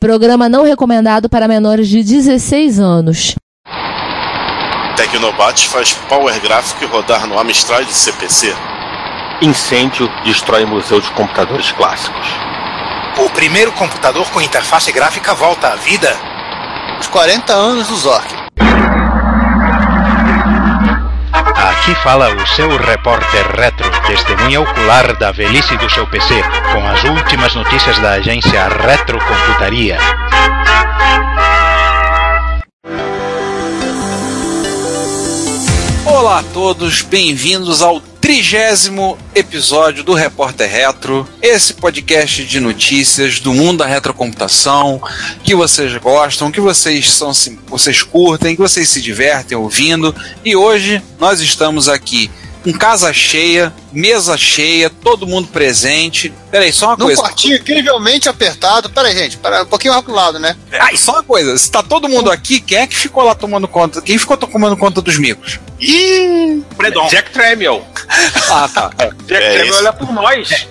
Programa não recomendado para menores de 16 anos. Tecnobat faz Power Graphic rodar no Amstrad CPC. Incêndio destrói museu de computadores clássicos. O primeiro computador com interface gráfica volta à vida. Os 40 anos do Zork. Aqui fala o seu repórter retro, testemunha ocular da velhice do seu PC, com as últimas notícias da agência Retrocomputaria. Olá a todos, bem-vindos ao trigésimo episódio do Repórter Retro, esse podcast de notícias do mundo da retrocomputação que vocês gostam, que vocês são, vocês curtem, que vocês se divertem ouvindo. E hoje nós estamos aqui com casa cheia, mesa cheia, todo mundo presente. Peraí, só uma Num coisa. quartinho incrivelmente apertado. Peraí, gente, para um pouquinho mais pro lado, né? Ah, e só uma coisa, se tá todo mundo aqui, quem é que ficou lá tomando conta? Quem ficou tomando conta dos micos? Ih! Predon. Jack Tramiel. Ah, tá. Jack É Tramiel olha por nós.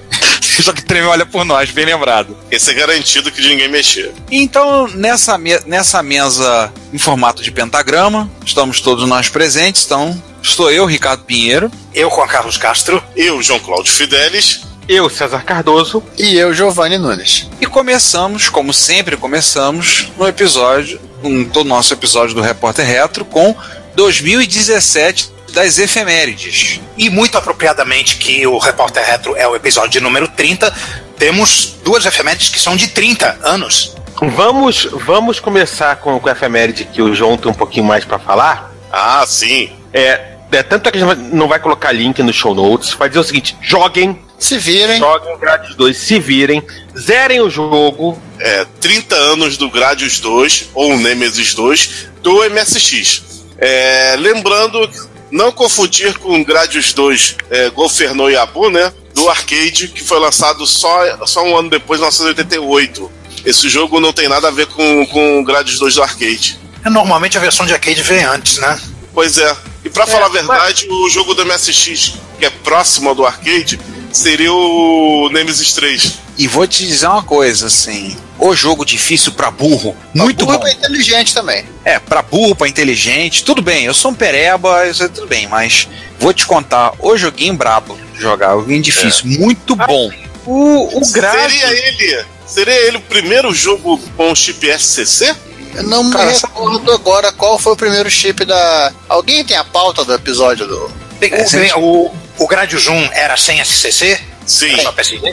Só que treme olha por nós, bem lembrado. Esse é garantido que de ninguém mexer. Então, nessa, me- nessa mesa em formato de pentagrama, estamos todos nós presentes. Então, estou eu, Ricardo Pinheiro. Eu, Juan Carlos Castro. Eu, João Cláudio Fidelis. Eu, César Cardoso. E eu, Giovanni Nunes. E começamos, como sempre começamos, no episódio, no todo nosso episódio do Repórter Retro, com 2017 das efemérides. E muito apropriadamente que o Repórter Retro é o episódio de número 30, temos duas efemérides que são de 30 anos. Vamos, vamos começar com, com a efeméride que o João tem um pouquinho mais pra falar. Ah, sim. É, é tanto que a gente não vai colocar link no show notes. Vai dizer o seguinte: joguem, Se virem. joguem Grades 2, se virem, zerem o jogo. É, 30 anos do Gradius 2, ou Nemesis 2, do MSX. É, lembrando, não confundir com Gradius 2 é, Golferno e Abu, né? Do arcade, que foi lançado só, só um ano depois, em 1988. Esse jogo não tem nada a ver com, com o Gradius 2 do arcade. Normalmente a versão de arcade vem antes, né? Pois é. E pra falar a verdade, o jogo do MSX, que é próximo ao do arcade, seria o Nemesis 3. E vou te dizer uma coisa, assim, o jogo difícil pra burro, muito Burro bom. é inteligente também. É, pra burro, pra inteligente, tudo bem, eu sou um pereba, isso é tudo bem, mas vou te contar, o joguinho brabo de jogar, o joguinho difícil, muito bom. O, o Grades. Seria ele, seria ele o primeiro jogo com chip SCC? Eu não Cara, me recordo agora qual foi o primeiro chip da. Alguém tem a pauta do episódio do. É, o, o, o Gradius 1 era sem SCC? Sim.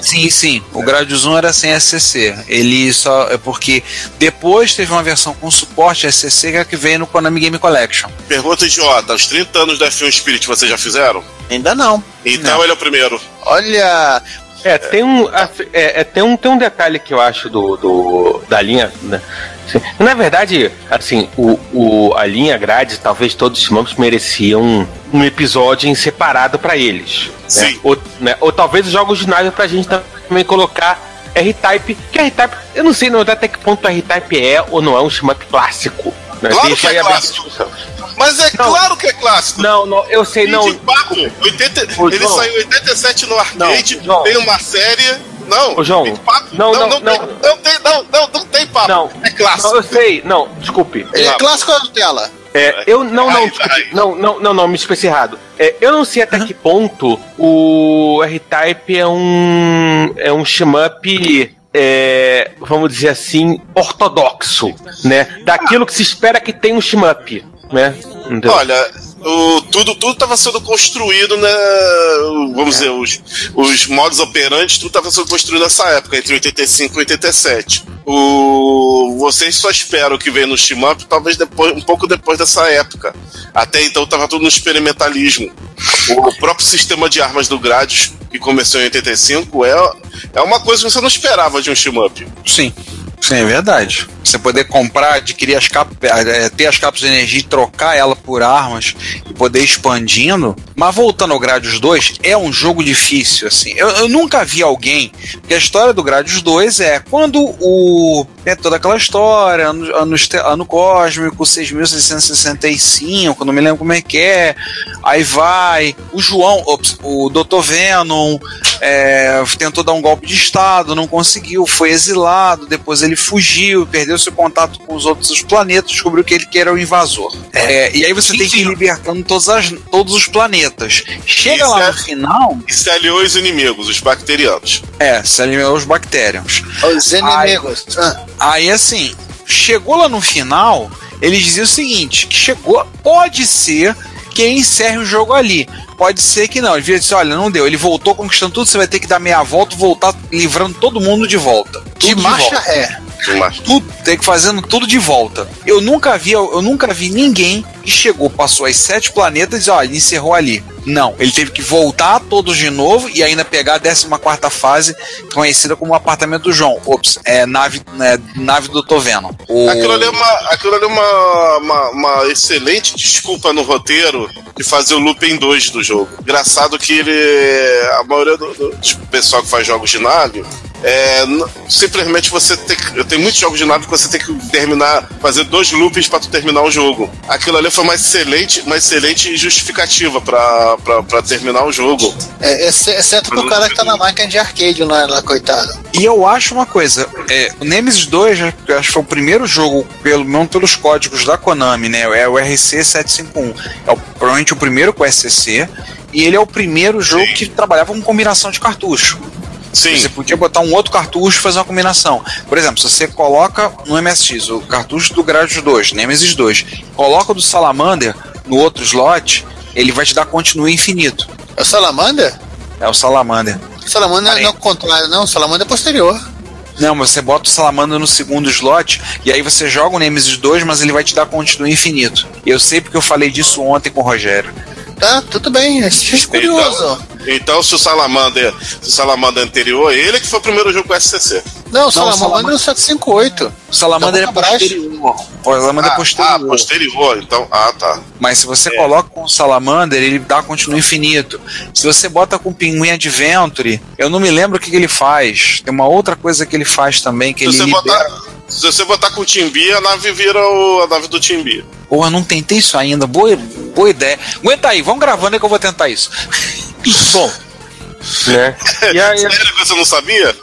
Sim, sim, o Gradius 1 era sem SCC, ele só, é porque depois teve uma versão com suporte SCC que é a que veio no Konami Game Collection. Pergunta idiota: os 30 anos da F1 Spirit vocês já fizeram? Ainda não. Então Não. ele é o primeiro. Olha. É, tem um, é, é, tem um, tem um detalhe que eu acho do, do da linha, né? Assim, na verdade, assim, o, o, a linha grade, talvez todos os mampos mereciam um, episódio em separado pra eles. né? Sim. Ou, né? Ou talvez os jogos de nave pra gente também colocar R-Type, que R-Type, eu não sei não, até que ponto R-Type é ou não é um shmup clássico. Né? Claro Deixa que é a clássico. Mas é Não. claro que é clássico. Não, não, eu sei, não. 24, 80, Ô, ele João. saiu em 87 no arcade, Não, tem uma série. Não, Ô, João. 24, Não, não, não, não. Tem, não tem, não, não, não tem papo. Não. É clássico. Não, eu sei, não, desculpe. É Tá. clássico ou Nutella? É, eu não, não, não, não, não, não, me expressei errado. É, eu não sei até que ponto o R-Type é um é um shmup é, vamos dizer assim, ortodoxo, né? Daquilo que se espera que tem um shmup, né? Entendeu? Olha, o, tudo tudo estava sendo construído, né? Vamos dizer, os, os modos operantes, tudo estava sendo construído nessa época, entre 85 e 87. O, vocês só esperam que venha no Shmup, talvez depois, um pouco depois dessa época. Até então estava tudo no experimentalismo. O próprio sistema de armas do Gradius, que começou em 85, é, é uma coisa que você não esperava de um Shmup. Sim. Sim, é verdade. Você poder comprar, adquirir as capas, ter as capas de energia e trocar ela por armas e poder expandindo. Mas voltando ao Gradius 2, é um jogo difícil, assim. Eu, eu nunca vi alguém. Porque a história do Gradius 2 é quando o. É toda aquela história, ano, ano, ano cósmico, 6665, não me lembro como é que é. Aí vai. O João, ops, o Dr. Venom, é, tentou dar um golpe de Estado, não conseguiu, foi exilado, depois ele fugiu, perdeu seu contato com os outros planetas, descobriu que ele que era o invasor. É, e aí você tem que ir libertando todas as- todos os planetas. Chega Isso lá é- no final, E se aliou os inimigos, os bacterianos. é, se alimentou os bactérios. Os inimigos. Ah, Aí assim, chegou lá no final, ele dizia o seguinte: que chegou, pode ser que ele encerre o jogo ali. Pode ser que não. Ele vira e disse: olha, não deu. Ele voltou conquistando tudo, você vai ter que dar meia volta e voltar livrando todo mundo de volta. de Tudo marcha volta. ré. Tudo, tem que fazendo tudo de volta. Eu nunca vi, eu nunca vi ninguém que chegou, passou as sete planetas e olha, encerrou ali. Não, ele teve que voltar todos de novo e ainda pegar a 14 quarta fase, conhecida como apartamento do João. Ops, é nave, é, nave do Toveno. O... Aquilo ali é, uma, aquilo é uma, uma, uma excelente desculpa no roteiro de fazer o looping 2 do jogo. Engraçado que ele. A maioria do, do pessoal que faz jogos de nave. É, simplesmente você tem. Tem muitos jogos de nave que você tem que terminar, fazer dois loops tu terminar o jogo. Aquilo ali foi uma excelente, uma excelente justificativa pra, pra, pra terminar o jogo. É, exce- exceto pro cara que tá na máquina de arcade lá, lá coitado. E eu acho uma coisa, é, o Nemesis 2, eu acho que foi o primeiro jogo, pelo menos pelos códigos da Konami, né? É o RC751. É o- provavelmente o primeiro com SCC. E ele é o primeiro jogo Sim. que trabalhava com combinação de cartucho. Sim. Você podia botar um outro cartucho e fazer uma combinação. Por exemplo, se você coloca no MSX o cartucho do Gradius 2, Nemesis 2, coloca o do Salamander no outro slot, ele vai te dar continue infinito. É o Salamander? É o Salamander. O Salamander Parei. não é o contrário, não. O Salamander é posterior. Não, mas você bota o Salamander no segundo slot e aí você joga o Nemesis 2, mas ele vai te dar continue infinito. Eu sei porque eu falei disso ontem com o Rogério. Tá, tudo bem. É curioso. Então, se o Salamander, se o Salamander anterior, ele que foi o primeiro jogo com SCC. Não, o o Salamander Salamander- é o 758. O Salamander é bom, abraço. posterior. O Salamander é ah, posterior. ah, posterior. Então, ah, tá. Mas se você É. coloca com o Salamander, ele dá continue infinito. Se você bota com o Pinguim Adventure, eu não me lembro o que, que ele faz. Tem uma outra coisa que ele faz também, que Se ele você, libera... botar, se você botar com o Timbi, a nave vira o- a nave do Timbi. Porra, não tentei isso ainda. Boa, boa ideia. Aguenta aí, vamos gravando aí que eu vou tentar isso. Bom, né? E aí, Sério que você não sabia?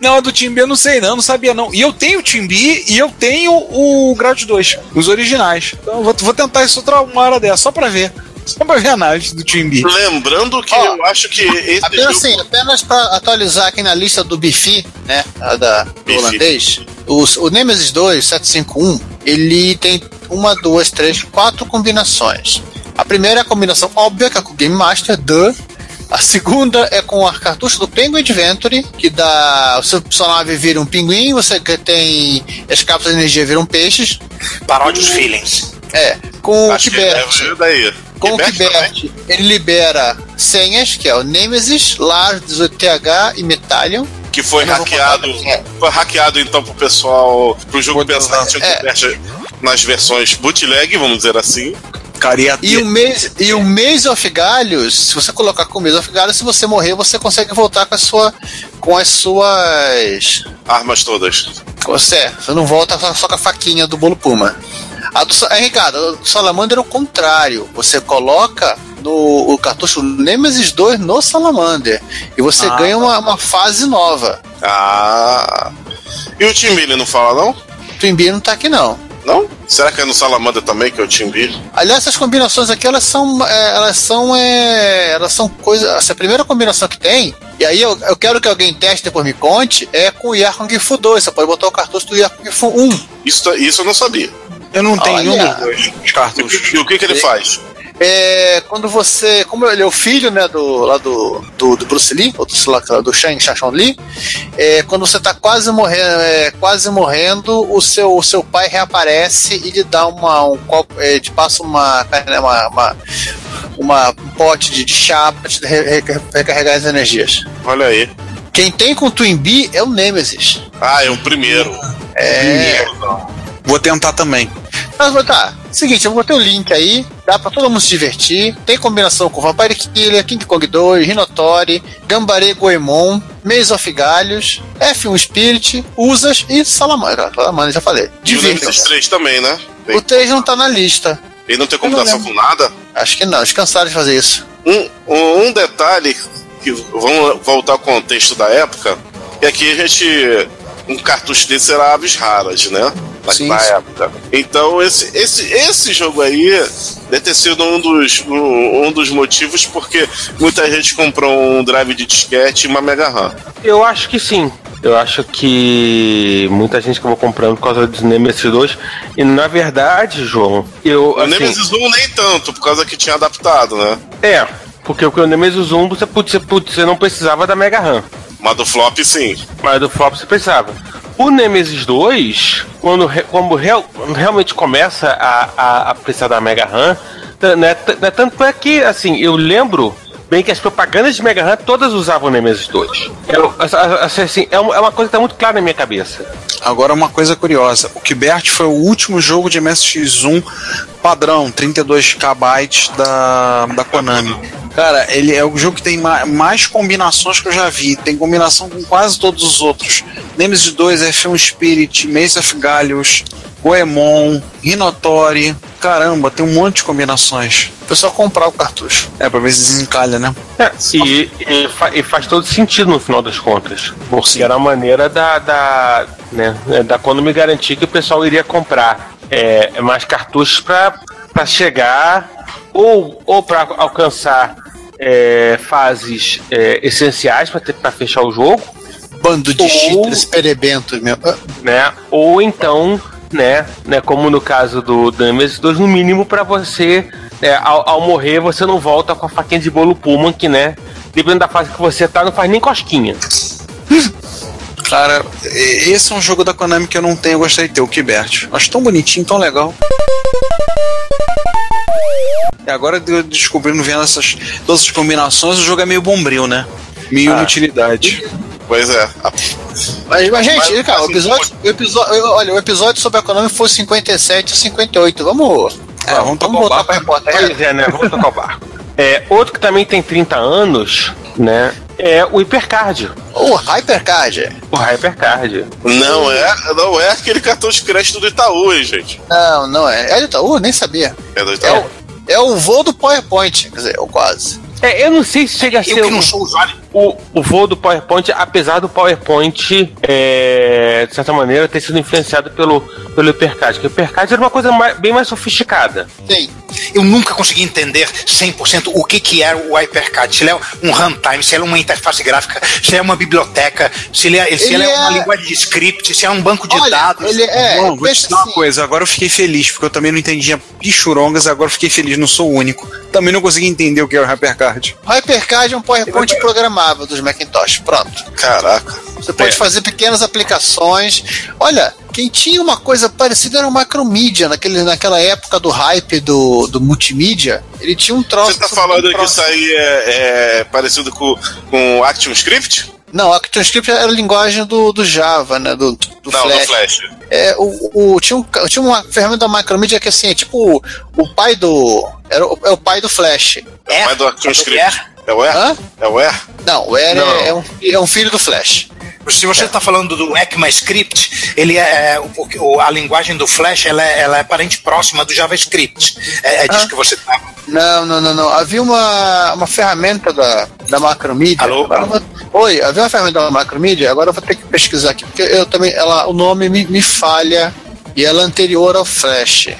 Não, a do Timbi eu não sei não, não sabia não. E eu tenho o Timbi e eu tenho o Grad 2, os originais. Então eu vou, vou tentar isso outra uma hora dessa, só pra ver. Só pra ver a análise do Timbi. Lembrando que Ó, eu acho que esse Apenas jogo... assim, apenas pra atualizar aqui na lista do Bifi, né? A da, do Bifi. holandês. Os- o Nemesis 2, 751, ele tem uma, duas, três, quatro combinações. A primeira é a combinação óbvia, que é com o Game Master, duh. A segunda é com a cartucho do Penguin Adventure, que dá. O seu personagem vira um pinguim, você que tem as cápsulas de energia viram peixes. Paródios Feelings. É, com o Acho Kibert. é daí. Com o Kibert? Kibert, ele libera senhas, que é o Nemesis, Lars, 18TH e Metallion. Que foi hackeado. é. Foi hackeado então pro pessoal. Pro jogo pensar É. Nas versões bootleg, vamos dizer assim. Caria E o mês, e o Maze of Galhos, se você colocar com o Maze of Galhos, se você morrer, você consegue voltar com a sua. com as suas. Armas todas. Você, você não volta só, só com a faquinha do bolo Puma. A do, é, Ricardo, a do Salamander é o contrário. Você coloca no o cartucho Nemesis 2 no Salamander. E você Ah, ganha uma, uma fase nova. Ah. E o ele não fala, não? Bee não tá aqui não. Não? Será que é no Salamander também, que é o Timbi? Aliás, essas combinações aqui, elas são. é, elas são. é, elas são coisas. Essa primeira combinação que tem, e aí eu, eu quero que alguém teste depois me conte, é com o Yarkon Gifu 2. Você pode botar o cartucho do Yarkon Gifu 1. Isso, isso eu não sabia. Eu não tenho Olha. nenhum dos dois os cartuchos. e o que, que ele faz? É, quando você. Como ele é o filho né, do, lá do, do, do Bruce Lee, ou do, sei lá, do Shang Shashon Lee, é, quando você tá quase morrendo, é, quase morrendo, o seu, o seu pai reaparece e lhe dá uma, um copo, é, te passa uma, né, uma, uma, uma- um pote de, de chá pra te re- re- recarregar as energias. Olha aí. Quem tem com Twin Bee é o Nemesis. Ah, é o primeiro. É. Vou tentar também. Mas tá, Seguinte, eu botei o link aí, dá pra todo mundo se divertir. Tem combinação com Vampire Killer, King Kong 2, Rinotori, Gambare Goemon, Maze of Galhos, F1 Spirit, Usas e Salamandra. Salamandra, já falei. E o Divirtam. Nemesis 3 também, né? O 3 não tá na lista. Ele não tem combinação com nada. Acho que não, eles cansaram de fazer isso. Um, um, um detalhe que vamos voltar ao contexto da época, é que a gente. Um cartucho desse era aves raras, né? Na, Sim, na sim. época. Então esse, esse, esse jogo aí deve ter sido um dos, um, um dos motivos porque muita gente comprou um drive de disquete e uma Mega RAM. Eu acho que sim. Eu acho que muita gente acabou comprando por causa dos Nemesis 2. E na verdade, João, eu. O Assim, Nemesis 1 nem tanto, por causa que tinha adaptado, né? É, porque o que o Nemesis 1 você, você, você não precisava da Mega RAM. Mas do flop sim. Mas do Flop você precisava. O Nemesis 2, quando, re- quando real- realmente começa a, a, a precisar da Mega RAM, né, né, tanto é que, assim, eu lembro bem que as propagandas de Mega RAM todas usavam o Nemesis 2. Eu, assim, é, uma, é uma coisa que está muito clara na minha cabeça. Agora uma coisa curiosa, o Kibert foi o último jogo de MSX1 padrão, 32 KB da, da Konami. Cara, ele é o jogo que tem ma- mais combinações que eu já vi. Tem combinação com quase todos os outros. Nemesis 2, F1 Spirit, Mace of Galhos, Goemon, Rinotori. Caramba, tem um monte de combinações. O pessoal comprar o cartucho. É, pra ver se desencalha, né? É, e, e fa- e faz todo sentido no final das contas. Porque era a maneira da, da, né, da Konami garantir que o pessoal iria comprar é, mais cartuchos para chegar ou, ou para alcançar é, fases é, essenciais para fechar o jogo, Bando de Ou- cheaters perebento mesmo. Ah, né? Ou então, né, né como no caso do Nemesis 2, no mínimo para você, né, ao, ao morrer, você não volta com a faquinha de bolo Pullman, que, né, dependendo da fase que você tá, não faz nem cosquinha. Cara, esse é um jogo da Konami que eu não tenho, eu gostaria de ter, o Kibert. Acho tão bonitinho, tão legal. E agora eu descobrindo, vendo essas, todas as combinações, o jogo é meio bombril, né? Meio Ah. inutilidade. Pois é. A- Mas, mas, gente, Mas- cara, o episódio, o episódio, olha, o episódio sobre a Konami foi 57 e 58. Vamos. É, vamos tocar o voltar repórter. Pois é, né, vamos tocar o barco. É, outro que também tem 30 anos, né, é o Hypercard. O Hypercard. O Hypercard. Não é, não é aquele cartão de crédito do Itaú, hein, gente. Não, não é. É do Itaú? Nem sabia. É do É Itaú. o, é o voo do PowerPoint, quer dizer, ou quase. É, eu não sei se chega a Eu ser que não o, sou usuário. O, o voo do PowerPoint, apesar do PowerPoint, é, de certa maneira, ter sido influenciado pelo, pelo Hypercard. Porque o Hypercard era uma coisa mais- bem mais sofisticada. Sim. Eu nunca consegui entender 100% o que, que é o HyperCAD. Se ele é um runtime, se ele é uma interface gráfica, se ele é uma biblioteca, se ele é, se Ele ele é uma é- linguagem de script, se é um banco de Olha, dados. ele é. Bom, vou te pensa dizer uma assim, coisa, agora eu fiquei feliz, porque eu também não entendia pichurongas, agora eu fiquei feliz, não sou o único. Também não consegui entender o que é o Hypercard. O Hypercard é um PowerPoint programável dos Macintosh. Pronto. Caraca. Você pode É. fazer pequenas aplicações. Olha, quem tinha uma coisa parecida era o Macromedia, naquele, naquela época do hype do, do multimídia. Ele tinha um troço. Você tá falando que isso aí é, é parecido com, com ActionScript? Não, ActionScript era a linguagem do, do Java, né? Do, do Não, Flash. no Flash. É, o, o- tinha, um, tinha uma ferramenta da Macromedia que assim, é tipo o, o pai do. Era o, é o pai do Flash. É o pai do ActionScript. É. É o Air? Hã? É o Air? Não, o Air Não. É, é um, é um filho do Flash. Se você está falando do ECMAScript, ele é, é, o- a linguagem do Flash ela é, ela é parente próxima do JavaScript. É, é disso Ah. que você está. Não, não, não, não. Havia uma, uma ferramenta da, da Macromedia. Alô? Vou- Oi, havia uma ferramenta da Macromedia, agora eu vou ter que pesquisar aqui, porque eu também. Ela, o nome me, me falha e ela é anterior ao Flash.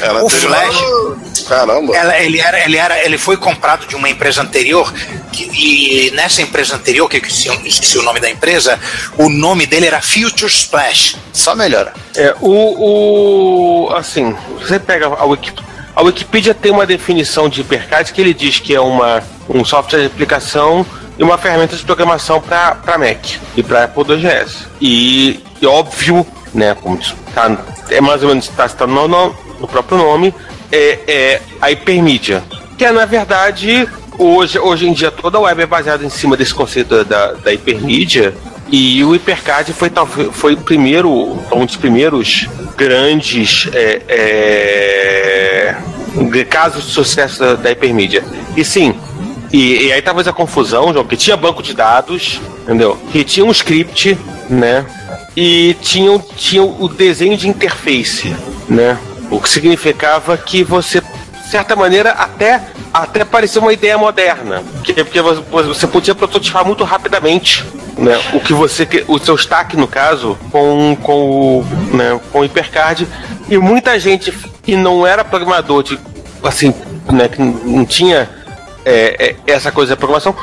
Ela O Flash- Caramba. Ela- ele, era, ele, era, ele foi comprado de uma empresa anterior, que- e nessa empresa anterior, que eu esqueci, o nome da empresa, o nome dele era Future Splash. Só melhora. É, o, o. Assim, você pega a Wikipedia. A Wikipedia tem uma definição de Hypercard que ele diz que é uma, um software de aplicação e uma ferramenta de programação para Mac e para Apple IIgs. E, e óbvio, né, como diz, tá, é mais ou menos está tá no, no, no próprio nome, é, é a hipermídia. Que é, na verdade, hoje, hoje em dia toda a web é baseada em cima desse conceito da, da hipermídia. E o Hypercard foi, foi o primeiro, um dos primeiros grandes é, de casos de sucesso da, da hipermídia. E sim, e, e aí talvez a confusão, João, que tinha banco de dados, entendeu? Que tinha um script, né? E tinha, tinha o desenho de interface, né? O que significava que você, de certa maneira, até, até parecia uma ideia moderna. Que, porque você, podia prototipar muito rapidamente né, o que você o seu stack no caso com com o, né, com o hipercard e muita gente que não era programador de assim né, que não tinha é, é, essa coisa da programação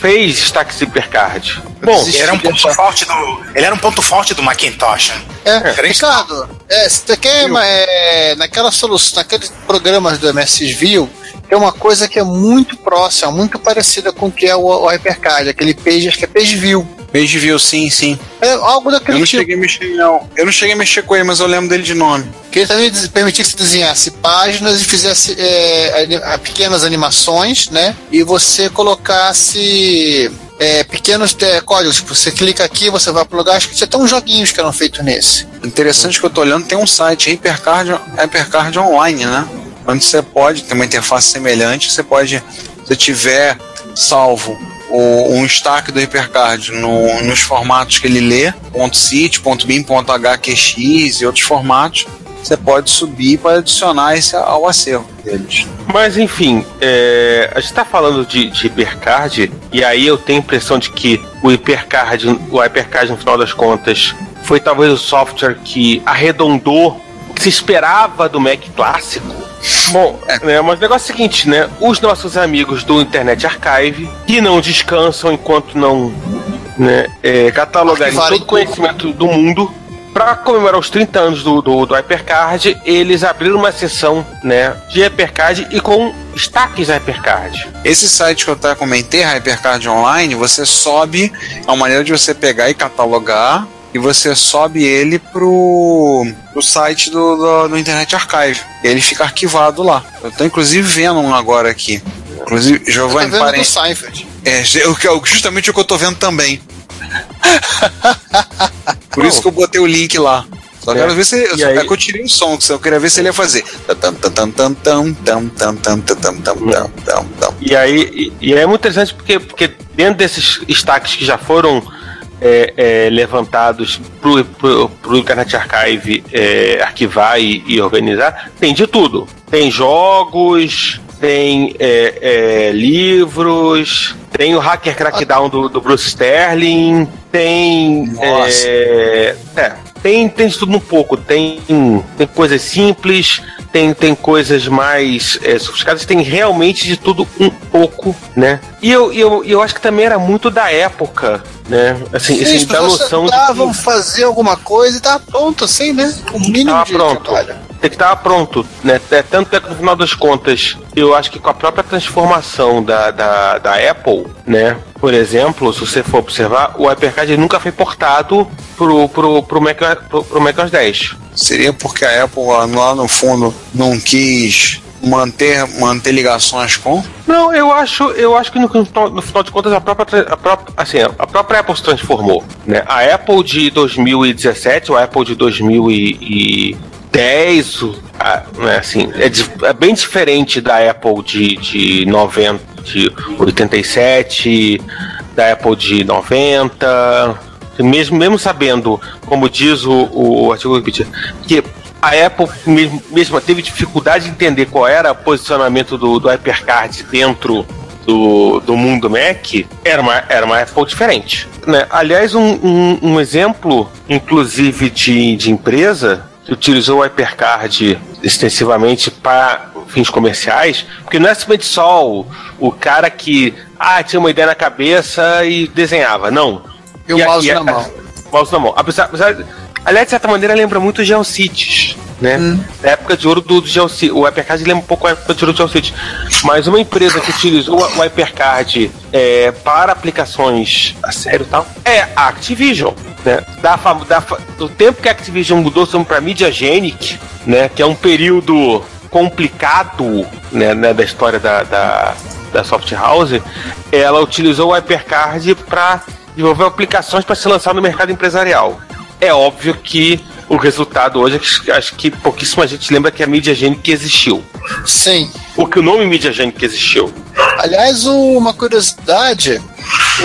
fez stack hipercard bom ele era um ponto forte do ele era um ponto forte do Macintosh é, é Ricardo é, você quer é, naquela solução naqueles programas do MS View tem uma coisa que é muito próxima, muito parecida com o que é o, o Hypercard, aquele page, acho que é page view. Page view, sim, sim. É algo daquele Eu não tipo. cheguei a mexer, não. Eu não cheguei a mexer com ele, mas eu lembro dele de nome. Que ele também permitia que você desenhasse páginas e fizesse é, pequenas animações, né? E você colocasse é, pequenos é, códigos. Tipo, você clica aqui, você vai pro lugar. Acho que tinha até uns joguinhos que eram feitos nesse. Interessante que eu tô olhando, tem um site, Hypercard, Hypercard Online, né? Onde você pode, tem uma interface semelhante, você pode, se tiver salvo o, um stack do Hypercard no, nos formatos que ele lê, .sit, .bin, .hqx e outros formatos, você pode subir para adicionar esse ao acervo deles. Mas enfim, é, a gente está falando de, de hipercard, e aí eu tenho a impressão de que o hipercard, o hypercard no final das contas, foi talvez o software que arredondou o que se esperava do Mac clássico. Bom, né, mas o negócio é o seguinte, né? Os nossos amigos do Internet Archive, que não descansam enquanto não né, é, catalogarem todo o conhecimento do mundo, para comemorar os 30 anos do, do, do Hypercard, eles abriram uma sessão né, de Hypercard e com destaques Hypercard. Esse site que eu até comentei, Hypercard Online, você sobe, é uma maneira de você pegar e catalogar, e você sobe ele pro, pro site do, do, do Internet Archive. E ele fica arquivado lá. Eu tô inclusive vendo um agora aqui. Inclusive, Giovanni. Tá Parent... Seinfeld. É, justamente o que eu tô vendo também. Por isso que eu botei o link lá. Só quero ver se. É que eu tirei o som, que eu queria ver se ele ia fazer. E aí, e, é muito interessante porque, porque dentro desses destaques que já foram é, é, levantados pro, pro Internet Archive é, arquivar e, e organizar, tem de tudo. Tem jogos, tem é, é, livros, tem o Hacker Crackdown do, do Bruce Sterling, tem. Nossa. É, é, tem, tem de tudo um pouco. Tem, tem coisas simples, tem, tem coisas mais é, sofisticadas, tem realmente de tudo um pouco, né? E eu, eu, e eu acho que também era muito da época, né? Assim, Sim, assim noção de tentavam que fazer alguma coisa e tava pronto, assim, né? O mínimo tava de pronto. trabalho. Tem que estar pronto, né? É, tanto que no final das contas, eu acho que com a própria transformação da, da, da Apple, né? Por exemplo, se você for observar, o HyperCard nunca foi portado pro, pro, pro, Mac, pro, pro Mac OS 10. Seria porque a Apple lá no fundo não quis manter, manter ligações com? Não, eu acho, eu acho que no, no final de contas a própria, a própria, assim, a própria Apple se transformou, né? A Apple de 2017, ou a Apple de 2010, o- a- né, assim, é, é bem diferente da Apple de, de 90, de 87, da Apple de 90, mesmo, mesmo sabendo, como diz o, o artigo que a Apple mesmo, mesma teve dificuldade de entender qual era o posicionamento do, do HyperCard dentro do, do mundo Mac, era uma, era uma Apple diferente. Né? Aliás, um, um, um exemplo, inclusive, de, de empresa que utilizou o HyperCard extensivamente para fins comerciais, porque não é simplesmente só o, o cara que ah, tinha uma ideia na cabeça e desenhava, não. E o mouse na mão. mouse na mão. Apesar, apesar, aliás, de certa maneira, lembra muito o GeoCities, né? Hum. Da época de ouro do, do GeoCities. O HyperCard lembra um pouco a época de ouro do GeoCities. Mas uma empresa que utilizou o HyperCard é, para aplicações a sério e tal é a Activision. Né? Da, da, do tempo que a Activision mudou para Mediagenic, né? que é um período complicado né, né, da história da, da, da Soft House, ela utilizou o HyperCard para desenvolver aplicações para se lançar no mercado empresarial. É óbvio que o resultado hoje é que acho que pouquíssima gente lembra que a Media Genic existiu. Sim. O que o nome Media Genic existiu. Aliás, o- uma curiosidade,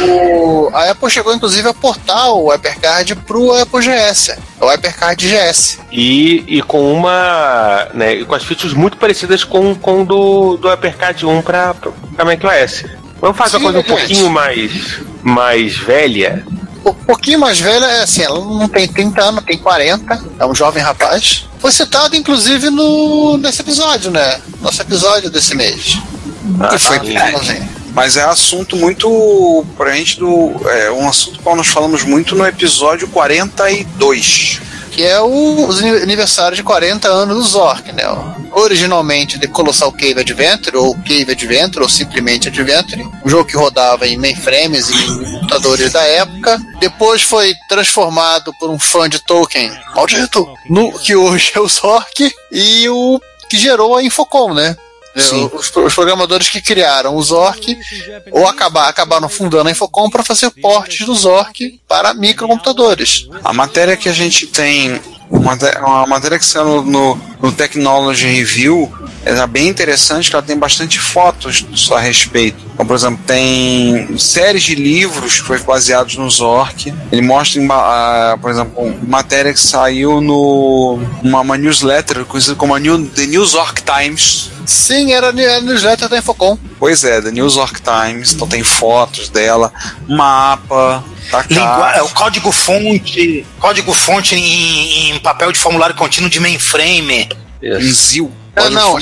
o- a Apple chegou inclusive a portar o HyperCard pro Apple GS, o HyperCard GS. E, e com uma. Né, com as features muito parecidas com, com o do, do HyperCard 1 para macOS. Vamos fazer uma Sim, coisa um pouquinho mais, mais velha. Um pouquinho mais velha, é assim, ela não tem 30 anos, tem 40, é um jovem rapaz. Foi citado inclusive no nesse episódio, né? Nosso episódio desse mês. Que foi Ah, finalzinho. Mas é assunto muito. Pra gente do. É um assunto qual nós falamos muito no episódio 42. que é o, os aniversário de 40 anos do Zork, né? Originalmente de Colossal Cave Adventure, ou Cave Adventure, ou simplesmente Adventure, um jogo que rodava em mainframes e em computadores da época. Depois foi transformado por um fã de Tolkien, maldito, no que hoje é o Zork, e o que gerou a Infocom, né? Sim. Os, os programadores que criaram o Zork ou acabar, acabaram fundando a Infocom para fazer portes do Zork para microcomputadores. A matéria que a gente tem, uma, uma matéria que saiu no, no, no Technology Review, é bem interessante, que ela tem bastante fotos a respeito. Então, por exemplo, tem séries de livros que foi baseados no Zork. Ele mostra, por exemplo, uma matéria que saiu no uma, uma newsletter conhecida como a New, The New Zork Times. Sim, era a newsletter da Infocom. Pois é, The New Zork Times. Então tem fotos dela, mapa, tá Lingua- é, o código fonte, código fonte em, em papel de formulário contínuo de mainframe. em ZIL. Ah, Código não.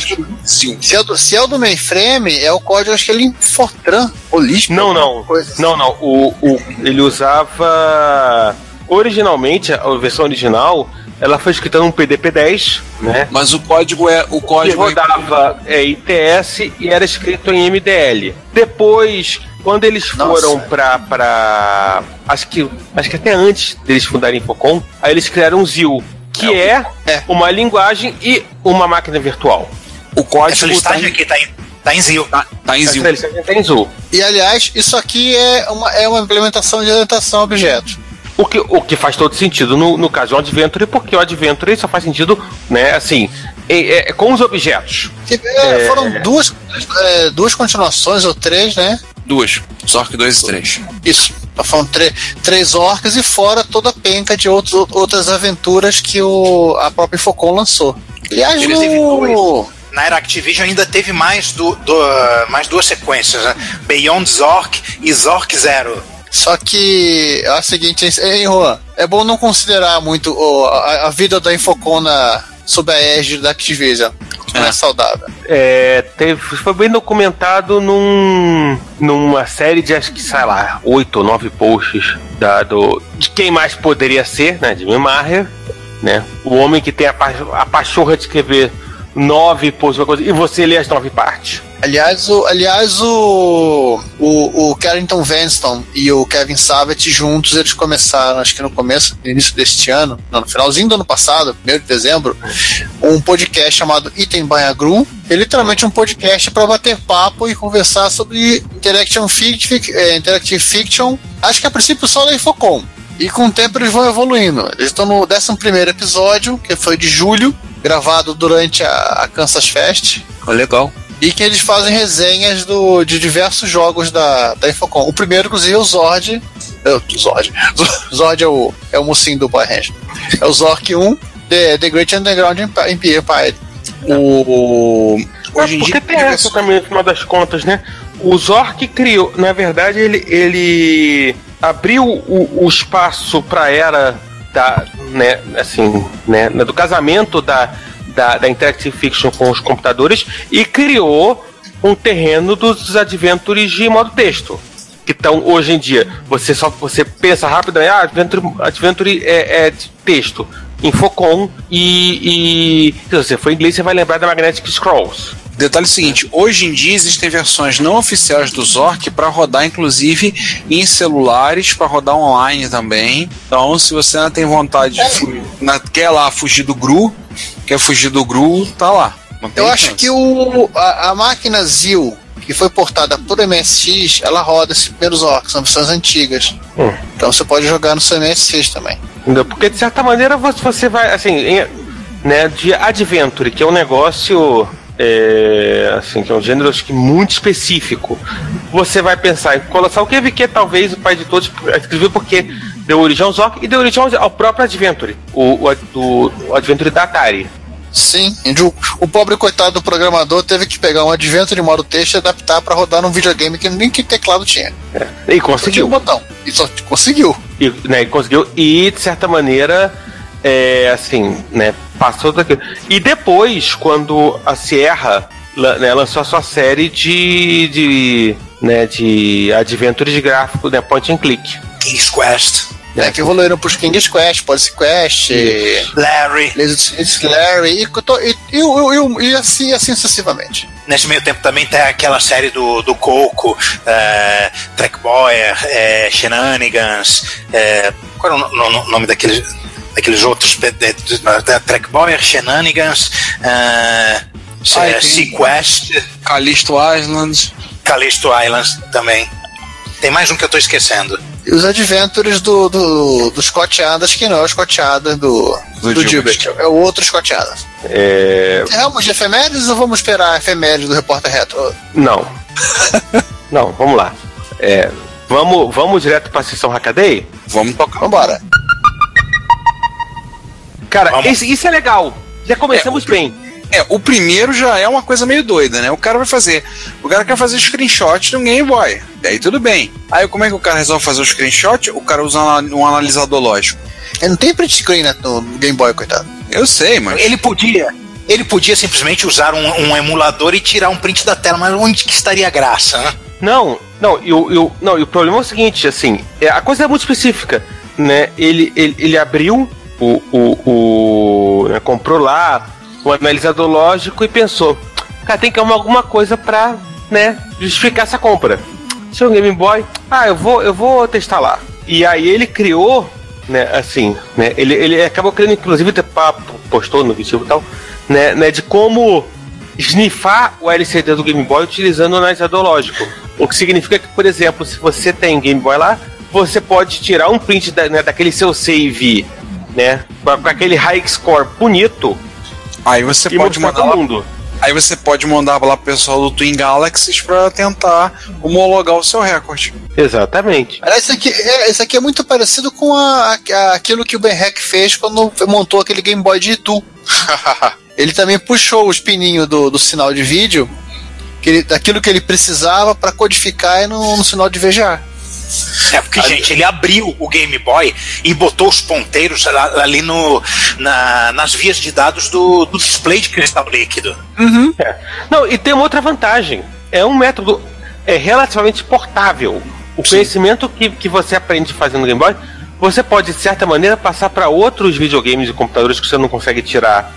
ZIL. Se é, o do, se é o do mainframe, é o código, acho que ele em Fortran, ou Lisp. Não, alguma não. coisa assim. Não, não. O, o, ele usava. Originalmente, a versão original, ela foi escrita num PDP-10, né? Mas o código é o código é- rodava é, ITS e era escrito em MDL. Depois, quando eles Nossa. foram pra, pra. Acho que. Acho que até antes deles fundarem Infocom, aí eles criaram o ZIL, que é, É. uma linguagem e uma máquina virtual. o Essa código tá listagem em, aqui tá em, tá em ZIL. tá, tá em Essa ZIL. listagem tem ZIL. E aliás, isso aqui é uma, é uma implementação de orientação a objetos. O que, o que faz todo sentido no, no caso do Adventure, porque o Adventure só faz sentido, né, assim, é, é com os objetos. Que, é, Foram duas, é, duas continuações, ou três, né? Duas. Zork 2 e 3. Isso. Tá falando tre- três orcs e fora toda a penca de outros, outras aventuras que o, a própria Infocom lançou. Aliás, Eles no, Na era Activision ainda teve mais, do, do- mais duas sequências, né? Beyond Zork e Zork Zero. Só que é o seguinte, hein, Juan? É bom não considerar muito o- a, a vida da Infocom na, sob a égide da Activision. Não é, É. saudável. É, teve, foi bem documentado num, numa série de, acho que, sei lá, oito ou nove posts da, do, de quem mais poderia ser, né, de Maher, né, o homem que tem a, pa- a pachorra de escrever nove posts, uma coisa, e você lê as nove partes. Aliás, o, aliás, o, o, o Carrington Vanston e o Kevin Savage juntos, eles começaram, acho que no começo, no início deste ano, não, no finalzinho do ano passado, 1 de dezembro, um podcast chamado Item by a Gru. É literalmente um podcast para bater papo e conversar sobre Interaction eh, Interactive Fiction. Acho que a princípio só da Infocom. E com o tempo eles vão evoluindo. Eles estão no 11 episódio, que foi de julho, gravado durante a, a Kansas Fest legal. e que eles fazem resenhas do, de diversos jogos da, da Infocom. O primeiro, inclusive, é o Zord. É, Zord. Zord é o, é o mocinho do Power Ranger. É o Zork 1, The, The Great Underground Empi- Empire. O, hoje em porque dia tem essa também, no final das contas, né? O Zork criou, na verdade, ele, ele abriu o, o espaço para era da, né, assim, né, do casamento da, da, da Interactive Fiction com os computadores e criou um terreno dos adventures de modo texto. Que estão hoje em dia, você só você pensa rápido, ah, Adventure, Adventure é, é texto. Infocom e, e se você for inglês, você vai lembrar da Magnetic Scrolls. Detalhe seguinte, hoje em dia existem versões não oficiais do Zork para rodar inclusive em celulares, para rodar online também. Então, se você não tem vontade de fu- na- quer lá fugir do GRU, quer fugir do GRU, tá lá. Eu acho chance. que o, a, a máquina ZIL, que foi portada por MSX, ela roda esses primeiros orcs, são versões antigas. Hum. Então você pode jogar no seu MSX também. Porque de certa maneira você, vai, assim, né, de adventure, que é um negócio. é, assim, que é um gênero acho que muito específico. Você vai pensar em Colossal Cave, que é talvez o pai de todos, escreveu porque deu origem ao Zoc e deu origem ao próprio Adventure, o, o, o Adventure da Atari. Sim, o, pobre coitado do programador teve que pegar um advento de modo texto e adaptar pra rodar num videogame que nem que teclado tinha. E Só tinha conseguiu. um botão. E só conseguiu. E, né, e conseguiu. E, de certa maneira, é, assim, né, passou daquilo. E depois, quando a Sierra né, lançou a sua série de, de, né, de adventures de gráfico, né, point and click. King's Quest, É, que evoluíram pros King's Quest, Policy Quest, Larry. It's Larry e, to- e, e, e, e assim, assim sucessivamente. Nesse meio tempo também tem aquela série do, do Coco, é, Trackboyer, é, Shenanigans. É, qual era o no- no- nome daqueles, daqueles outros? da Trackboyer, Shenanigans, é, é. Sequest, Callisto Island. Callisto Islands também. Tem mais um que eu tô esquecendo. E os Adventures do, do, do Scott Adams, que não é o Scott Adams do, Do do, Gilbert. Gilbert, é o outro Scott Adams. É, Vamos de efemérides ou vamos esperar a efeméride do Repórter Retro? não. não, vamos lá. É, vamos, vamos direto pra sessão Hackaday? Vamos tocar. Vambora. Cara, Vamos. esse- isso é legal. Já começamos bem. É, o primeiro já é uma coisa meio doida, né? O cara vai fazer. O cara quer fazer screenshot de um Game Boy. Daí tudo bem. Aí como é que o cara resolve fazer o screenshot? O cara usa um analisador lógico. Ele não tem print screen né, no Game Boy, coitado. Eu sei, mas. Ele podia. Ele podia simplesmente usar um, um emulador e tirar um print da tela, mas onde que estaria a graça? Né? Não, não, e o, e o- não, e o problema é o seguinte, assim, é, a coisa é muito específica, né? Ele, ele, ele abriu o. o, o né, comprou lá o analisador lógico e pensou, cara, tem que arrumar alguma coisa pra, né, justificar essa compra. Seu Game Boy, ah, eu vou, eu vou testar lá. E aí ele criou, né, assim, né, ele, ele acabou criando, inclusive, até postou no vídeo e tal, né, né, de como snifar o LCD do Game Boy utilizando o analisador lógico. O que significa que, por exemplo, se você tem Game Boy lá, você pode tirar um print da- né, daquele seu save, né, com aquele high score bonito Aí você e pode mandar pro lá, mundo. Aí você pode mandar lá pro pessoal do Twin Galaxies pra tentar homologar o seu recorde. Exatamente. Isso aqui, é, isso aqui é muito parecido com a, a- aquilo que o Ben Heck fez quando montou aquele Game Boy de Itu. ele também puxou os pininhos do, do sinal de vídeo, que ele, daquilo que ele precisava para codificar no, no sinal de VGA. É, porque, gente, ele abriu o Game Boy e botou os ponteiros ali no, na- nas vias de dados do, do display de cristal líquido. É. Não, e tem uma outra vantagem. É um método é relativamente portável. O conhecimento que, que você aprende fazendo no Game Boy, você pode, de certa maneira, passar para outros videogames e computadores que você não consegue tirar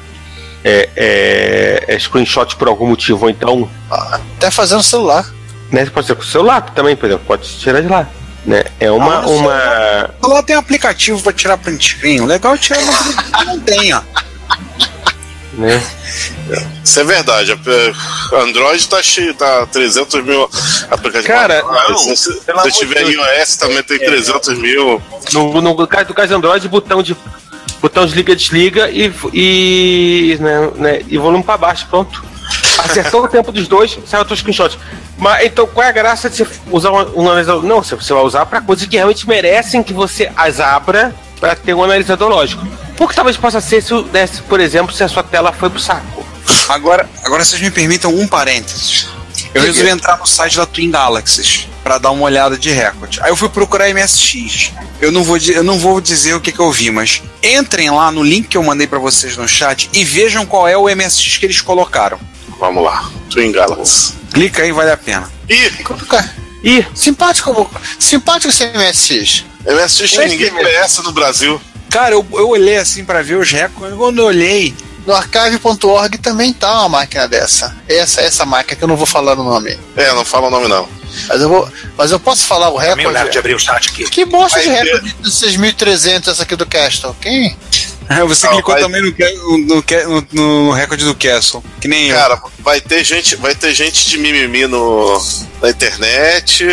é, é, é, screenshot por algum motivo. Ou então, Até fazendo celular. Né, você pode ser com o celular também, por exemplo, pode tirar de lá. Né? É uma. Ah, no uma... Lá tem aplicativo pra tirar print screen. O legal é tirar no não tem, ó. Né? Isso é verdade. Android tá cheio, tá 300 mil aplicativos. Cara, Ah, não, se, se, se tiver Deus. iOS também tem 300 mil. No, no caso do caso Android, botão de botão desliga, desliga e, e, né, né, e volume para baixo, pronto. Acertou o tempo dos dois, sai outro screenshot. Mas então qual é a graça de você usar um, analisador? Não, você vai usar para coisas que realmente merecem que você as abra para ter um analisador lógico. O que talvez possa ser se, o- né, se, por exemplo, se a sua tela foi pro saco. Agora, agora vocês me permitam um parênteses. Eu resolvi entrar no site da Twin Galaxies pra dar uma olhada de recorde. Aí eu fui procurar MSX. Eu não vou, eu não vou dizer o que, que eu vi, mas entrem lá no link que eu mandei pra vocês no chat e vejam qual é o MSX que eles colocaram. Vamos lá. Twin Galaxy. Clica aí, vale a pena. Ih, E Simpático, simpático esse MSX. MSX que ninguém conhece no Brasil. Cara, eu, eu olhei assim pra ver os recordes. Quando eu olhei, No archive.org também tá uma máquina dessa. Essa, essa máquina que eu não vou falar no nome. É, não fala o nome não. Mas eu vou. Mas eu posso falar o Também o Léo de recorde. abrir o chat aqui. Que bosta de Vai recorde de 6.300 essa aqui do Castle? Quem? Você Não, clicou vai- também no, no, no, no recorde do Castle. Que nem eu. Cara, vai ter gente, vai ter gente de mimimi no, na internet.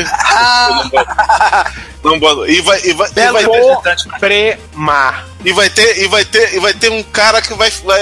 Não bota. E vai, e vai, e vai, representante Premar. e vai ter e vai ter e vai ter um cara que vai vai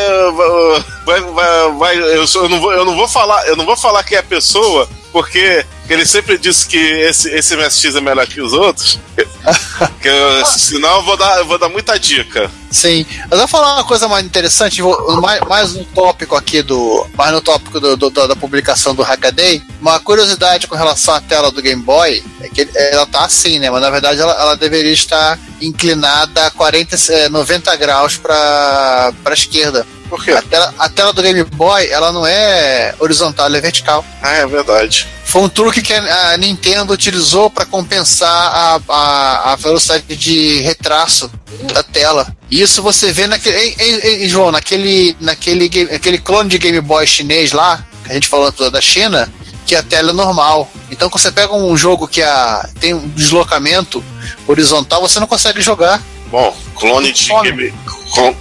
vai, vai, vai- eu, só- eu não vou eu não vou falar eu não vou falar quem é a pessoa porque ele sempre disse que esse esse MSX é melhor que os outros que eu- senão eu vou dar eu vou dar muita dica Sim. Mas eu vou falar uma coisa mais interessante, vou- mais, mais um tópico aqui do. Mais no tópico do, do- da, publicação do Hackaday. Uma curiosidade com relação à tela do Game Boy é que ela tá assim, né? Mas na verdade ela, ela deveria estar inclinada a 40, eh, 90 graus para a esquerda. Por quê? A tela, a tela do Game Boy, ela não é horizontal, ela é vertical. ah é verdade Foi um truque que a Nintendo utilizou para compensar a, a, a velocidade de retraso da tela. Isso você vê naquele. Ei, ei, João, naquele, naquele, game- aquele clone de Game Boy chinês lá, que a gente falou da China, que a tela é normal. Então, quando você pega um jogo que a, tem um deslocamento horizontal, você não consegue jogar. bom clone de. Game,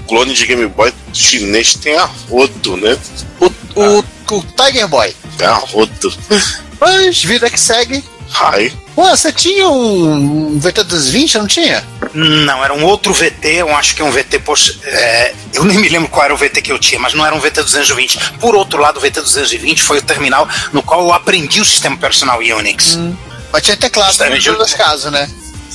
clone de Game Boy chinês tem a rodo né O, o, o Tiger Boy. tem a rodo Mas vida que segue. Ai, Pô, você tinha um, um VT220, não tinha? Não, era um outro VT, eu acho que é um VT. poxa, é, eu nem me lembro qual era o VT que eu tinha, mas não era um VT 220. Por outro lado, o VT 220 foi o terminal no qual eu aprendi o sistema personal Unix. Mas tinha teclado nos dois casos, né?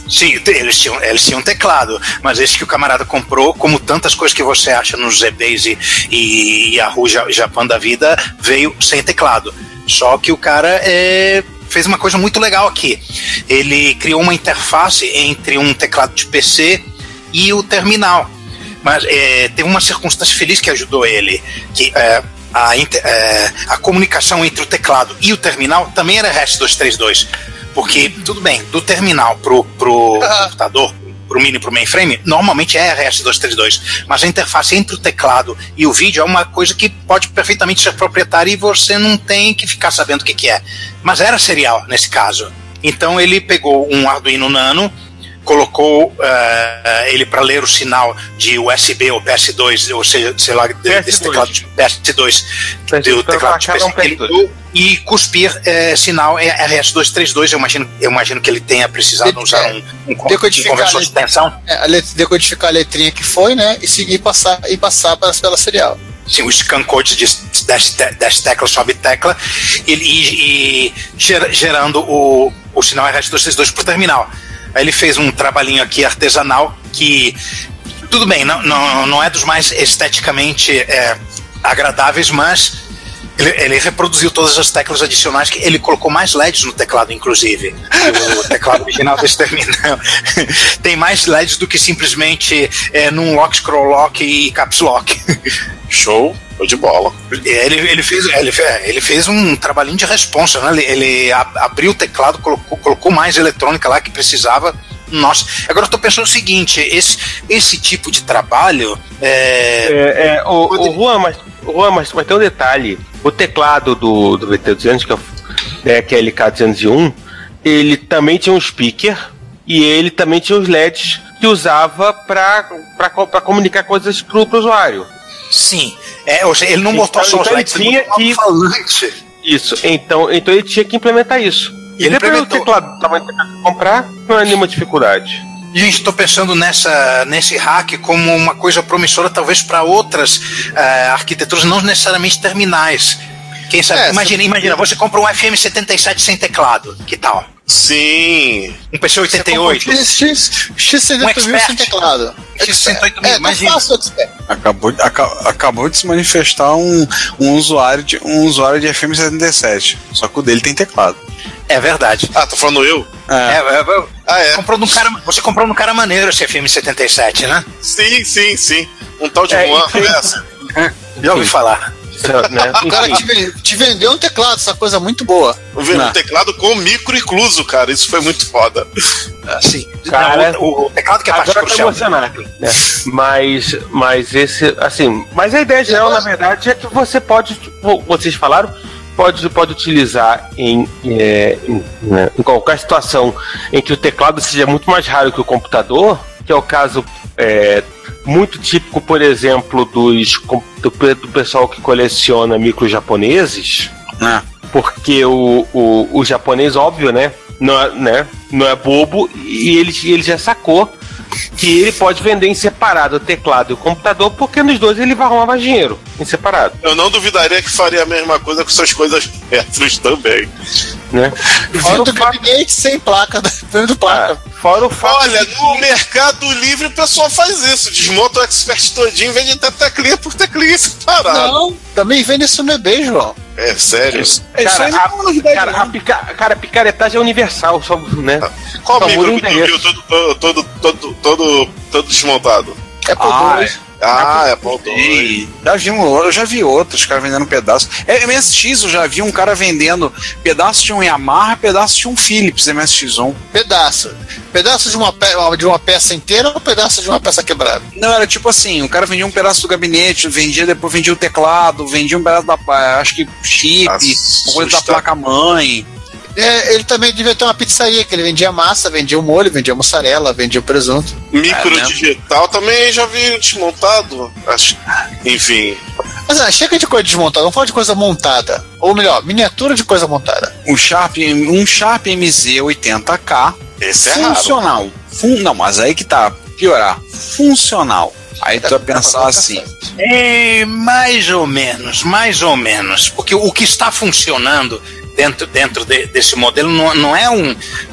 Sim, eles tinham, eles tinham teclado, mas esse que o camarada comprou, como tantas coisas que você acha nos ZBs e, Yahoo Ja- Japan da vida, veio sem teclado. Só que o cara é, fez uma coisa muito legal aqui. Ele criou uma interface entre um teclado de PC e o terminal. Mas é, teve uma circunstância feliz que ajudou ele, que é, a, é, a comunicação entre o teclado e o terminal também era REST232. Porque, tudo bem, do terminal pro, pro Ah. computador, pro mini pro mainframe, normalmente é RS232, mas a interface entre o teclado e o vídeo é uma coisa que pode perfeitamente ser proprietária e você não tem que ficar sabendo o que, que é. Mas era serial nesse caso. Então ele pegou um Arduino Nano, colocou eh, ele para ler o sinal de USB ou PS2, ou seja, sei lá, de- desse PS2. teclado de PS2, PS2 do teclado de para PC marcar que ele um PS2. deu, e cuspir eh, sinal é RS232. Eu imagino, eu imagino que ele tenha precisado De- usar é, um, um, um decodificar conversor de tensão. É, decodificar a letrinha que foi, né? E seguir passar, e passar para pela serial. Sim, o scan code de dash, te- dash tecla, sobe tecla, e, e, e gera- gerando o, o sinal RS232 por terminal. Aí ele fez um trabalhinho aqui artesanal que, tudo bem, não, não, não é dos mais esteticamente é, agradáveis, mas ele, ele reproduziu todas as teclas adicionais, que ele colocou mais LEDs no teclado, inclusive. O teclado original desse terminal tem mais LEDs do que simplesmente é, num lock, scroll lock e caps lock. show, show de bola. Ele, ele, fez, ele, fe- ele fez um trabalhinho de responsa, né? Ele, ele a- abriu o teclado, colocou, colocou mais eletrônica lá que precisava. Nossa, agora eu tô pensando o seguinte: esse, esse tipo de trabalho é, É, é, o, o Juan, mas, Juan, mas, mas tem um detalhe. O teclado do, do VT200, que é, o- né, que é LK201, ele também tinha um speaker e ele também tinha os LEDs que usava para comunicar coisas pro, pro usuário. sim. É, ou seja, ele não Então, botou só os então ele ele tinha um que- falante. Isso, então, então ele tinha que implementar isso. E ele depois o teclado tem que comprar, não é nenhuma dificuldade. Gente, estou pensando nessa, nesse hack como uma coisa promissora, talvez para outras eh, arquiteturas, não necessariamente terminais. Quem sabe? É, imagina, imagina, você compra um FM77 sem teclado, que tal? Sim. Um PC88. X, X, X78 Um mil expert. sem teclado. X108 mil, É, tá imagina. Acabou, de- aca- acabou de se manifestar um, um, usuário de, um usuário de FM77. Só que o dele tem teclado. É verdade. Ah, tô falando eu? É, É, é, é, Ah, é. comprou num cara, você comprou num cara maneiro esse FM77, né? Sim, sim, sim. Um tal de É, Juan, e- essa. Já ouvi falar. Né? O cara te, te vendeu um teclado, essa coisa muito boa. Eu vi um teclado com micro incluso, cara. Isso foi muito foda. Sim. Cara, Não, o, o teclado que é parte Agora tá crucial. emocionado. Né? Mas, mas esse, assim, mas a ideia geral, na verdade, é que você pode, tipo, vocês falaram, pode, pode utilizar em, é, em, né, em qualquer situação em que o teclado seja muito mais raro que o computador, que é o caso é, muito típico, por exemplo, dos, do, do pessoal que coleciona micro japoneses, É. porque o, o, o japonês, óbvio, né? Não, né? não é bobo e ele, ele já sacou que ele pode vender em separado o teclado e o computador, porque nos dois ele vai arrumar mais dinheiro em separado, Eu não duvidaria que faria a mesma coisa com suas coisas retros também. né? Fora o fato, gabinete sem placa, vendo placa. ah, fora o fato Olha, de no Mercado Livre o pessoal faz isso. Desmonta o expert todinho vende até teclinha por teclinha separado. Não, também vende isso no eBay, João. É sério? Isso Cara, aí não é uma a, novidade, cara, a, pica, cara, a picaretagem é universal, só, né? Qual Só micro que tu viu todo, todo, todo, todo, todo, desmontado? É por Ah, dois. Ah, é Paul 2. Ei, já vi um, eu já vi outros caras vendendo pedaços. É, MSX eu já vi um cara vendendo pedaço de um Yamaha, pedaço de um Philips MSX1. Pedaço. Pedaço de uma, de uma peça inteira ou pedaço de uma peça quebrada? Não, era tipo assim, o cara vendia um pedaço do gabinete, vendia, depois vendia o teclado, vendia um pedaço da, acho que chip, coisa da placa-mãe. É, ele também devia ter uma pizzaria, que ele vendia massa, vendia o molho, vendia mussarela, vendia o presunto. Micro É, né? digital também já vi desmontado. Acho... Enfim. Mas ah, chega de coisa desmontada, vamos falar de coisa montada. Ou melhor, miniatura de coisa montada. Um Sharp, um Sharp MZ80K Esse é raro. funcional. Fun- não, mas aí que tá, piorar. Funcional. Aí tu vai pensar assim, É, mais ou menos, mais ou menos. Porque o que está funcionando dentro, dentro de- desse modelo não, não é um,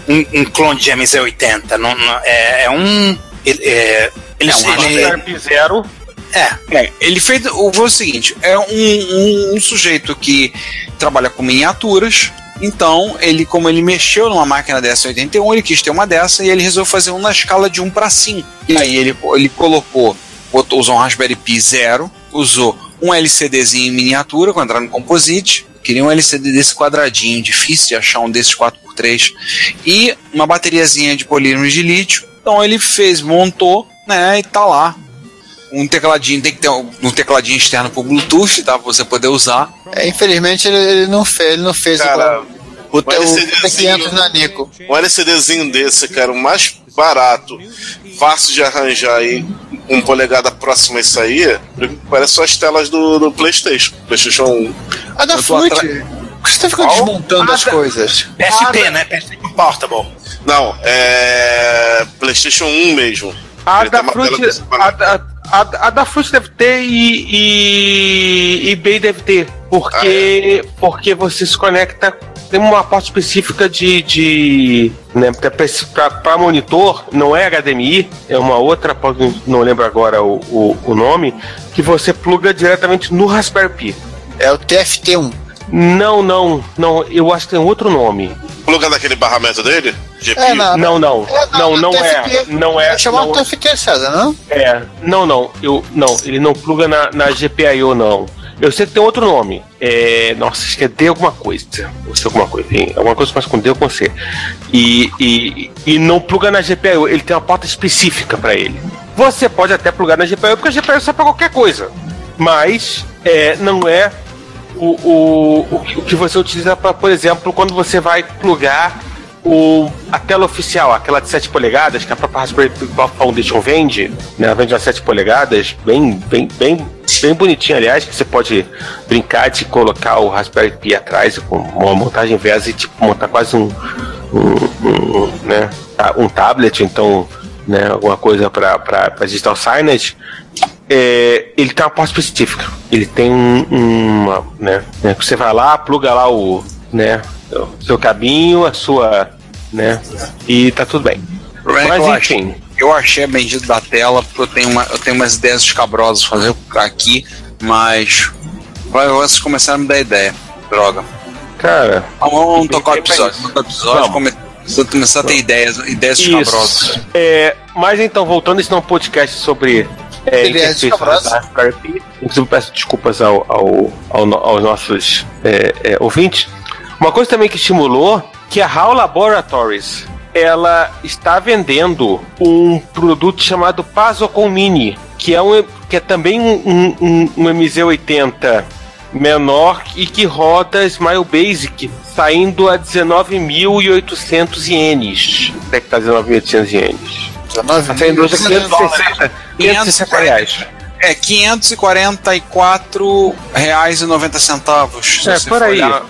um, um clone de MZ80, não, não- é, é um. Ele, é, ele, É um ele- Sharp Zero. é, É, ele fez o, o seguinte: é um, um- um sujeito que trabalha com miniaturas. Então, ele, como ele mexeu numa máquina dessa 81, ele quis ter uma dessa e ele resolveu fazer um na escala de 1 para 5. E aí ele, ele colocou, botou, usou um Raspberry Pi Zero, usou um LCDzinho em miniatura, quando entrar no Composite. Queria um LCD desse quadradinho, difícil de achar um desses 4x3. E uma bateriazinha de polímeros de lítio. Então ele fez, montou, né, e tá lá um tecladinho, tem que ter um, um tecladinho externo pro Bluetooth, tá? Pra você poder usar. É, infelizmente ele, ele não fez, ele não fez Cara, o, o, o, LCDzinho. T500 na Nico. Um LCDzinho desse, cara, o mais barato, fácil de arranjar aí, um polegada próximo a isso aí, parece só as telas do, do PlayStation. PlayStation 1. A da atra- Por que você tá ficando Qual? desmontando Ah, as da- coisas? PSP, né? PSP Portable. Não, é. PlayStation 1 mesmo. A Ele da Fruit, a, da- a, a da Fruit deve ter e, e eBay deve ter, porque porque você se conecta tem uma parte específica de, de né, para monitor, não é HDMI, é uma outra, não lembro agora o, o, o nome, que você pluga diretamente no Raspberry Pi. É o TFT1. Não, não, não, eu acho que tem outro nome. Pluga naquele barramento dele? GPU? É, Não, não, É, não, na não é, não é, É chamado não, TFT, César, não? É, não, não, eu não, ele não pluga na, na GPIO não. Eu sei que tem outro nome. É, nossa, acho que é D alguma coisa. Ou alguma coisa. Tem alguma coisa mais com D ou com C. E, e, e não pluga na GPIO, ele tem uma porta específica para ele. Você pode até plugar na GPIO, porque a GPIO serve para qualquer coisa. Mas é, não é o, o, o que você utiliza para, por exemplo, quando você vai plugar o, a tela oficial, aquela de 7 polegadas, que a própria Raspberry Pi Foundation vende, né? Ela vende umas 7 polegadas, bem, bem, bem, bem bonitinha, aliás, que você pode brincar de colocar o Raspberry Pi atrás com uma montagem inversa e tipo, montar quase um, um, um, né? tá, um tablet, então, né? alguma coisa para digital signage. É, ele tem uma porta específica. Ele tem um, uma, né, né, Você vai lá, pluga lá o, né, seu cabinho, a sua, né, e tá tudo bem. É Mas eu enfim, achei- Eu achei a bendita da tela, porque eu tenho, uma, eu tenho umas ideias escabrosas fazer aqui, mas. Vai, vocês começaram a me dar ideia. Droga. cara, Vamos, vamos tocar o episódio. isso. Tocar o episódio, Vamos. começar a ter ideias, ideias escabrosas. isso. É, mas então, voltando, esse não é um podcast sobre é, Raspberry Pi. Inclusive, peço desculpas ao, ao, ao aos nossos é, é, ouvintes. Uma coisa também que estimulou que a HAL Laboratories ela está vendendo um produto chamado Pazocon Mini, que é, um, que é também um, um, um MZ80 menor e que roda Smile Basic, saindo a 19.800 ienes. Até que tá 19.800 ienes. 19 Tá saindo hoje a 560, 560 reais. É, 544 reais e 90 centavos. É, por aí. olhar.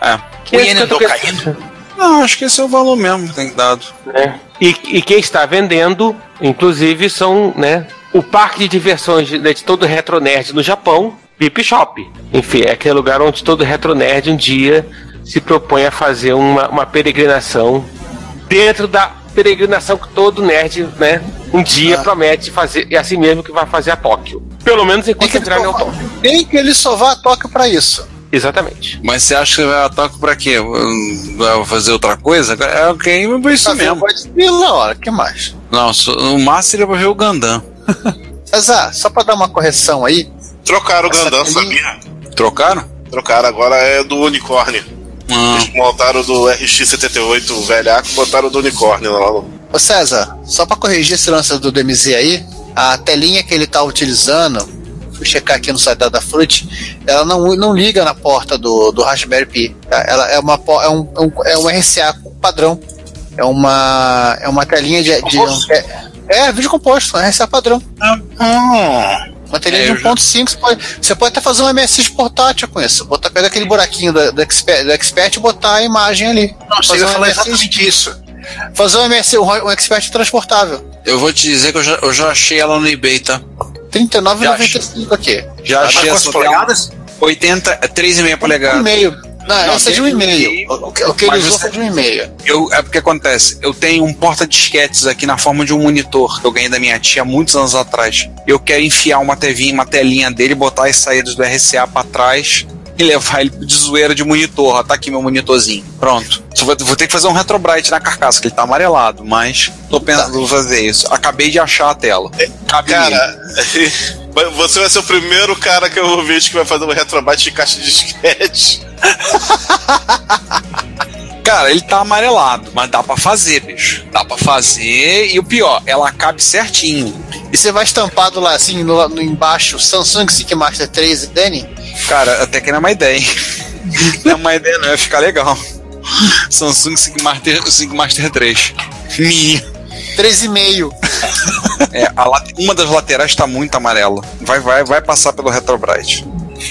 É. O iene andou 550 caindo? Não, acho que esse é o valor mesmo que tem dado. né? E, e quem está vendendo, inclusive, são né, o parque de diversões de, de todo retro nerd no Japão, Pip Shop. Enfim, é aquele lugar onde todo retro nerd um dia se propõe a fazer uma, uma peregrinação dentro da peregrinação que todo nerd, né, um dia Ah. promete fazer, é assim mesmo que vai fazer a Tóquio. Pelo menos enquanto entrar em Tóquio. Nem que ele só vá a Tóquio pra isso. Exatamente. Mas você acha que vai ataque pra quê? Vai fazer outra coisa? É ok, mas isso o mesmo. Godzilla, na hora, que mais? Não, no máximo seria pra ver o Gundam. Azar, só pra dar uma correção aí, Trocaram o telinha- sabia? Trocaram? Trocaram, agora é do unicórnio. Ah, Eles montaram do RX-78 velhaco botaram do unicórnio lá. no- Ô César, só pra corrigir esse lance do DMZ aí, a telinha que ele tá utilizando, fui checar aqui no site da, da Fruit, ela não, não liga na porta do, do Raspberry Pi. tá? Ela é, uma, é, um, é um, é RCA padrão. É uma, é uma telinha de. de um- é, é, vídeo composto, é RCA padrão. Hum, Uma telinha É, de eu já- 1.5, você pode, você pode até fazer um MSX portátil com isso. Botar, pegar aquele buraquinho do, do, Expert, Expert e botar a imagem ali. não, você ia um falar MSX exatamente isso. Fazer um, MS, um, um Expert transportável. eu vou te dizer que eu já, eu já achei ela no eBay, tá? R$39,95 aqui. Já Mas achei quantas essa polegadas? 80, é 3,5 Um polegadas. e-mail. Não, Não, essa é de um e-mail. O, que- o que ele usou foi de um e-mail. Eu, é porque acontece, eu tenho um porta-disquetes aqui na forma de um monitor que eu ganhei da minha tia há muitos anos atrás. Eu quero enfiar uma tevinha, uma telinha dele, botar as saídas do RCA pra trás e levar ele de zoeira de monitor. Ó, tá aqui meu monitorzinho. Pronto. Só vou, vou ter que fazer um retrobrite na carcaça, que ele tá amarelado, mas tô pensando em fazer isso. Acabei de achar a tela. Cabe. Cara, você vai ser o primeiro cara que eu vou ver que vai fazer um retrobate de caixa de disquete. Cara, ele tá amarelado, mas dá pra fazer, bicho. Dá pra fazer. E o pior, ela cabe certinho. E você vai estampado lá assim, no, no embaixo, Samsung Sync Master 3 Danny. Cara, até que não é uma ideia. hein? Não é uma ideia, não. Ia ficar legal. Samsung Sync Master, Sync Master 3. Mini. 3,5. É, a uma das laterais tá muito amarela. Vai, vai, vai passar pelo Retrobrite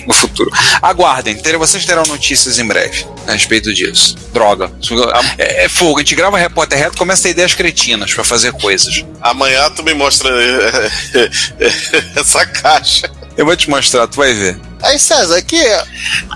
no futuro. Aguardem, ter- vocês terão notícias em breve a respeito disso. Droga. É, é fogo, a gente grava repórter reto e começa a ter ideias cretinas pra fazer coisas. Amanhã tu me mostra essa caixa. Eu vou te mostrar, tu vai ver. Aí, César, aqui,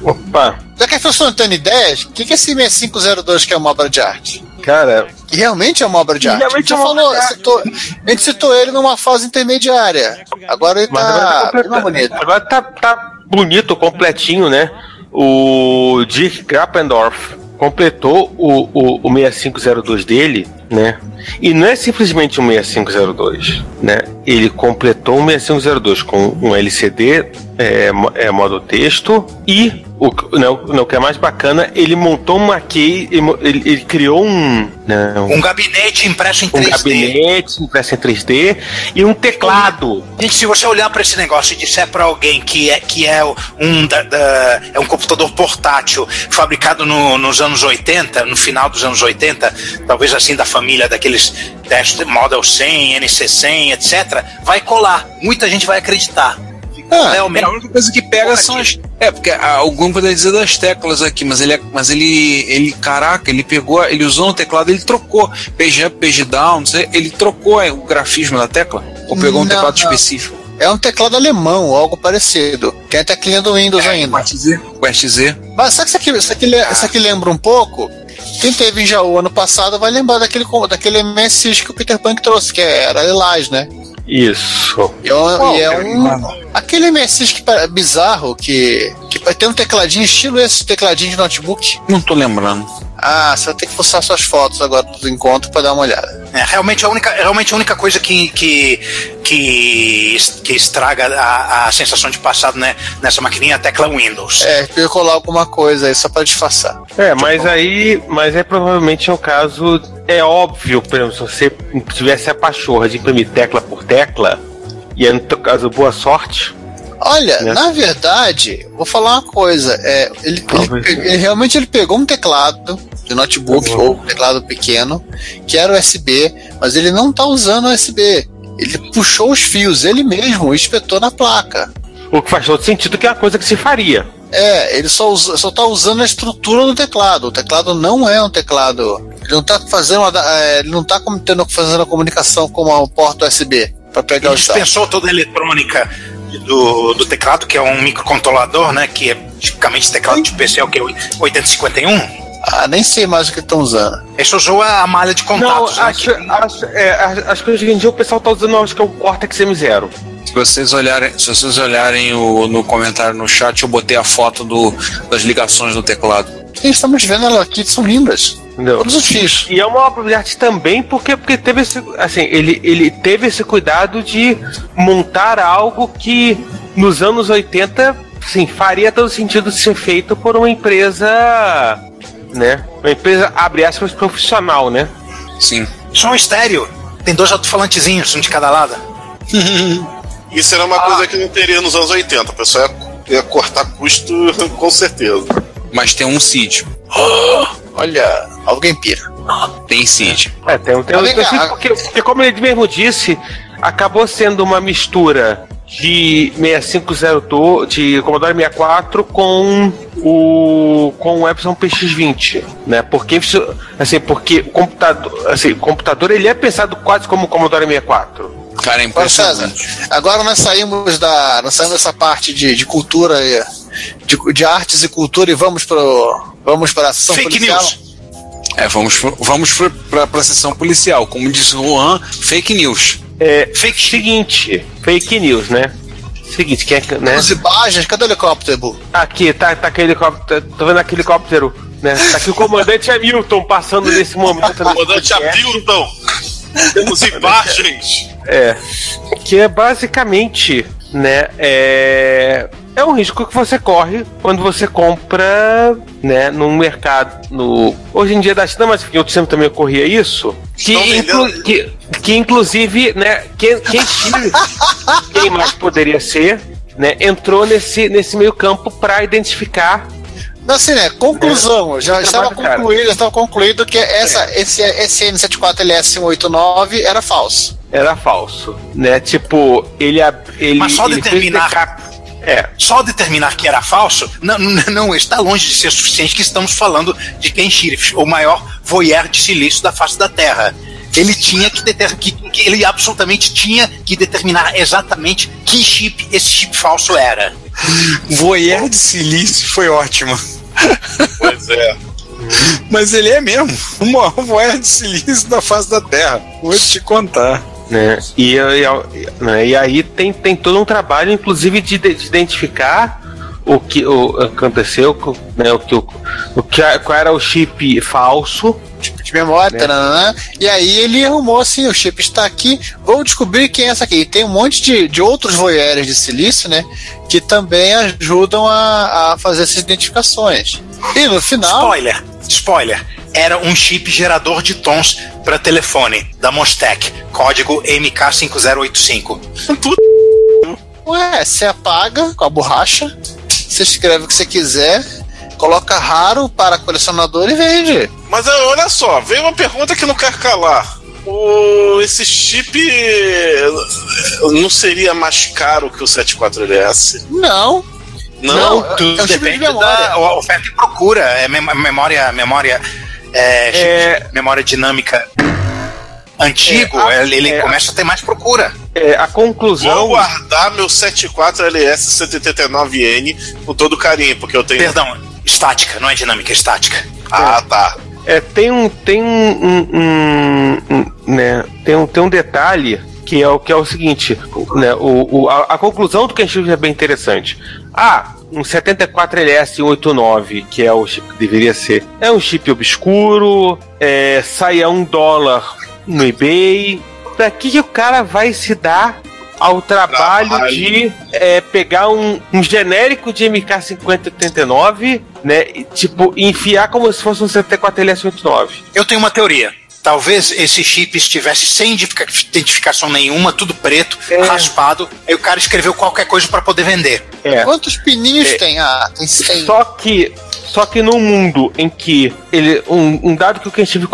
Opa, já que a pessoa não tem ideias, o que, que é esse 6502 que é uma obra de arte? cara, Que realmente é uma obra de arte. Realmente a é gente uma obra falou, de arte. citou, a gente citou ele numa fase intermediária. Agora ele tá agora, tá agora tá, tá bonito, completinho, né? O Dick Grappendorf completou o, o, o 6502 dele, né? E não é simplesmente um 6502, né? Ele completou um 6502 com um LCD, é, é, modo texto, e o, que- não, não, o que é mais bacana, ele montou uma key, ele, ele- ele criou um, não, Um gabinete impresso em um 3D. gabinete impresso em 3D e um teclado. Gente, se você olhar para esse negócio e disser para alguém que é, que é um, da- da- é um computador portátil fabricado no- nos anos 80, no final dos anos 80, talvez assim da família daqueles test Model 100, NC100, etc., vai colar. Muita gente vai acreditar. Ah, É, Realmente. a única coisa que pega são as. É, porque ah, algum poderia dizer das teclas aqui, mas ele, é- mas ele, ele, caraca, ele pegou, ele usou no teclado, ele trocou PG up, PG down, não sei, ele trocou é, o grafismo da tecla? Ou pegou um Não, teclado não. específico? É um teclado alemão, algo parecido. Que é a teclinha do Windows O ainda. O RTZ? Mas sabe que isso aqui, isso, aqui, isso aqui lembra um pouco? Quem teve em Jaú ano passado vai lembrar daquele, daquele MSX que o Peter Punk trouxe, que era Lilás, né? Isso. E é um, Qual e é um- aquele MSX que bizarro que, que tem um tecladinho estilo esse tecladinho de notebook. Não tô lembrando. Ah, você vai ter que postar suas fotos agora do encontro pra dar uma olhada. É, realmente a única, realmente a única coisa que, que, que, que estraga a, a sensação de passado né, nessa maquininha é a tecla Windows. É, eu colar alguma coisa aí só pra disfarçar. É, mas aí, mas aí provavelmente é um caso. É óbvio, por exemplo, se você tivesse a pachorra de imprimir tecla por tecla, e é no teu caso boa sorte, Olha, Né? na verdade, vou falar uma coisa. É, ele, ele ele- realmente ele pegou um teclado de notebook Uhum. ou teclado pequeno, que era USB, mas ele não tá usando USB. Ele puxou os fios ele mesmo e espetou na placa. O que faz todo sentido que é uma coisa que se faria. É, ele só, usa, só tá usando a estrutura do teclado. O teclado não é um teclado. Ele não tá fazendo uma, é, ele não tá tendo, fazendo a comunicação com uma porta USB para pegar Ele dispensou toda a eletrônica do, do teclado, que é um microcontrolador, né? Que é tipicamente teclado de PC, é o que? 8051? Ah, nem sei mais o que estão usando. Só usou a malha de Não, contatos, né? acho, que- acho, é, acho- que hoje em dia o pessoal tá usando, acho que é o Cortex M0. Se vocês olharem, se vocês olharem o, no comentário no chat, eu botei a foto do, das ligações do teclado. E estamos vendo ela aqui, são lindas. Entendeu? Todos os fios. E é uma obra de arte também porque, porque teve esse, assim, ele, ele teve esse cuidado de montar algo que nos anos 80 assim, faria todo sentido ser feito por uma empresa, né? Uma empresa, abre aspas, profissional, né? Sim. Som estéreo. Tem dois alto-falantezinhos, um de cada lado. Isso era uma coisa que não teria nos anos 80. O pessoal ia, ia cortar custo com certeza. Mas tem um seed. Olha, alguém pira. Tem seed. É, tem, tem- cá. porque, porque, como ele mesmo disse, acabou sendo uma mistura de 6502, de Commodore 64 com o com o Epson PX20, né? Porque assim, porque o computador, assim, o computador ele é pensado quase como o Commodore 64. Cara, é Agora, César, impressionante. agora nós saímos da. Nós saímos dessa parte de, de cultura e. De, de artes e cultura e vamos pro. Vamos para a sessão Fake policial. news. É, vamos, vamos pra, pra, pra sessão policial. Como disse o Juan, fake news. É, Fake seguinte, fake news, né? Seguinte, quem é que, né? As imagens, cadê o helicóptero? Aqui, tá, tá aquele helicóptero, tô vendo aquele helicóptero, né? Tá aqui o comandante Hamilton passando nesse momento. né? Comandante Hamilton! Temos imagens! É. Que é basicamente, né? É, é um risco que você corre quando você compra, né? Num mercado. No, hoje em dia da China, mas em outro tempo também ocorria isso. Que, inclu- que, que inclusive, né? Quem, quem, quem mais poderia ser, né? Entrou nesse, nesse meio campo para identificar Mas assim, né? Conclusão. Já estava concluído, já estava concluído que essa, esse, esse N74LS189 era falso. era falso, né? Tipo, ele ab- ele Mas só ele determinar- É, Só determinar que era falso não, não, está longe de ser suficiente que estamos falando de Ken Shirif, o maior voyeur de silício da face da Terra. Ele tinha que determinar, que, que ele absolutamente tinha que determinar exatamente que chip esse chip falso era. Voyeur de silício foi ótimo. Pois é. Mas ele é mesmo. O maior voyeur de silício da face da Terra. Vou te contar. Né? E, e- né? e aí tem, tem todo um trabalho, inclusive, de, de identificar o que o, aconteceu, co- né? O que, o, o que qual era o chip falso. Tipo de memória, taranã. E aí ele arrumou assim: o chip está aqui, vou descobrir quem é essa aqui. E tem um monte de, de outros voyeurs de silício, né? Que também ajudam a, a fazer essas identificações. E no final. Spoiler, spoiler. Era um chip gerador de tons para telefone da Mostec, código MK5085. Ué, você apaga com a borracha, você escreve o que você quiser, coloca raro para colecionador e vende. Mas olha só, veio uma pergunta que não quer calar. O, esse chip eh, não seria mais caro que o 74LS? Não, Não, Não, Tudo é um chip de depende memória. da oferta e procura. É mem- memória, memória, é, chip É. de memória dinâmica antigo. É, a- ele é, começa a ter mais procura. É, a Vou conclusão. guardar meu 74LS 189N com todo carinho, porque eu tenho. Perdão, estática, não é dinâmica, é estática. Ah, tá. É, tem um tem um, um- um- um, né, tem um tem um detalhe que é o que é o seguinte, né, o, o- a, a conclusão do que a gente é bem interessante. Ah, um 74LS 189, que é o chip que deveria ser, é um chip obscuro, é, sai a um dólar no eBay. Pra que, que o cara vai se dar ao trabalho, Trabalho. de é, pegar um, um genérico de MK5089, né? E, tipo, enfiar como se fosse um 74LS89. Eu tenho uma teoria. Talvez esse chip estivesse sem identifica- identificação nenhuma, tudo preto, É. raspado. Aí o cara escreveu qualquer coisa para poder vender. É. quantos pininhos É. tem? Ah, tem 100. Só que, só que num mundo em que ele, um, um dado que o Ken Steve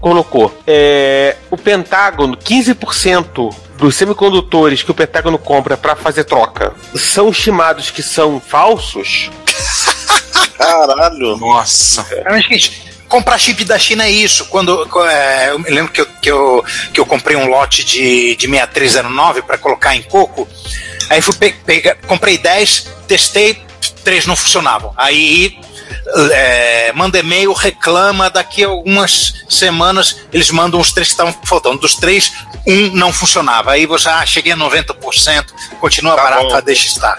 colocou, é, o Pentágono, 15% dos semicondutores que o Pentágono compra para fazer troca são estimados que são falsos. Caralho. Nossa. Mas, gente, comprar chip da China é isso. Quando é, eu me lembro que eu, que, eu, que eu comprei um lote de, de 6309 para colocar em coco. Aí fui pe comprei 10, testei, três não funcionavam. Aí é, manda e-mail, reclama, daqui a algumas semanas eles mandam os três que estavam faltando. Dos três, um não funcionava. Aí você, ah, cheguei a 90%, continua Tá barato, bom. deixa estar.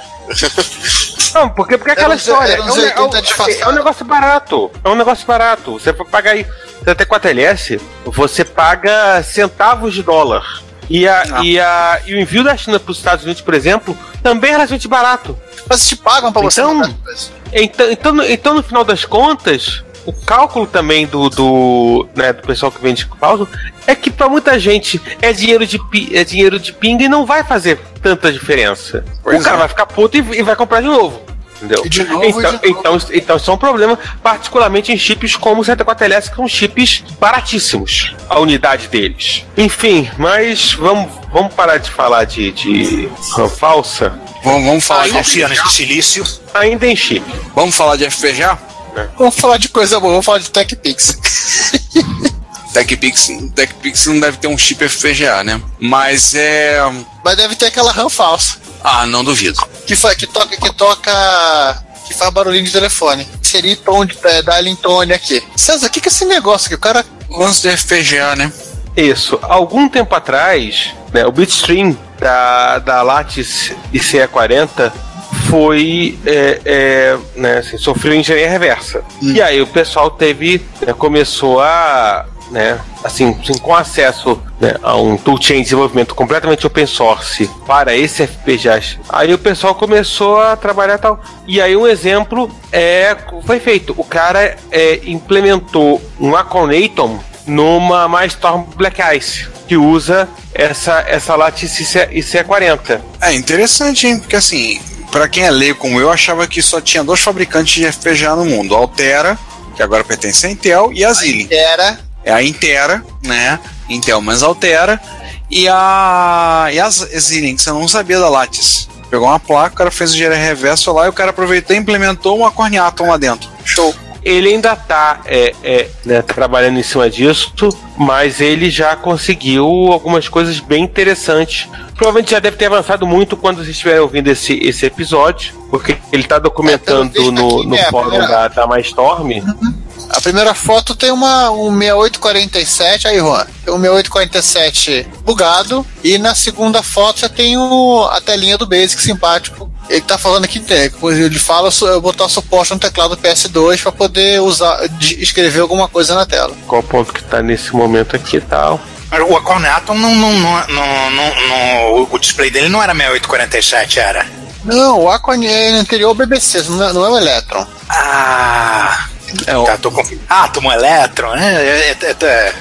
Não, porque, porque é aquela história. É um, é, um, 80 disfarçado. é um negócio barato. É um negócio barato. Você for pagar aí. Você tem 4LS, você paga centavos de dólar. E, a, Ah. e, a, e o envio da China para os Estados Unidos, por exemplo, também é relativamente barato. Mas te pagam você Então- coisa. Então, então, no- então, no final das contas, o cálculo também do, do, né, do pessoal que vende pausa é que para muita gente é dinheiro de, é dinheiro de pinga e não vai fazer tanta diferença. Pois o cara é. vai ficar puto e, e vai comprar de novo. Entendeu? E de novo, então, de novo. então, então isso é um problema, particularmente em chips como o 74LS, que são chips baratíssimos, a unidade deles. Enfim, mas vamos, vamos parar de falar de, de falsa. Vamos, vamos falar de Falcianos de silício. Ainda em chip. Vamos falar de FPGA? Vamos falar de coisa boa, vamos falar de TechPix. TechPix, TechPix não deve ter um chip FPGA, né? Mas é. Mas deve ter aquela RAM falsa. Ah, não duvido. Que, fa que toca, que toca. Que faz barulhinho de telefone. Seria tom de é, Tone aqui. César, o que, que é esse negócio aqui? O cara. Lance de FPGA, né? Isso. Algum tempo atrás, né, o Bitstream da, da Lattice ICE40 foi é, é, né, assim, sofreu engenharia reversa. E aí o pessoal teve né, começou a né, assim, assim, com acesso né, a um toolchain de desenvolvimento completamente open source para esse FPGAs. Aí o pessoal começou a trabalhar tal. E aí um exemplo é foi feito. O cara é, implementou um Aconaton numa MyStorm Black Ice que usa essa essa Lattice IC40. É interessante, hein? Porque assim, pra quem é leigo como eu, achava que só tinha dois fabricantes de FPGA no mundo: a Altera, que agora pertence à Intel, e a Zilli. Era. É a Intera, né? Intel mais Altera. E a, e a Zilli, que você não sabia da Lattice. Pegou uma placa, o cara fez o engenharia reverso lá e o cara aproveitou e implementou uma Corniaton lá dentro. Show. Ele ainda está é, é, né, trabalhando em cima disso, mas ele já conseguiu algumas coisas bem interessantes. Provavelmente já deve ter avançado muito quando vocês estiverem ouvindo esse, esse episódio, porque ele está documentando É, pelo visto no, aqui, no é, fórum da, da MyStorm. A primeira foto tem uma, um 6847, aí Juan, tem um 6847 bugado, e na segunda foto já tem o, a telinha do Basic simpático. Ele tá falando aqui, ele fala eu botar suporte no teclado PS2 para poder usar, de- escrever alguma coisa na tela. Qual o ponto que está nesse momento aqui e tal. O Corniaton não, não, não, não, não, não- o display dele não era 6847, era. Não, o Aquan é anterior ao BBC, não é, não é o Electron. Ah, É, o- tá, tô confuso. Ah, Tomo Electron, né? É, é, é,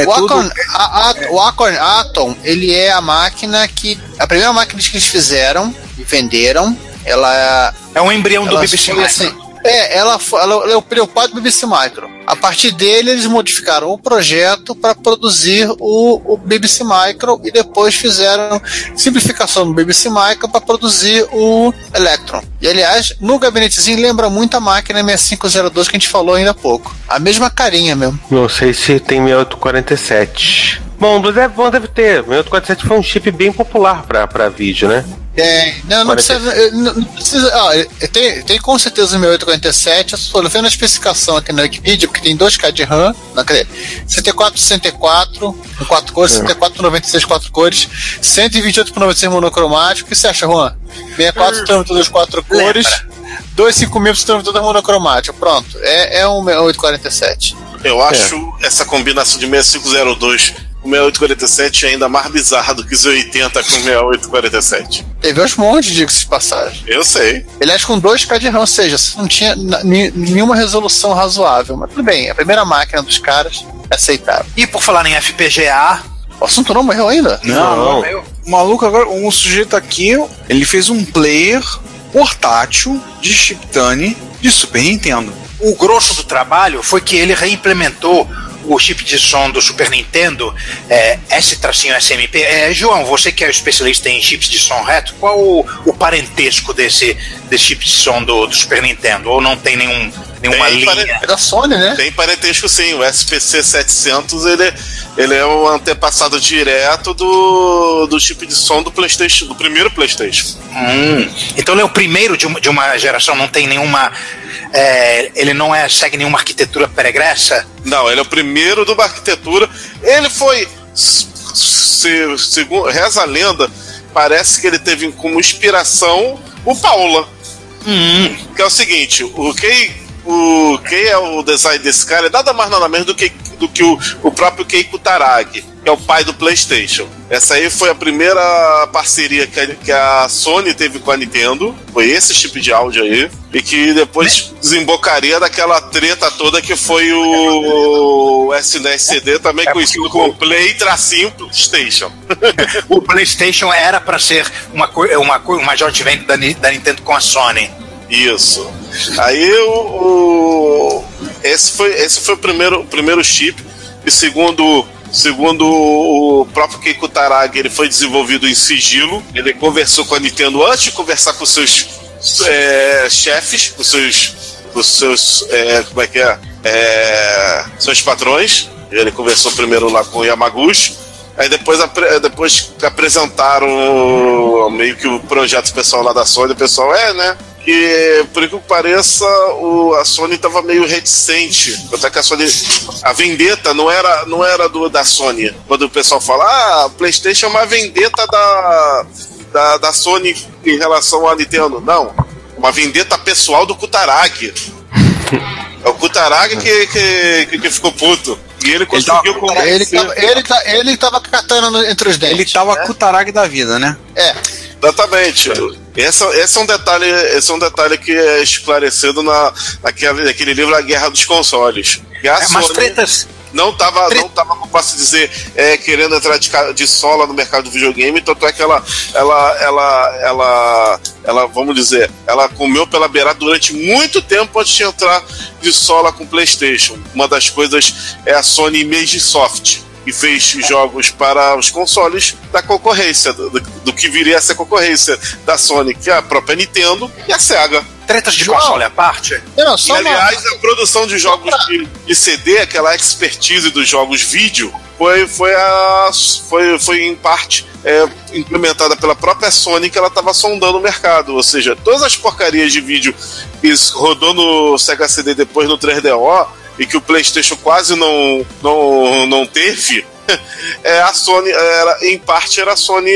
é o, tudo- Acon, a, a- o Acon Atom, ele é a máquina que. A primeira máquina que eles fizeram e venderam, ela é um embrião do foi assim, É, ela, ela, ela é o preocupado do BBC Micro. A partir dele, eles modificaram o projeto para produzir o, o BBC Micro e depois fizeram simplificação do BBC Micro para produzir o Electron. E aliás, no gabinetezinho lembra muito a máquina 6502 que a gente falou ainda há pouco. A mesma carinha mesmo. Não sei se tem 6847. Bom, deve, bom, deve ter. 6847 foi um chip bem popular para vídeo, né? Tem. Não, não precisa. Não, não precisa eh, tem, tem com certeza o 6847. Eu estou vendo a especificação aqui na Wikipedia, porque tem 2K de RAM. Não, cadê? 64 64, com 4 cores, É. 64 96 4 cores, 128 por 96 monocromático. O que você acha, Juan? 64 também todas as 4 cores, 256 também todas monocromático. Pronto. É, é um 6847. Eu acho essa combinação de 6502 com 6847 ainda mais bizarra do que os 80 com 6847. Teve uns montes de de passagem. Eu sei. Aliás, com 2K de RAM, ou seja, não tinha nenhuma resolução razoável. Mas tudo bem, a primeira máquina dos caras é aceitável. E por falar em FPGA. O assunto não morreu ainda? Não, não. O maluco agora, um sujeito aqui, ele fez um player portátil de chiptune de Super Nintendo. O grosso do trabalho foi que ele reimplementou o chip de som do Super Nintendo, é, S-SMP. É, João, você que é especialista em chips de som reto, qual o, o parentesco desse, desse chip de som do, do Super Nintendo? Ou não tem nenhum, nenhuma Tem linha? pare- É da Sony, né? Tem parentesco sim, o SPC 700 ele, ele é o antepassado direto do, do chip de som do PlayStation, do primeiro PlayStation. Hum, então ele é o primeiro de uma, de uma geração, não tem nenhuma. é, ele não é, segue nenhuma arquitetura pregressa? Não, ele é o primeiro de uma arquitetura. Ele foi, se, se- segundo reza a lenda, parece que ele teve como inspiração o Paula. Que é o seguinte, o quem, o, quem é o design desse cara é nada mais nada menos do que, do que o, o próprio Keiko Taragi, que é o pai do PlayStation. Essa aí foi a primeira parceria que a, que a Sony teve com a Nintendo, foi esse tipo de áudio aí, e que depois desembocaria daquela treta toda que foi o, o SNES CD, também É conhecido o- como Play Tracinho PlayStation. O PlayStation era para ser uma, uma, uma joint venture da, da Nintendo com a Sony. Isso. Aí o, o- esse foi esse foi o primeiro o primeiro chip e segundo segundo o próprio Keiko Taragi, ele foi desenvolvido em sigilo. Ele conversou com a Nintendo antes de conversar com seus é, chefes, com seus com seus é, como é que é? É, seus patrões. Ele conversou primeiro lá com o Yamaguchi. Aí depois, depois apresentaram meio que o projeto pessoal lá da Sony, o pessoal é, né? Que, por que pareça, o, a Sony tava meio reticente. Até que a Sony. A vendetta não era, não era do, da Sony. Quando o pessoal fala, ah, a PlayStation é uma vendetta da, da, da Sony em relação à Nintendo. Não. Uma vendetta pessoal do Kutaragi. É o Kutaragi que, que, que, que ficou puto. E ele conseguiu. Ele tava, ele, tá, ele tava catando no- entre os dentes. Ele tava né? Tarag da vida, né? É. Exatamente. Esse, esse é um detalhe, esse é um detalhe que é esclarecido na, naquele, naquele livro A Guerra dos Consoles. Que a É, Sony tretas. não estava, não tava, como posso dizer, é, querendo entrar de, de sola no mercado do videogame, tanto é que ela, ela, ela, ela, ela, vamos dizer, ela comeu pela beirada durante muito tempo antes de entrar de sola com PlayStation. Uma das coisas é a Sony Soft que fez jogos para os consoles da concorrência, do, do- que viria a ser concorrência da Sony, que é a própria Nintendo e a Sega. Tretas de João. console à parte. Não, E, só uma, aliás, a produção de jogos de, de CD, aquela expertise dos jogos vídeo, foi, foi, a, foi, foi em parte é, implementada pela própria Sony que ela estava sondando o mercado. Ou seja, todas as porcarias de vídeo que rodou no Sega CD depois no 3DO e que o PlayStation quase não, não, não teve. É, a Sony era, em parte era a Sony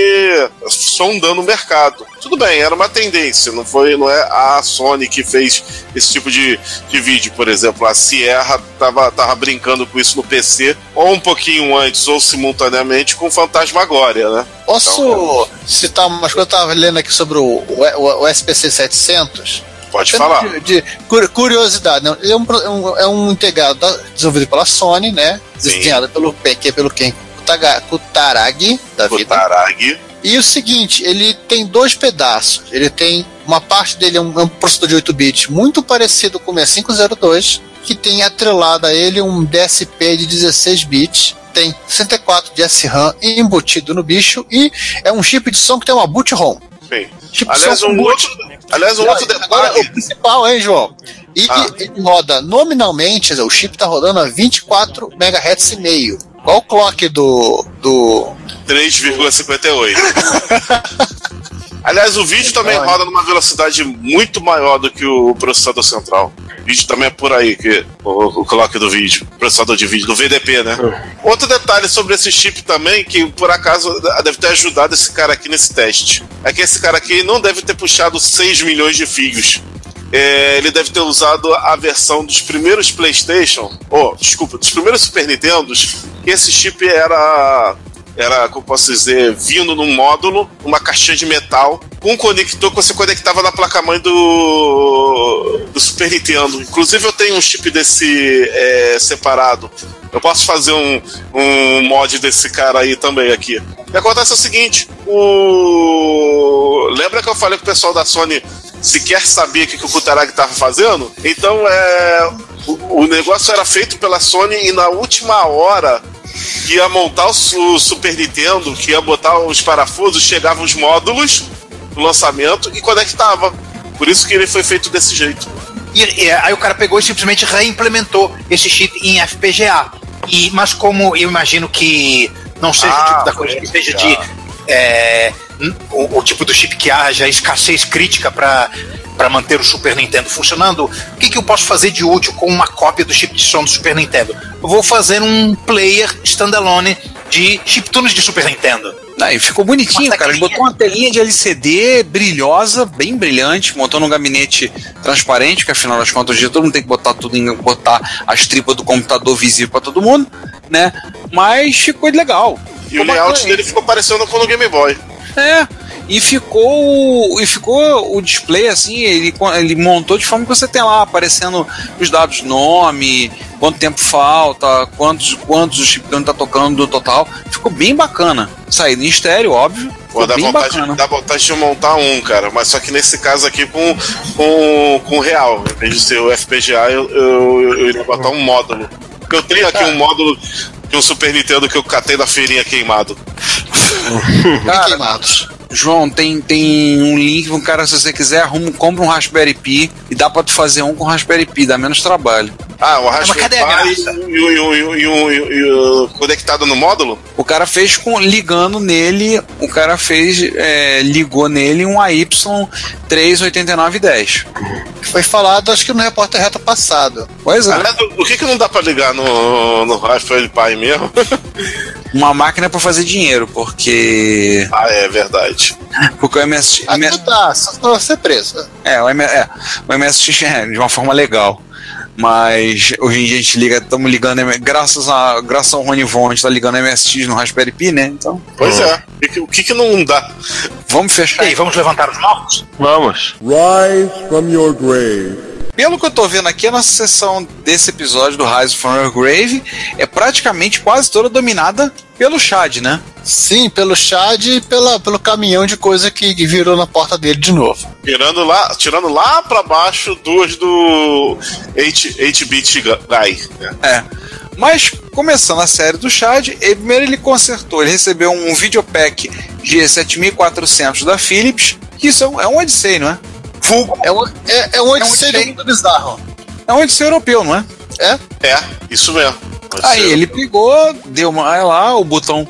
sondando o mercado. Tudo bem, era uma tendência, não foi, não é a Sony que fez esse tipo de, de vídeo, por exemplo, a Sierra tava, tava brincando com isso no PC, ou um pouquinho antes, ou simultaneamente com Fantasmagória, né? posso citar umas coisas que eu tava lendo aqui sobre o, o, o SPC 700? Pode falar. De, de cur- curiosidade, né? É um, é um, é um integrado da- desenvolvido pela Sony, né? Sim. Desenhado pelo que é pelo Kutaga- Kutaragi da O vida. Tarag. E o seguinte, ele tem dois pedaços. Ele tem uma parte dele é um, é um processador de 8 bits muito parecido com o 6502, que tem atrelado a ele um DSP de 16 bits. Tem 64 de SRAM embutido no bicho e é um chip de som que tem uma boot ROM. Chip de Aliás, um outro, aliás, um outro Agora, detalhe. o principal, hein, João? E Ah. ele roda nominalmente, o chip tá rodando a 24 MHz e meio. Qual o clock do. do. 3,58. Aliás, o vídeo também Olha. roda numa velocidade muito maior do que o processador central. Vídeo também é por aí, que o, o clock do vídeo, processador de vídeo, do VDP, né? Outro detalhe sobre esse chip também, que por acaso deve ter ajudado esse cara aqui nesse teste, é que esse cara aqui não deve ter puxado 6 milhões de fios. É, ele deve ter usado a versão dos primeiros PlayStation, ou desculpa, dos primeiros Super Nintendos, que esse chip era era, como posso dizer, vindo num módulo, uma caixinha de metal, com um conector que você conectava na placa-mãe do, do Super Nintendo. Inclusive eu tenho um chip desse é, separado. Eu posso fazer um, um mod desse cara aí também aqui. Que acontece o seguinte, o... Lembra que eu falei que o pessoal da Sony sequer sabia o que, que o Kutaragi estava fazendo. Então, é, o, o negócio era feito pela Sony e na última hora que ia montar o, Super Nintendo, que ia botar os parafusos, chegavam os módulos do lançamento e conectava. Por isso que ele foi feito desse jeito. E, e, aí o cara pegou e simplesmente reimplementou esse chip em FPGA. E, mas como eu imagino que não seja Ah, o tipo da coisa que seja de é, o, o tipo do chip que haja escassez crítica para para manter o Super Nintendo funcionando, o que, que eu posso fazer de útil com uma cópia do chip de som do Super Nintendo? Eu vou fazer um player standalone de chiptunes de Super Nintendo. Não, e ficou bonitinho, cara. Ele botou uma telinha de LCD brilhosa, bem brilhante, montou num gabinete transparente, que afinal das contas, todo mundo tem que botar tudo em botar as tripas do computador visível pra todo mundo, né? Mas ficou legal. E o layout dele ficou parecendo com o do Game Boy. É. E ficou, e ficou o display assim, ele, ele montou de forma que você tem lá aparecendo os dados nome, quanto tempo falta, quantos, quantos o chiptune tá tocando do total. Ficou bem bacana. Saída em estéreo, óbvio. Pô, dá vontade, bacana. dá vontade de montar um, cara. Mas só que nesse caso aqui com, com, com real. Em vez de ser o FPGA, eu, eu, eu iria botar um módulo. Porque eu tenho aqui um módulo de um Super Nintendo que eu catei da feirinha queimado. Bem queimados. João, tem, tem um link um cara, se você quiser, arruma, compra um Raspberry Pi e dá pra tu fazer um com Raspberry Pi, dá menos trabalho. Ah, o Raspberry a Pi e, o conectado no módulo? O cara fez com ligando nele, o cara fez, é, ligou nele um AY 38910. Que foi falado, acho que no repórter reto passado. Pois é, Aliás, o que, que não dá pra ligar no, no Raspberry Pi mesmo? uma máquina pra fazer dinheiro, porque ah, é verdade. porque o MS, Aqui MS tá, só pra você preso. é, o, M, é, o MSX é de uma forma legal. Mas hoje em dia a gente liga, estamos ligando, graças, a, graças ao Rony Von, a gente tá ligando MSX no Raspberry Pi, né? Então, Pois é. O que, o que, que não dá? vamos fechar. E aí, vamos levantar os mortos? Vamos. Rise from your grave. Pelo que eu tô vendo aqui, a nossa sessão desse episódio do Rise from Your Grave é praticamente quase toda dominada pelo Chad, né? Sim, pelo Chad e pela, pelo caminhão de coisa que virou na porta dele de novo. Tirando lá, tirando lá pra baixo duas do 8-bit guy. né? É. Mas, começando a série do Chad, ele, primeiro ele consertou, ele recebeu um videopack G7400 da Philips, que isso é um, é um Odyssey, não é? Vulgo. É um, é, é um Odyssey. muito bizarro. É um Odyssey europeu, não é? É? É, isso mesmo. Pode Aí ser. ele pegou, deu uma. Aí lá, o botão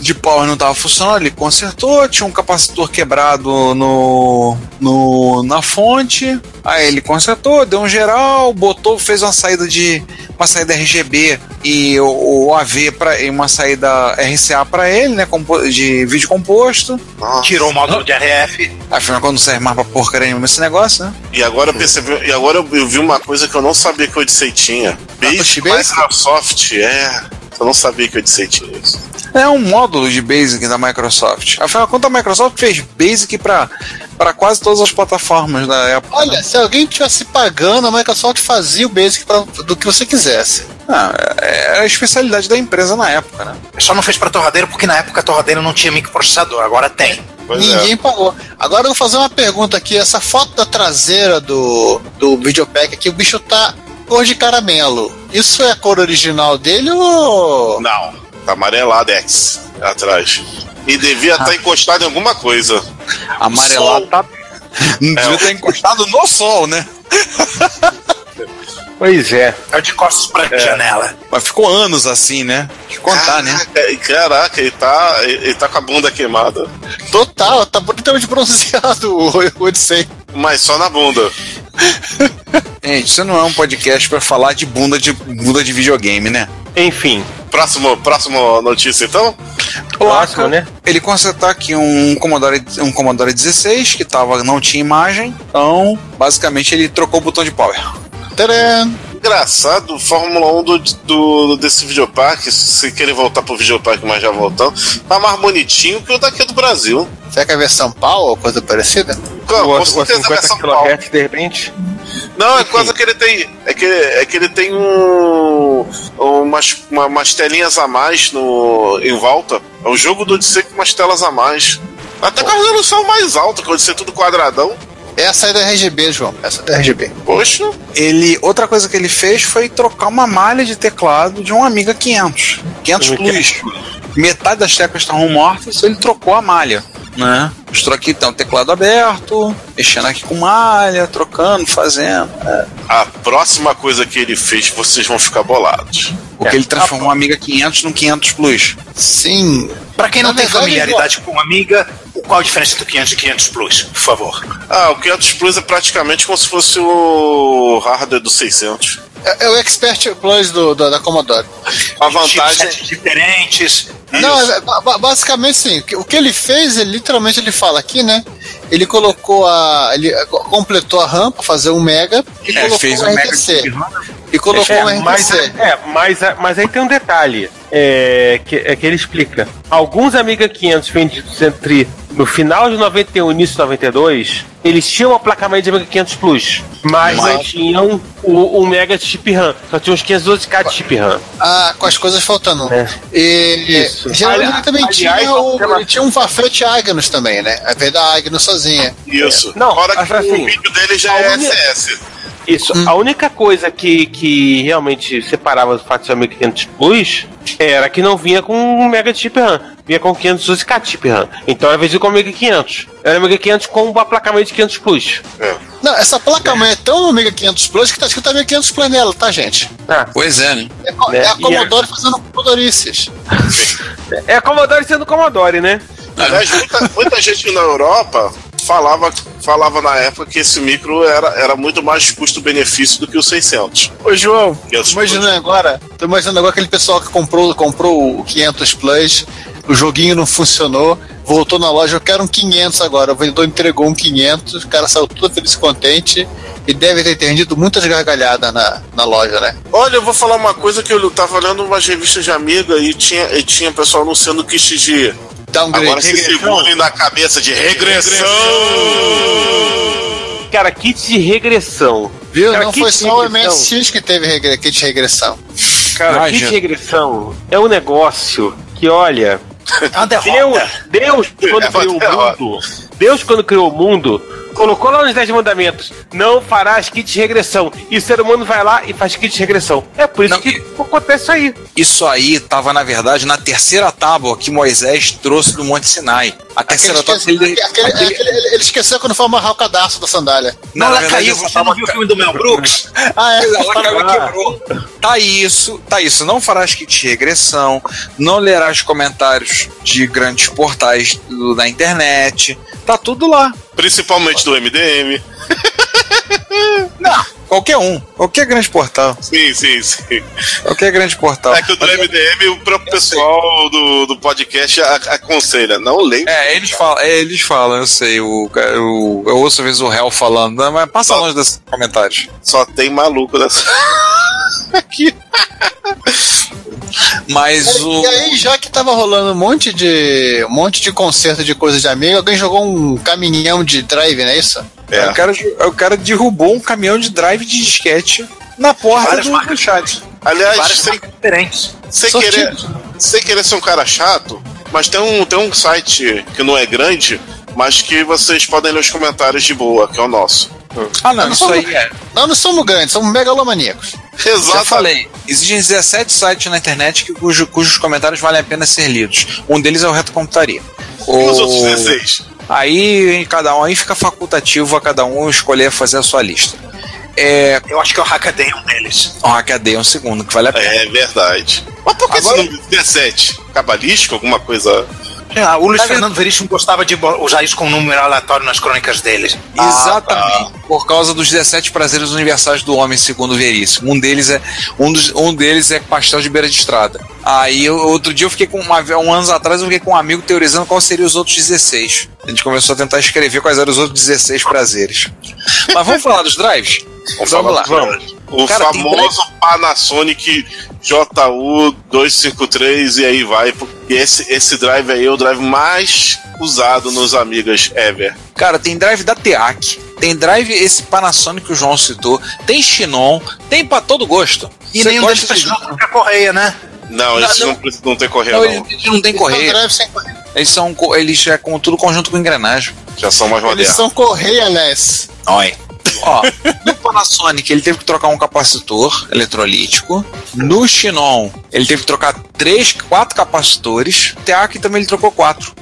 de power não estava funcionando, ele consertou, tinha um capacitor quebrado no, no na fonte. Aí ele consertou, deu um geral, botou, fez uma saída de uma saída RGB e o, o AV para e uma saída RCA para ele, né, de vídeo composto. Nossa. Tirou o módulo de RF. Afinal, quando não serve mais pra porcaria nenhuma esse negócio, né? E agora eu percebi, e agora eu, eu vi uma coisa que eu não sabia que o Odyssey tinha. Basic Basic? Microsoft, é. Eu não sabia que o Odyssey tinha isso. É um módulo de Basic da Microsoft. Afinal, quando a Microsoft fez Basic para para quase todas as plataformas da época. Olha, né? se alguém tivesse pagando, a Microsoft fazia o Basic pra, do que você quisesse. Ah, é a especialidade da empresa na época, né? Só não fez pra torradeira porque na época a torradeira não tinha microprocessador, agora tem. Pois Ninguém é. pagou. Agora eu vou fazer uma pergunta aqui. Essa foto da traseira do, do videopack aqui, o bicho tá cor de caramelo. Isso é a cor original dele ou. Não, tá amarelado X atrás. E devia estar encostado em alguma coisa. Amarelado Sol. tá. Não devia estar encostado no sol, né? Pois é. É o de costas pra janela. Mas ficou anos assim, né? Que contar, né? Caraca, Caraca, ele tá, ele tá com a bunda queimada. Total, tá bonitamente bronzeado o o Odyssey. Mas só na bunda. Gente, isso não é um podcast pra falar de bunda de bunda de videogame, né? Enfim. Próximo, próximo notícia então? Próximo, né? Ele consertou aqui um Commodore, um Commodore 16 que tava, não tinha imagem, então basicamente ele trocou o botão de power. Tcharam! Engraçado, Fórmula 1 do, do, desse videoparque, se querem voltar pro videoparque, mas já voltando, tá mais bonitinho que o daqui do Brasil. Será que é versão PAL ou coisa parecida? Com, O, com certeza a 50 versão pau. kHz de repente. Não, é coisa que ele tem. É que, é que ele tem um, umas, uma- umas telinhas a mais no, em volta. É um jogo do Odyssey com umas telas a mais. Até com a resolução mais alta, que o Odyssey é tudo quadradão. Essa é da RGB, João. Essa é da RGB. Poxa, Ele, outra coisa que ele fez foi trocar uma malha de teclado de um Amiga 500. 500 Plus. Metade das teclas estavam mortas, ele trocou a malha. Né? Mostrou aqui, tem o teclado aberto, mexendo aqui com malha, trocando, fazendo. é. a próxima coisa que ele fez, vocês vão ficar bolados. Porque ele transformou o Amiga 500 num 500 Plus. Sim. Pra quem não Na tem verdade, familiaridade com Amiga, qual a diferença entre o 500 e 500 Plus, por favor? Ah, o 500 Plus é praticamente como se fosse o hardware do 600. É, é o Expert Plus do, do- da Commodore. A vantagem Chipsets diferentes. Não, é, ba- ba- basicamente sim. O que- ele fez, ele literalmente ele fala aqui, né? Ele colocou a. Ele eh, co- completou a RAM para fazer um Mega e É, colocou fez um Mega RTC. de E colocou É, um mas, RTC. é, mas, mas aí tem um detalhe é, que, é que ele explica. Alguns Amiga 500 vendidos entre no final de 91 e início de 92, eles tinham uma placa-mãe de Amiga 500 Plus, mas não tinham o, o Mega de chip RAM. Só tinham uns 512k de chip RAM. Ah, com as coisas faltando. É. E Isso. geralmente Ali- também aliás, tinha, o, ela- ele tinha um Fafete Agnus também, né? A vez da Agnus sozinha. Isso. Não, Fora que assim, o vídeo dele já é SS. Isso. A única coisa que, que realmente separava o fato de ser Amiga 500 Plus era que não vinha com um Mega chip RAM. Vinha com 512k de chip RAM. Então era vendido com Amiga 500. Era Amiga 500 com um aplacamento de 500 Plus. Não, essa placa-mãe é tão Amiga 500 Plus que tá escrito Amiga 500 Plus nela, tá, gente? Ah, Pois é, né? É, Né? é a E Commodore fazendo Commodorices. é Commodore sendo Commodore, né? Aliás, muita, muita gente na Europa falava, falava na época que esse micro era, era muito mais custo-benefício do que o 600. Ô, João, é tô imaginando agora, tô imaginando agora aquele pessoal que comprou, comprou o 500 Plus, o joguinho não funcionou, voltou na loja, eu quero um 500 agora, o vendedor entregou um 500, o cara saiu todo feliz e contente e deve ter entendido muitas gargalhadas na, na loja, né? Olha, eu vou falar uma coisa que eu tava lendo umas revistas de amiga e tinha, e tinha pessoal anunciando kit de. Downgrade. Agora se segurem na cabeça de regressão. Cara, kit de regressão. Viu? Cara, não foi só o. MSX que teve regre... kit de regressão. Cara, Imagina. kit de regressão é um negócio que, olha, Deus, derrota. Deus quando É criou o mundo, Deus quando criou o mundo, colocou lá nos 10 mandamentos, não farás kit de regressão. E o ser humano vai lá e faz kit de regressão. É por isso Não, que acontece isso aí. Isso aí tava, na verdade, na terceira tábua que Moisés trouxe do Monte Sinai. A Aquele terceira tábua. esquece- Ele, aquele- aquele- aquele- ele, ele esqueceu quando foi amarrar o cadastro da sandália. Não, Não, ela verdade, caiu. Você não viu o filme do Mel Brooks? Ah, é? Ela caiu e quebrou. Tá isso, tá isso. Não farás kit de regressão, não lerás comentários de grandes portais do- da internet. Tá tudo lá. Principalmente do MDM. Qualquer um, qualquer grande portal. Sim, sim, sim. Qualquer grande portal. É que o do MDM, o próprio pessoal do, do podcast aconselha. Não leia. É, eles falam, é, eles falam, eu sei. O, o, eu ouço às vezes o réu falando, "Não, mas passa Só- longe desses comentários. Só tem maluco nessa. Aqui. Mas o. E aí, já que tava rolando um monte de um monte de concerto de coisa de amigo, alguém jogou um caminhão de drive, não é isso? É. O, cara, o cara derrubou um caminhão de drive de disquete na porta Várias do, marcas. do chat. Aliás, Várias sem, diferentes. sem, querer, sem querer ser um cara chato, mas tem um, tem um site que não é grande, mas que vocês podem ler os comentários de boa, que é o nosso. Ah, não, não isso somos- aí é. Nós não somos grandes, somos megalomaníacos. Já Exatamente. falei, existem 17 sites na internet que, cujo- cujos comentários valem a pena ser lidos. Um deles é o Reto Computaria. E os outros 16? Aí cada um aí fica facultativo a cada um escolher fazer a sua lista. É. Eu acho que é o Hackaday é um deles. O Hackaday é um segundo, que vale a pena. É verdade. Mas por que Agora- esse número 17? Cabalístico? Alguma coisa. Ah, o Luiz Tá? Fernando Veríssimo gostava de usar isso como número aleatório nas crônicas deles. Exatamente. Por causa dos 17 prazeres universais do homem, segundo Veríssimo. Um deles é um, dos, um deles é pastel de beira de estrada. Aí eu- outro dia eu fiquei com uma, um anos atrás eu fiquei com um amigo teorizando qual seriam os outros 16. A gente começou a tentar escrever quais eram os outros 16 prazeres. Mas vamos falar dos drives? Vamos Vamos lá. falar dos- O Cara, tem famoso Panasonic JU253 e aí vai. porque Esse, esse drive aí é o drive mais usado nos Amigas ever. Cara, tem drive da TEAC, tem drive esse Panasonic que o João citou, tem Chinon, tem pra todo gosto. E Você nenhum gosta deles trocar correia, né? Não, Não, esse não. não, precisa- não tem correio, Não, não. eles, eles não tem correia. drive sem correia. Eles são eles é com tudo conjunto com engrenagem. Já são mais Eles modernos. são correia-less. Oi. Ó, no Panasonic ele teve que trocar um capacitor eletrolítico. No Chinon ele teve que trocar três, quatro capacitores. TEAC também ele trocou quatro.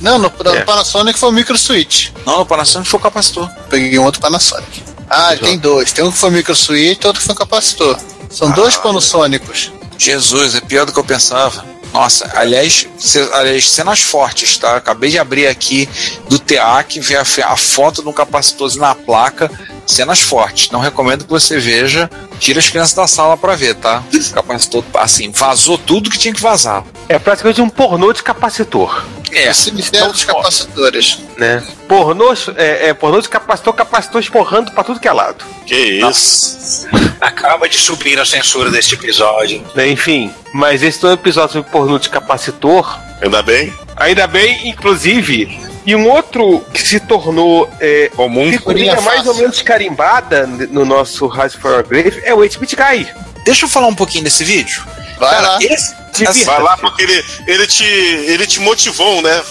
Não, no, no É. Panasonic foi o micro switch. Não, no Panasonic foi o capacitor. Peguei um outro Panasonic. Ah, tem dois. Tem um que foi micro switch e outro que foi capacitor. São dois Panasônicos. Jesus, é pior do que eu pensava. Nossa, aliás, aliás, cenas fortes, tá? Acabei de abrir aqui do TEAC, ver a, a foto de um capacitor na placa. Cenas fortes. Não recomendo que você veja. Tira as crianças da sala pra ver, tá? Capacitor, assim, vazou tudo que tinha que vazar. É praticamente um pornô de capacitor. É, O cemitério dos capacitores. Né? Pornô, é, é, pornô de capacitor, capacitor esporrando pra tudo que é lado. Que isso. Acaba de subir a censura deste episódio. Né? Enfim, mas esse é um episódio sobre pornô de capacitor. Ainda bem. Ainda bem, inclusive. E um outro que se tornou é, Comum. figurinha mais ou menos carimbada no nosso Rise for a Grave é o 8-Bit Guy. deixa eu falar um pouquinho desse vídeo. Vai lá. Esse, Divirta-se. Vai lá porque ele, ele, te, ele te motivou, né?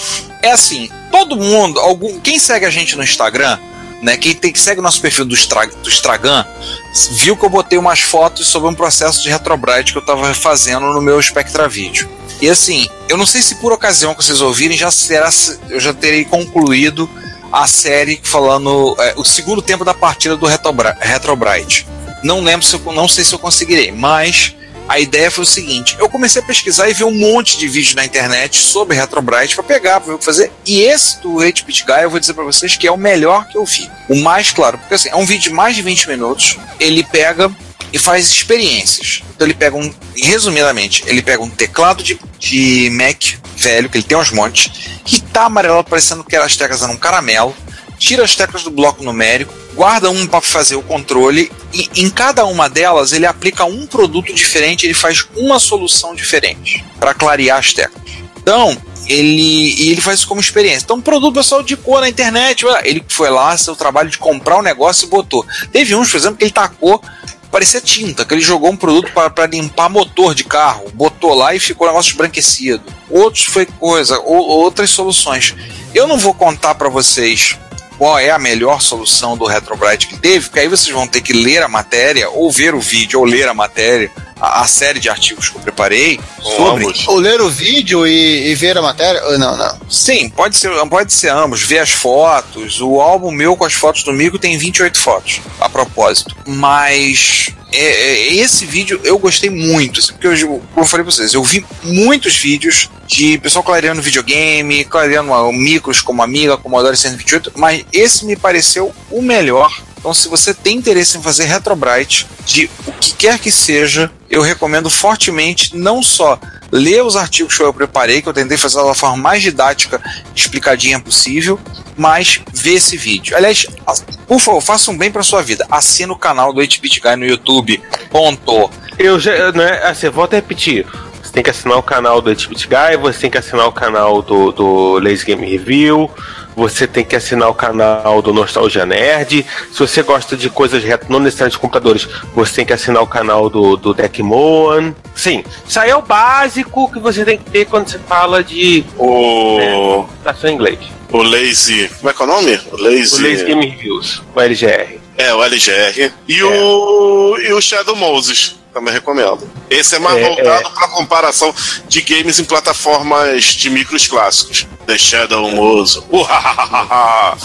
é assim, todo mundo, algum, quem segue a gente no Instagram, né, quem tem que segue o nosso perfil do, Stra, do Stragan, viu que eu botei umas fotos sobre um processo de Retrobrite que eu tava fazendo no meu Spectra Vídeo. E assim, eu não sei se por ocasião que vocês ouvirem já será, eu já terei concluído a série falando é, o segundo tempo da partida do Retrobra- Retrobrite. Não lembro se eu, não sei se eu conseguirei, mas a ideia foi o seguinte: eu comecei a pesquisar e ver um monte de vídeo na internet sobre Retrobrite para pegar, para ver o que fazer. E esse do 8-Bit Guy, eu vou dizer para vocês que é o melhor que eu vi. O mais claro, porque assim, é um vídeo de mais de 20 minutos. Ele pega e faz experiências. Então ele pega um, resumidamente, ele pega um teclado de, de Mac velho, que ele tem uns montes, que tá amarelo parecendo que as teclas eram um caramelo, tira as teclas do bloco numérico, guarda um para fazer o controle e em cada uma delas ele aplica um produto diferente, ele faz uma solução diferente para clarear as teclas. Então, ele, e ele faz isso como experiência. Então, o produto pessoal indicou na internet, ele foi lá, seu trabalho de comprar o negócio e botou. Teve uns, por exemplo, que ele tacou, parecia tinta, que ele jogou um produto para limpar motor de carro, botou lá e ficou o negócio esbranquecido. Outros foi coisa, ou, outras soluções. Eu não vou contar para vocês qual é a melhor solução do Retrobrite que teve, porque aí vocês vão ter que ler a matéria, ou ver o vídeo, ou ler a matéria, a, a série de artigos que eu preparei sobre. Ambos. Ou ler o vídeo e, e ver a matéria? Ou Não, não. Sim, pode ser, pode ser ambos, ver as fotos. O álbum meu com as fotos do Migo tem 28 fotos, a propósito. Mas é, é, esse vídeo eu gostei muito, assim, porque eu, como eu falei pra vocês, eu vi muitos vídeos de pessoal clareando videogame, clareando micros como Amiga, Commodore 128, mas esse me pareceu o melhor. Então, se você tem interesse em fazer Retrobrite, de o que quer que seja, eu recomendo fortemente não só ler os artigos que eu preparei, que eu tentei fazer da forma mais didática, explicadinha possível, mas ver esse vídeo. Aliás, por favor, faça um bem para sua vida. Assina o canal do 8-Bit Guy no YouTube. Ponto. Eu já, né, assim, eu volto a repetir. Você tem que assinar o canal do 8-Bit Guy, você tem que assinar o canal do, do Lazy Game Review, você tem que assinar o canal do Nostalgia Nerd. Se você gosta de coisas retro, não necessariamente de computadores, você tem que assinar o canal do, do Deckmoan. Sim, isso aí é o básico que você tem que ter quando você fala de O, computação em inglês. o Lazy. Como é que é o nome? O Lazy. O Lazy Game Reviews, o LGR. É, o LGR. E, o, e o Shadow Moses. Também recomendo. Esse é mais É, voltado para comparação de games em plataformas de micros clássicos. The Shadow Moses. Uhahaha.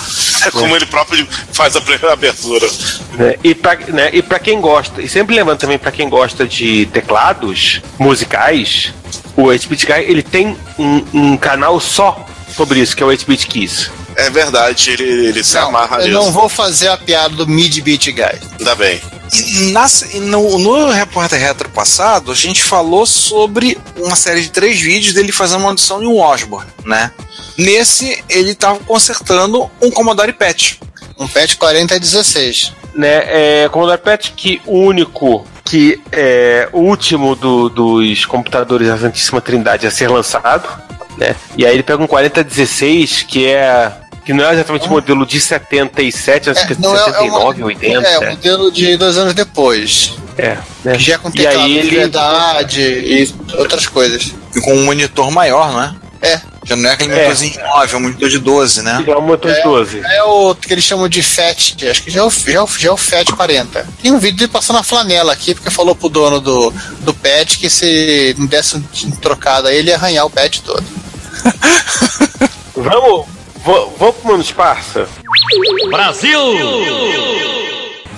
É como ele próprio faz a primeira abertura. né? E pra, né, e pra quem gosta, e sempre lembrando também pra quem gosta de teclados musicais, o 8-Bit Guy ele tem um, um canal só sobre isso, que é o 8-Bit Keys. É verdade, ele, ele se amarra eu nisso. não vou fazer a piada do Mid Beat Guy. Ainda bem. E e no, no Repórter Retro passado, a gente falou sobre uma série de três vídeos dele fazendo uma audição em um Osborne, né? Nesse, ele estava consertando um Commodore PET. Um patch 4016. Né, é, Commodore PET que o único que é o último do- dos computadores da Santíssima Trindade a ser lançado, né? E aí ele pega um 4016 que é que não é exatamente o modelo de 77, acho que é de não é- é 79, uma- 80. É, o modelo de dois anos depois. É, né? Que já é com E teclado aí de ele- verdade e outras coisas. E com um monitor maior, não é? É, Já não é aquele É. monitorzinho de 9, é um monitor de 12, né? É um motor de 12. É o que eles chamam de FAT, acho que já é o, já é o, já é o FAT 40. Tem um vídeo dele passando a flanela aqui, porque falou pro dono do, do pet que se não desse um trocado aí, ele ia arranhar o pet todo. Vamos, vo- vamos pro Mano Esparça?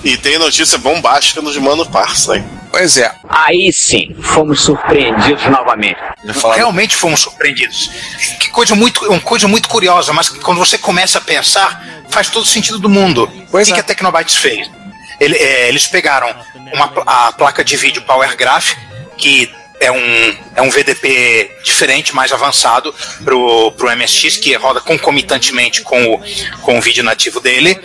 E tem notícia bombástica nos Mano Parça, hein? Pois é. Aí sim, fomos surpreendidos novamente. Realmente fomos surpreendidos. Que coisa muito, uma coisa muito curiosa, mas que quando você começa a pensar, faz todo sentido do mundo. Pois o que, é. que a Tecnobytes fez? Ele- é, eles pegaram uma, a placa de vídeo Power Graph, que é um, é um VDP diferente, mais avançado pro, pro MSX, que roda concomitantemente com o, com o vídeo nativo dele.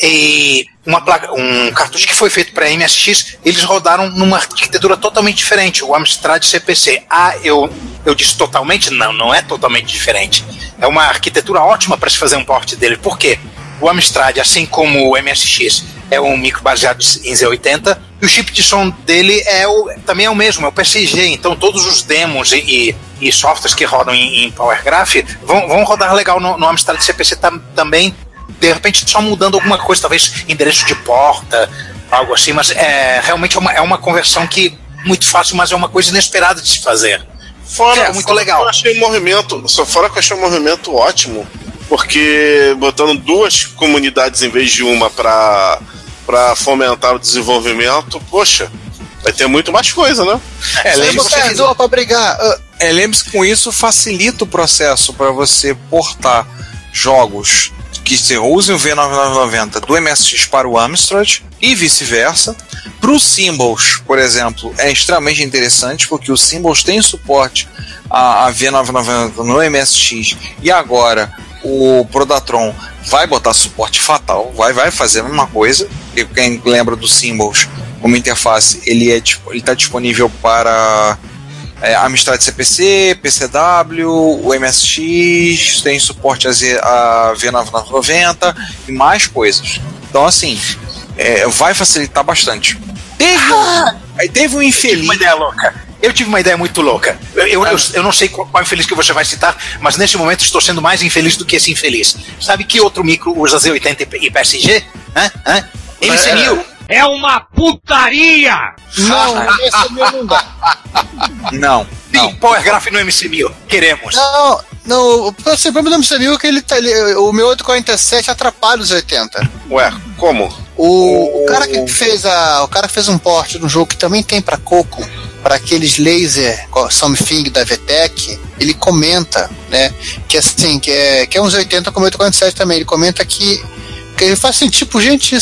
E uma placa, um cartucho que foi feito para MSX, eles rodaram numa arquitetura totalmente diferente, o Amstrad CPC. Ah, eu, eu disse totalmente? Não, não é totalmente diferente. É uma arquitetura ótima para se fazer um port dele. Por quê? O Amstrad, assim como o MSX, é um micro baseado em Z80 e o chip de som dele é o, também é o mesmo, é o PCG. Então todos os demos e, e, e softwares que rodam em, em Power Graph vão, vão rodar legal no, no Amstrad CPC tam, também. De repente só mudando alguma coisa, talvez endereço de porta, algo assim, mas é realmente é uma, é uma conversão que muito fácil, mas é uma coisa inesperada de se fazer. Fora, É, muito fora legal. que Eu achei o movimento, só fora que eu achei o movimento ótimo, porque botando duas comunidades em vez de uma pra, pra fomentar o desenvolvimento, poxa, vai ter muito mais coisa, né? É, Você lembre- botou pra brigar. ah, é, lembre-se que com isso facilita o processo para você portar jogos que se usem o V9990 do MSX para o Amstrad e vice-versa. Para o Symbols, por exemplo, é extremamente interessante porque o Symbols tem suporte a, a V990 no MSX e agora o Prodatron vai botar suporte fatal, vai, vai fazer a mesma coisa. E quem lembra do Symbols como interface, ele é tipo, ele está disponível para é, Amstrad CPC, PCW, o MSX, tem suporte a, Z, a V9990 e mais coisas. Então, assim, é, vai facilitar bastante. Teve, um- aí teve um tive infeliz. uma ideia louca. Eu tive uma ideia muito louca. Eu, eu, eu, eu não sei qual, qual infeliz que você vai citar, mas nesse momento estou sendo mais infeliz do que esse infeliz. Sabe que outro micro usa Z80 e PSG? Hã? Hã? MC1000. É uma putaria! Não, esse meu não dá. Não, Sim, Power Graph no MC1000. Queremos. Não, não, o problema do MCMU é que ele, tá, ele, o meu 847 atrapalha os 80. Ué, como? O, o cara que fez a, o cara que fez um port de um jogo que também tem pra Coco, para aqueles laser something da VTEC, ele comenta, né, que assim, que é, que é uns 80 como 847 também, ele comenta que que ele faz assim, tipo, gente,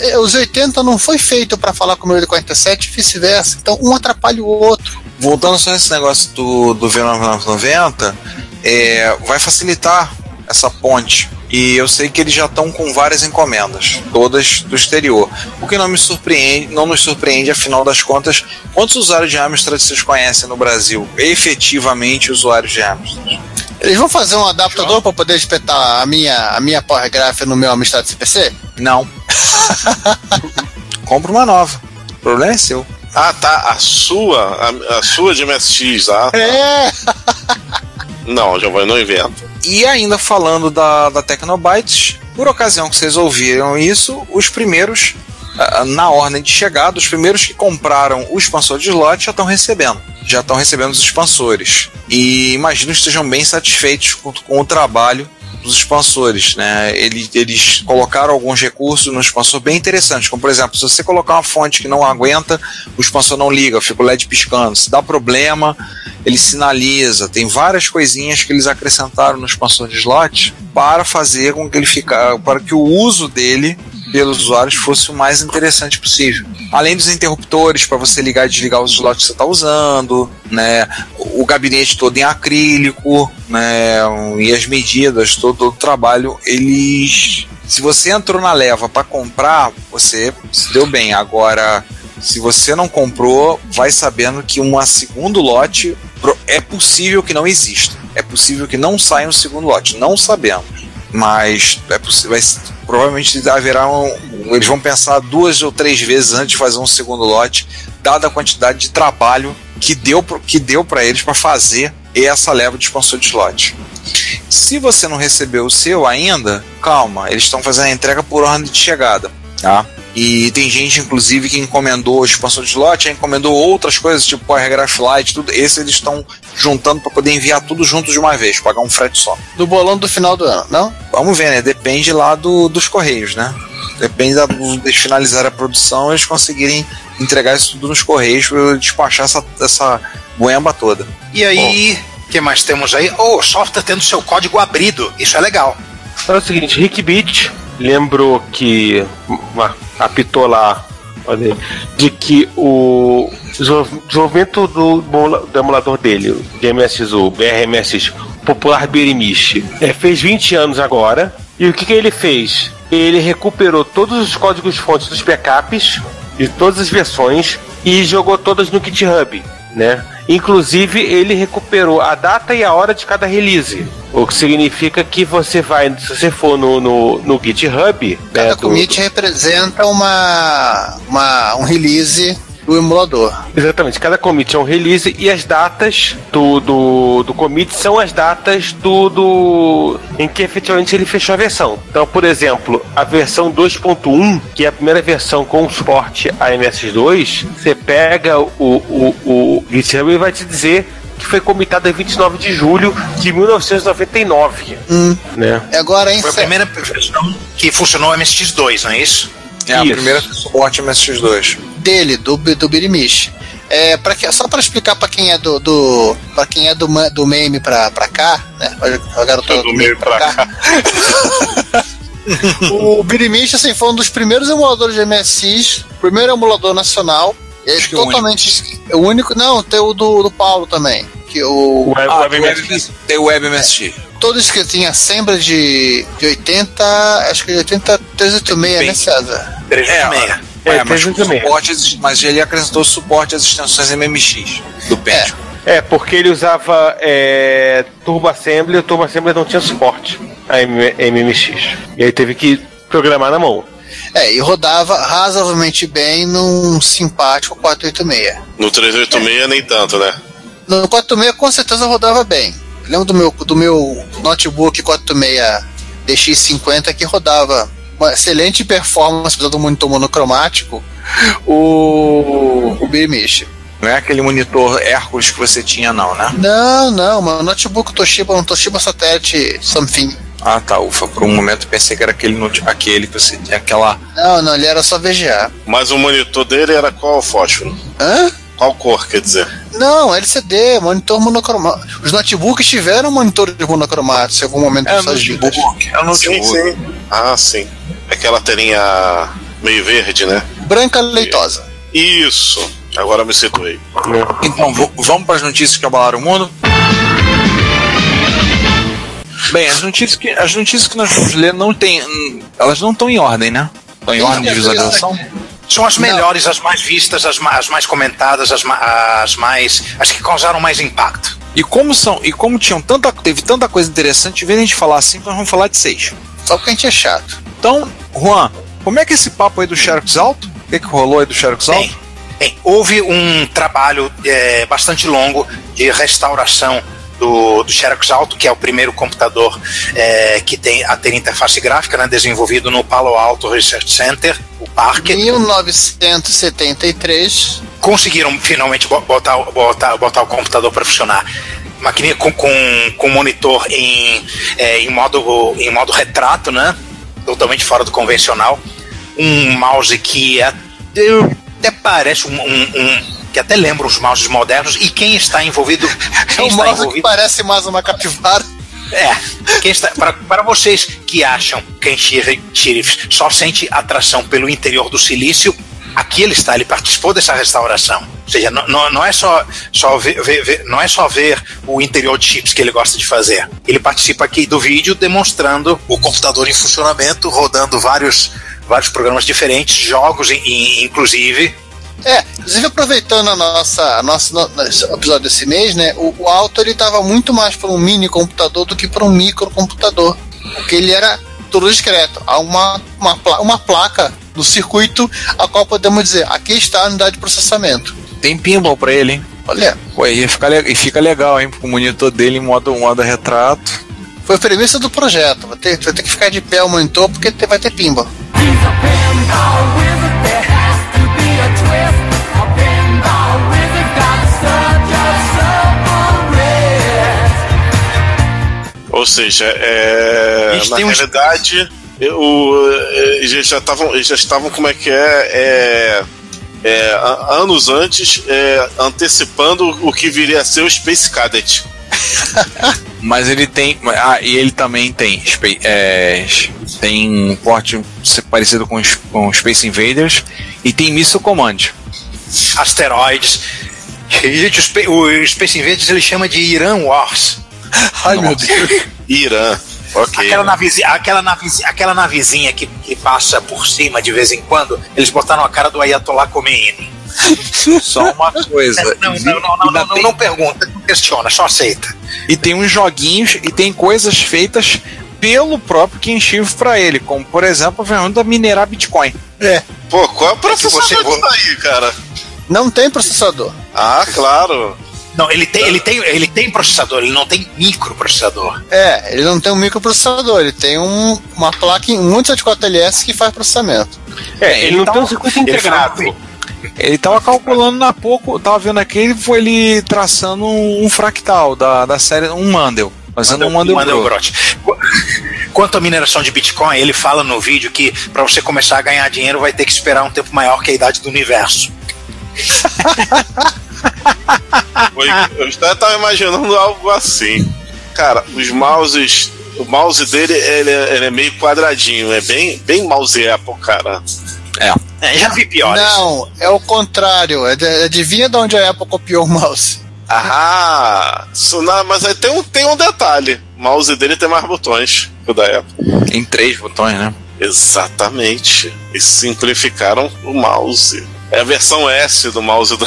é, os 80 não foi feito pra falar com o 847 e vice-versa. Então um atrapalha o outro. voltando só nesse negócio do, do V9990, é, vai facilitar essa ponte. E eu sei que eles já estão com várias encomendas, todas do exterior. O que não me surpreende, não nos surpreende, afinal das contas, quantos usuários de Amstrad vocês conhecem no Brasil? Efetivamente usuários de Amstrad. Eles vão fazer um adaptador pra poder espetar a minha, a minha Power Graph no meu Amstrad CPC? Não. Compra uma nova. O problema é seu. Ah, tá. A sua, a, a sua de MSX, ah. É! Não, Giovanni, não inventa. E ainda falando da, da Tecnobytes, por ocasião que vocês ouviram isso, os primeiros, ah, na ordem de chegada, os primeiros que compraram o expansor de slot já estão recebendo. Já estão recebendo os expansores. E imagino que estejam bem satisfeitos com, com o trabalho dos expansores, né? Eles, eles colocaram alguns recursos no expansor bem interessantes, como por exemplo, se você colocar uma fonte que não aguenta, o expansor não liga, fica o LED piscando. Se dá problema, ele sinaliza. Tem várias coisinhas que eles acrescentaram no expansor de slot para fazer com que ele ficar, para que o uso dele pelos usuários fosse o mais interessante possível. Além dos interruptores para você ligar e desligar os slots que você está usando, né? O gabinete todo em acrílico, né? E as medidas, todo o trabalho, eles se você entrou na leva para comprar, você se deu bem. Agora, se você não comprou, vai sabendo que uma segundo lote é possível que não exista. É possível que não saia um segundo lote. Não sabemos. Mas é possível. Provavelmente haverá um. Eles vão pensar duas ou três vezes antes de fazer um segundo lote, dada a quantidade de trabalho que deu, que deu para eles para fazer essa leva de expansor de slot. Se você não recebeu o seu ainda, calma, eles estão fazendo a entrega por ordem de chegada, tá? E tem gente, inclusive, que encomendou expansão de slot, encomendou outras coisas, tipo Power Graph Lite, tudo. Esse eles estão juntando para poder enviar tudo junto de uma vez, pagar um frete só. Do bolão do final do ano, não? Vamos ver, né? Depende lá do, dos Correios, né? Depende da, deles finalizarem a produção eles conseguirem entregar isso tudo nos Correios para despachar essa, essa boemba toda. E aí, o que mais temos aí? Oh, o software tendo seu código abrido. Isso é legal. É o seguinte, Rick Beat lembrou que apitou lá de que o desenvolvimento do, do emulador dele, de MSU, BRMS, popular Birimish, é, fez 20 anos agora. E o que, que ele fez? Ele recuperou todos os códigos fontes dos backups de todas as versões e jogou todas no GitHub, né? Inclusive, ele recuperou a data e a hora de cada release. O que significa que você vai, se você for no, no, no GitHub. Cada né, do- commit representa uma, uma, um release do emulador. Exatamente, cada commit é um release e as datas do, do, do commit são as datas do, do em que efetivamente ele fechou a versão. Então, por exemplo, a versão 2.1, que é a primeira versão com suporte a MS2, você pega o, o, o GitHub e vai te dizer que foi comitada em 29 de julho de 1999, Hum. né? Agora, hein, Foi a primeira versão que funcionou MSX2, não é isso? É a Isso. primeira suporte MSX2. dele, do, do Birimish. É, pra que, só para explicar para quem é do, do para quem é do, do meme pra, pra cá, né? A garotada Do meme pra cá. o Birimish assim, foi um dos primeiros emuladores de MSX, primeiro emulador nacional. É que o totalmente o único. Não, tem o do, do Paulo também. Que o, Web, Ah, Web tem o WebMSX. todo isso que tinha assembly de, de 80, acho que de 80 386, né, César? 386. É, É, mas, suporte, exi- mas ele acrescentou suporte às extensões MMX do Pentium. É, porque ele usava é, Turbo Assembly e o Turbo Assembly não tinha suporte a MMX. E aí teve que programar na mão. É, e rodava razoavelmente bem num simpático 486. No 386 nem tanto, né? No 486 com certeza rodava bem. Lembro do meu, do meu notebook 486 DX50 que rodava uma excelente performance, apesar do monitor monocromático, o, o Birimish. Não é aquele monitor Hércules que você tinha, não, né? Não, não, meu notebook Toshiba, um Toshiba Satellite Something. Ah, tá, ufa. Por um momento eu pensei que era aquele, aquele que você tinha aquela. Não, não, ele era só VGA. Mas o monitor dele era qual fósforo? Hã? Qual cor, quer dizer? Não, LCD, monitor monocromático. Os notebooks tiveram monitores monocromáticos em algum momento É de o suas vidas. notebook. É o Sim, notebook. sim. Ah, sim. Aquela telinha meio verde, né? Branca leitosa. Isso. Agora me situei. Então, vamos para as notícias que abalaram o mundo? Bem, as notícias que, as notícias que nós vamos ler não tem. hum, Elas não estão em ordem, né? Estão em ordem de visualização? São as melhores, as mais vistas, as, ma- as mais comentadas, as, ma- as mais. as que causaram mais impacto. E como são, e como tinham tanta, teve tanta coisa interessante, em vez de a gente falar assim, nós vamos falar de seis. Só porque a gente é chato. Então, Juan, como é que é esse papo aí do Xerox Alto? O que, que rolou aí do Xerox Bem, Alto? bem, houve um trabalho é, bastante longo de restauração do, do Xerox Alto, que é o primeiro computador é, que tem a ter interface gráfica, né, desenvolvido no Palo Alto Research Center, o Parque. 1973. conseguiram finalmente bo- botar, botar, botar o computador para funcionar. Maquininha com, com, com monitor em, é, em, modo, em modo retrato, né? Totalmente fora do convencional. Um mouse que até, até parece um- um- que até lembra os mouses modernos. E quem está envolvido. É Quem um está mouse que envolvido parece mais uma capivara. é, quem está, para, para vocês que acham que Sheriff só sente atração pelo interior do silício, aqui ele está, ele participou dessa restauração. Ou seja, não, não, não é só, só ver, ver- ver- não é só ver o interior de chips que ele gosta de fazer. Ele participa aqui do vídeo demonstrando o computador em funcionamento, rodando vários, vários programas diferentes, jogos in- in- inclusive. É, inclusive aproveitando a nossa, a nossa no- nesse episódio desse mês, né? O, o Alto ele tava muito mais para um mini computador do que para um microcomputador. Porque ele era tudo discreto. Há uma, uma, uma placa no circuito a qual podemos dizer, aqui está a unidade de processamento. Tem pinball pra ele, hein? Olha, Pô, e fica, e fica legal, hein? Com o monitor dele em modo, modo retrato. foi a premissa do projeto. Vai ter, vai ter que ficar de pé o monitor porque vai ter pimba. Seja, é, na uns- realidade, eu, é, eles já estavam, eles já estavam como é que é, é, é, a- anos antes é, antecipando o que viria a ser o Space Cadet. Mas ele tem. Ah, e ele também tem. É, tem um porte parecido com, os- com Space Invaders. E tem Missile Command. Asteroides. Gente, o o Space Invaders ele chama de Iran Wars. Ai, meu Deus. Irã. Ok. Aquela navezinha, aquela navezinha, aquela navezinha que, que passa por cima de vez em quando, eles botaram a cara do Ayatollah Khomeini. Só uma coisa. Não, não, não, não, não, não, não pergunta, não questiona, só aceita. E tem uns joguinhos e tem coisas feitas pelo próprio Ken Shiv pra ele, como por exemplo a ferramenta minerar Bitcoin. É, Pô, qual é o processador você- disso aí, cara? não tem processador. Ah, claro. Não, ele tem, ele tem, ele tem processador, ele não tem microprocessador. É, ele não tem um microprocessador, ele tem um, uma placa, um 174LS que faz processamento. É, ele não Então, tem um circuito Ele integrado. Ele tava calculando na pouco, tava vendo aqui, ele foi ele traçando um, fractal da, da série, um Mandel. Fazendo um Mandel, Mandelbrot. Qu- Quanto à mineração de Bitcoin, ele fala no vídeo que para você começar a ganhar dinheiro vai ter que esperar um tempo maior que a idade do universo. Foi- Eu já tava imaginando algo assim. Cara, os mouses. O mouse dele ele é, ele é meio quadradinho, é bem, bem mouse Apple, cara. É, já vi piores. Não, é o contrário. É de- Adivinha de onde a Apple copiou o mouse? Ah, isso não, mas aí tem um, tem um detalhe: o mouse dele tem mais botões que o da Apple. Tem três botões, né? Exatamente. Eles simplificaram o mouse. É a versão S do mouse do.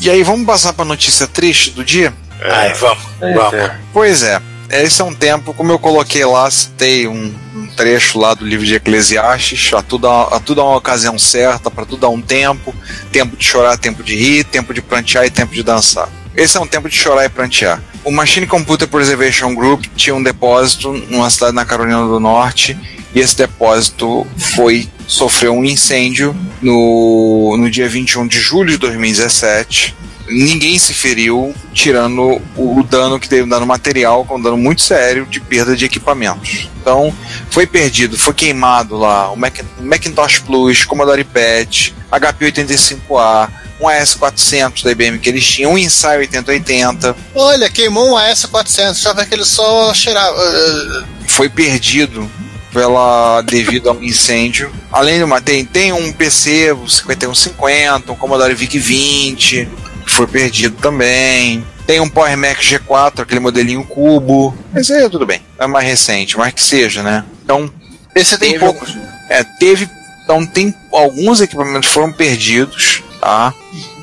E aí, vamos passar pra notícia triste do dia? Ai, vamos, vamos. Pois é, esse é um tempo, como eu coloquei lá, citei um, um trecho lá do livro de Eclesiastes, a tudo, a tudo há uma ocasião certa, para tudo há um tempo, tempo de chorar, tempo de rir, tempo de prantear e tempo de dançar. Esse é um tempo de chorar e prantear. O Machine Computer Preservation Group tinha um depósito numa cidade na Carolina do Norte e esse depósito foi sofreu um incêndio no, no dia 21 de julho de 2017 ninguém se feriu, tirando o, o dano que teve, um dano material, com um dano muito sério de perda de equipamentos. Então, foi perdido, foi queimado lá o Mac, Macintosh Plus, Commodore PET, HP 85A, um AS400 da IBM que eles tinham, um Insight 8080, Olha, queimou um AS400, já vai que ele só cheirava. eh, foi perdido pela devido a um incêndio. Além do mais, tem, tem um PC o 5150, um Commodore VIC 20, que foi perdido também. Tem um Power Mac G4, aquele modelinho cubo. Mas aí tudo bem, é mais recente, mas que seja, né? Então, Esse tem Teve poucos. é, teve. Então tem alguns equipamentos foram perdidos, tá?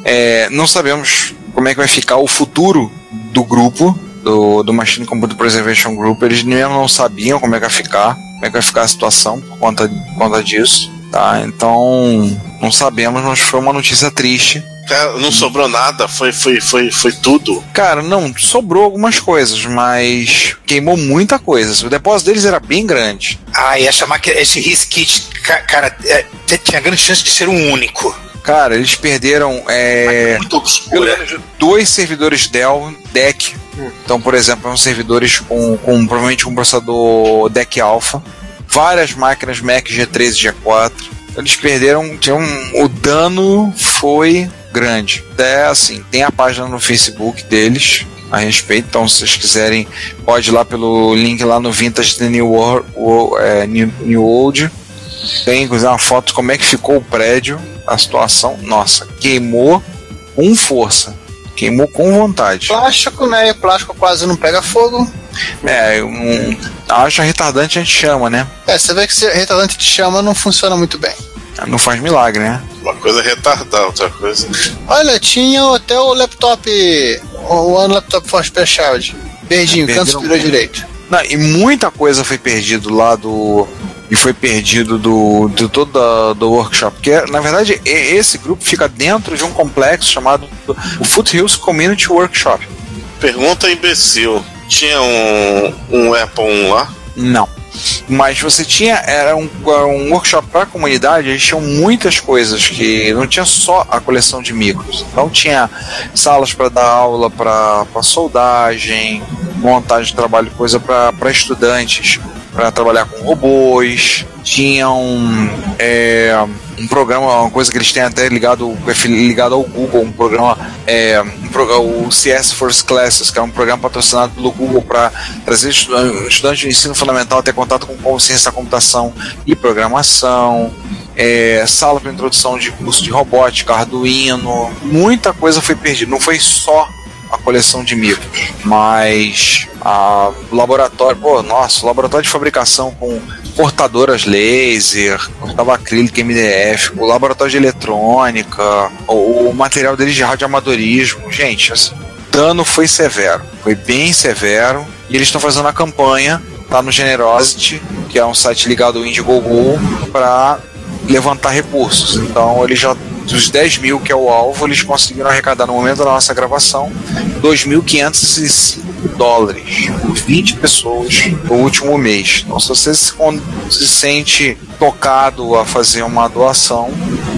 É, não sabemos como é que vai ficar o futuro do grupo, do, do Machine Computer Preservation Group. Eles mesmo não sabiam como é que vai ficar, como é que vai ficar a situação por conta, por conta disso, tá? Então não sabemos, mas foi uma notícia triste. Cara, não sobrou nada, foi, foi, foi, foi tudo. Cara, não, sobrou algumas coisas, mas queimou muita coisa. O depósito deles era bem grande. Ah, e essa máquina, esse Risk Kit, ca- cara, é, tinha grande chance de ser um único. Cara, eles perderam é, Muito obscura. dois servidores Dell DEC. Então, por exemplo, são servidores com, com provavelmente com processador DEC Alpha, várias máquinas Mac G3 e G4. Eles perderam, tinham, o dano foi grande. Até assim, tem a página no Facebook deles a respeito, então se vocês quiserem, pode ir lá pelo link lá no Vintage The New World, é, New, New Old. Tem inclusive uma foto de como é que ficou o prédio, a situação. Nossa, queimou com força. Queimou com vontade. Plástico, né? Plástico quase não pega fogo. É, um, acha retardante a gente chama, né? É, você vê que esse retardante de chama não funciona muito bem. Não faz milagre, né? Uma coisa retardar, outra coisa. Olha, tinha até o laptop. O One Laptop for Specialty. Verdinho, É, canto superior direito. Não, e muita coisa foi perdido lá do, e foi perdido do, do todo da, do workshop. Que é, na verdade, esse grupo fica dentro de um complexo chamado o Foothills Community Workshop. Pergunta imbecil. Tinha um, um Apple 1 lá? Não. Mas você tinha, era um, um workshop para a comunidade, eles tinham muitas coisas que não tinha só a coleção de micros. Então tinha salas para dar aula para soldagem, montagem de trabalho, coisa para estudantes, para trabalhar com robôs. Tinha um, é, um programa, uma coisa que eles têm até ligado, ligado ao Google, um programa, é, um pro- o CS First Classes, que é um programa patrocinado pelo Google para trazer estu- estudantes de ensino fundamental ter contato com consciência da computação e programação. É, sala para introdução de curso de robótica, Arduino, muita coisa foi perdida. Não foi só a coleção de micros, mas a laboratório, pô, nossa, laboratório de fabricação com cortadoras laser, cortava acrílico MDF, o laboratório de eletrônica, o, o material deles de radioamadorismo, gente, assim, dano foi severo, foi bem severo, e eles estão fazendo a campanha, tá no Generosity, que é um site ligado ao Indiegogo, para levantar recursos. Então eles já dos 10 mil que é o alvo, eles conseguiram arrecadar no momento da nossa gravação 2.505 dólares por 20 pessoas no último mês. Então, se você se, se sente tocado a fazer uma doação,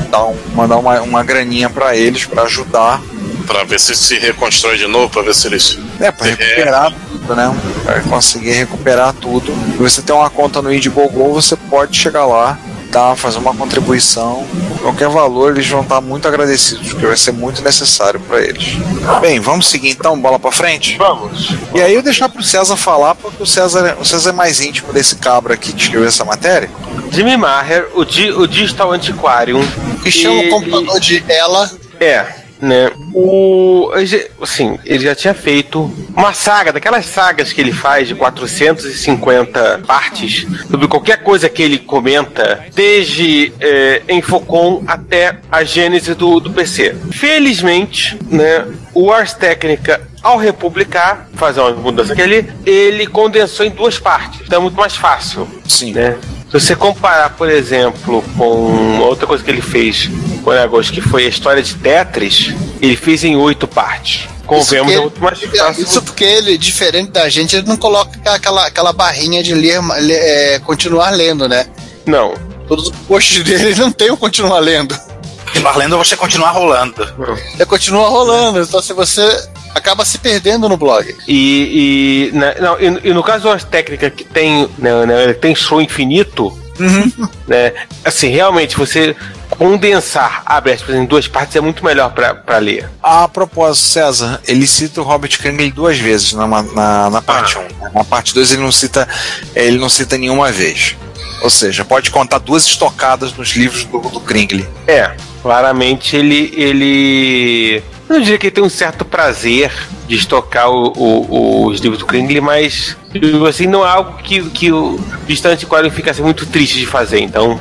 dá um, mandar uma, uma graninha para eles para ajudar. Pra ver se se reconstrói de novo, pra ver se eles. É, para recuperar tudo, né? Para conseguir recuperar tudo. Se você tem uma conta no Indiegogo, você pode chegar lá, tá, fazer uma contribuição. Qualquer valor, eles vão estar muito agradecidos, porque vai ser muito necessário para eles. Bem, vamos seguir então, bola para frente? Vamos. E aí eu deixar pro César falar, porque o César, o César é mais íntimo desse cabra aqui que escreveu essa matéria. Jimmy Maher, o, di, o Digital Antiquarium. Que chama o computador de ela. É, né? O. Assim, ele já tinha feito uma saga, daquelas sagas que ele faz de 450 partes, sobre qualquer coisa que ele comenta, desde é, Infocom até a gênese do, do PC. Felizmente, né? O Ars Technica ao republicar, fazer uma mudança que ele, ele condensou em duas partes. Então é muito mais fácil. Sim. Né? Se você comparar, por exemplo, com outra coisa que ele fez o negócio, que foi a história de Tetris, ele fez em oito partes. Convenhamos, é muito mais fácil. isso porque ele, diferente da gente, ele não coloca aquela, aquela barrinha de ler, ler, é, continuar lendo, né? Não. Todos os posts dele não tem o continuar lendo. Continuar lendo você continuar rolando. É continua rolando. Então, se você acaba se perdendo no blog. E, e, né, não, e, e no caso das técnicas que tem, né, né, tem show infinito, né, assim, realmente você condensar abre aspas em duas partes é muito melhor para ler. A propósito, César, ele cita o Robert Kringle duas vezes na, na, na parte 1. Um. Na parte 2 ele não cita ele não cita nenhuma vez. Ou seja, pode contar duas estocadas nos livros do, do Kringle. É, claramente ele. ele. Eu não diria que ele tem um certo prazer de estocar o- o- os livros do Kringle, mas digo assim, não é algo que, que o distante quadro fica assim, muito triste de fazer, então.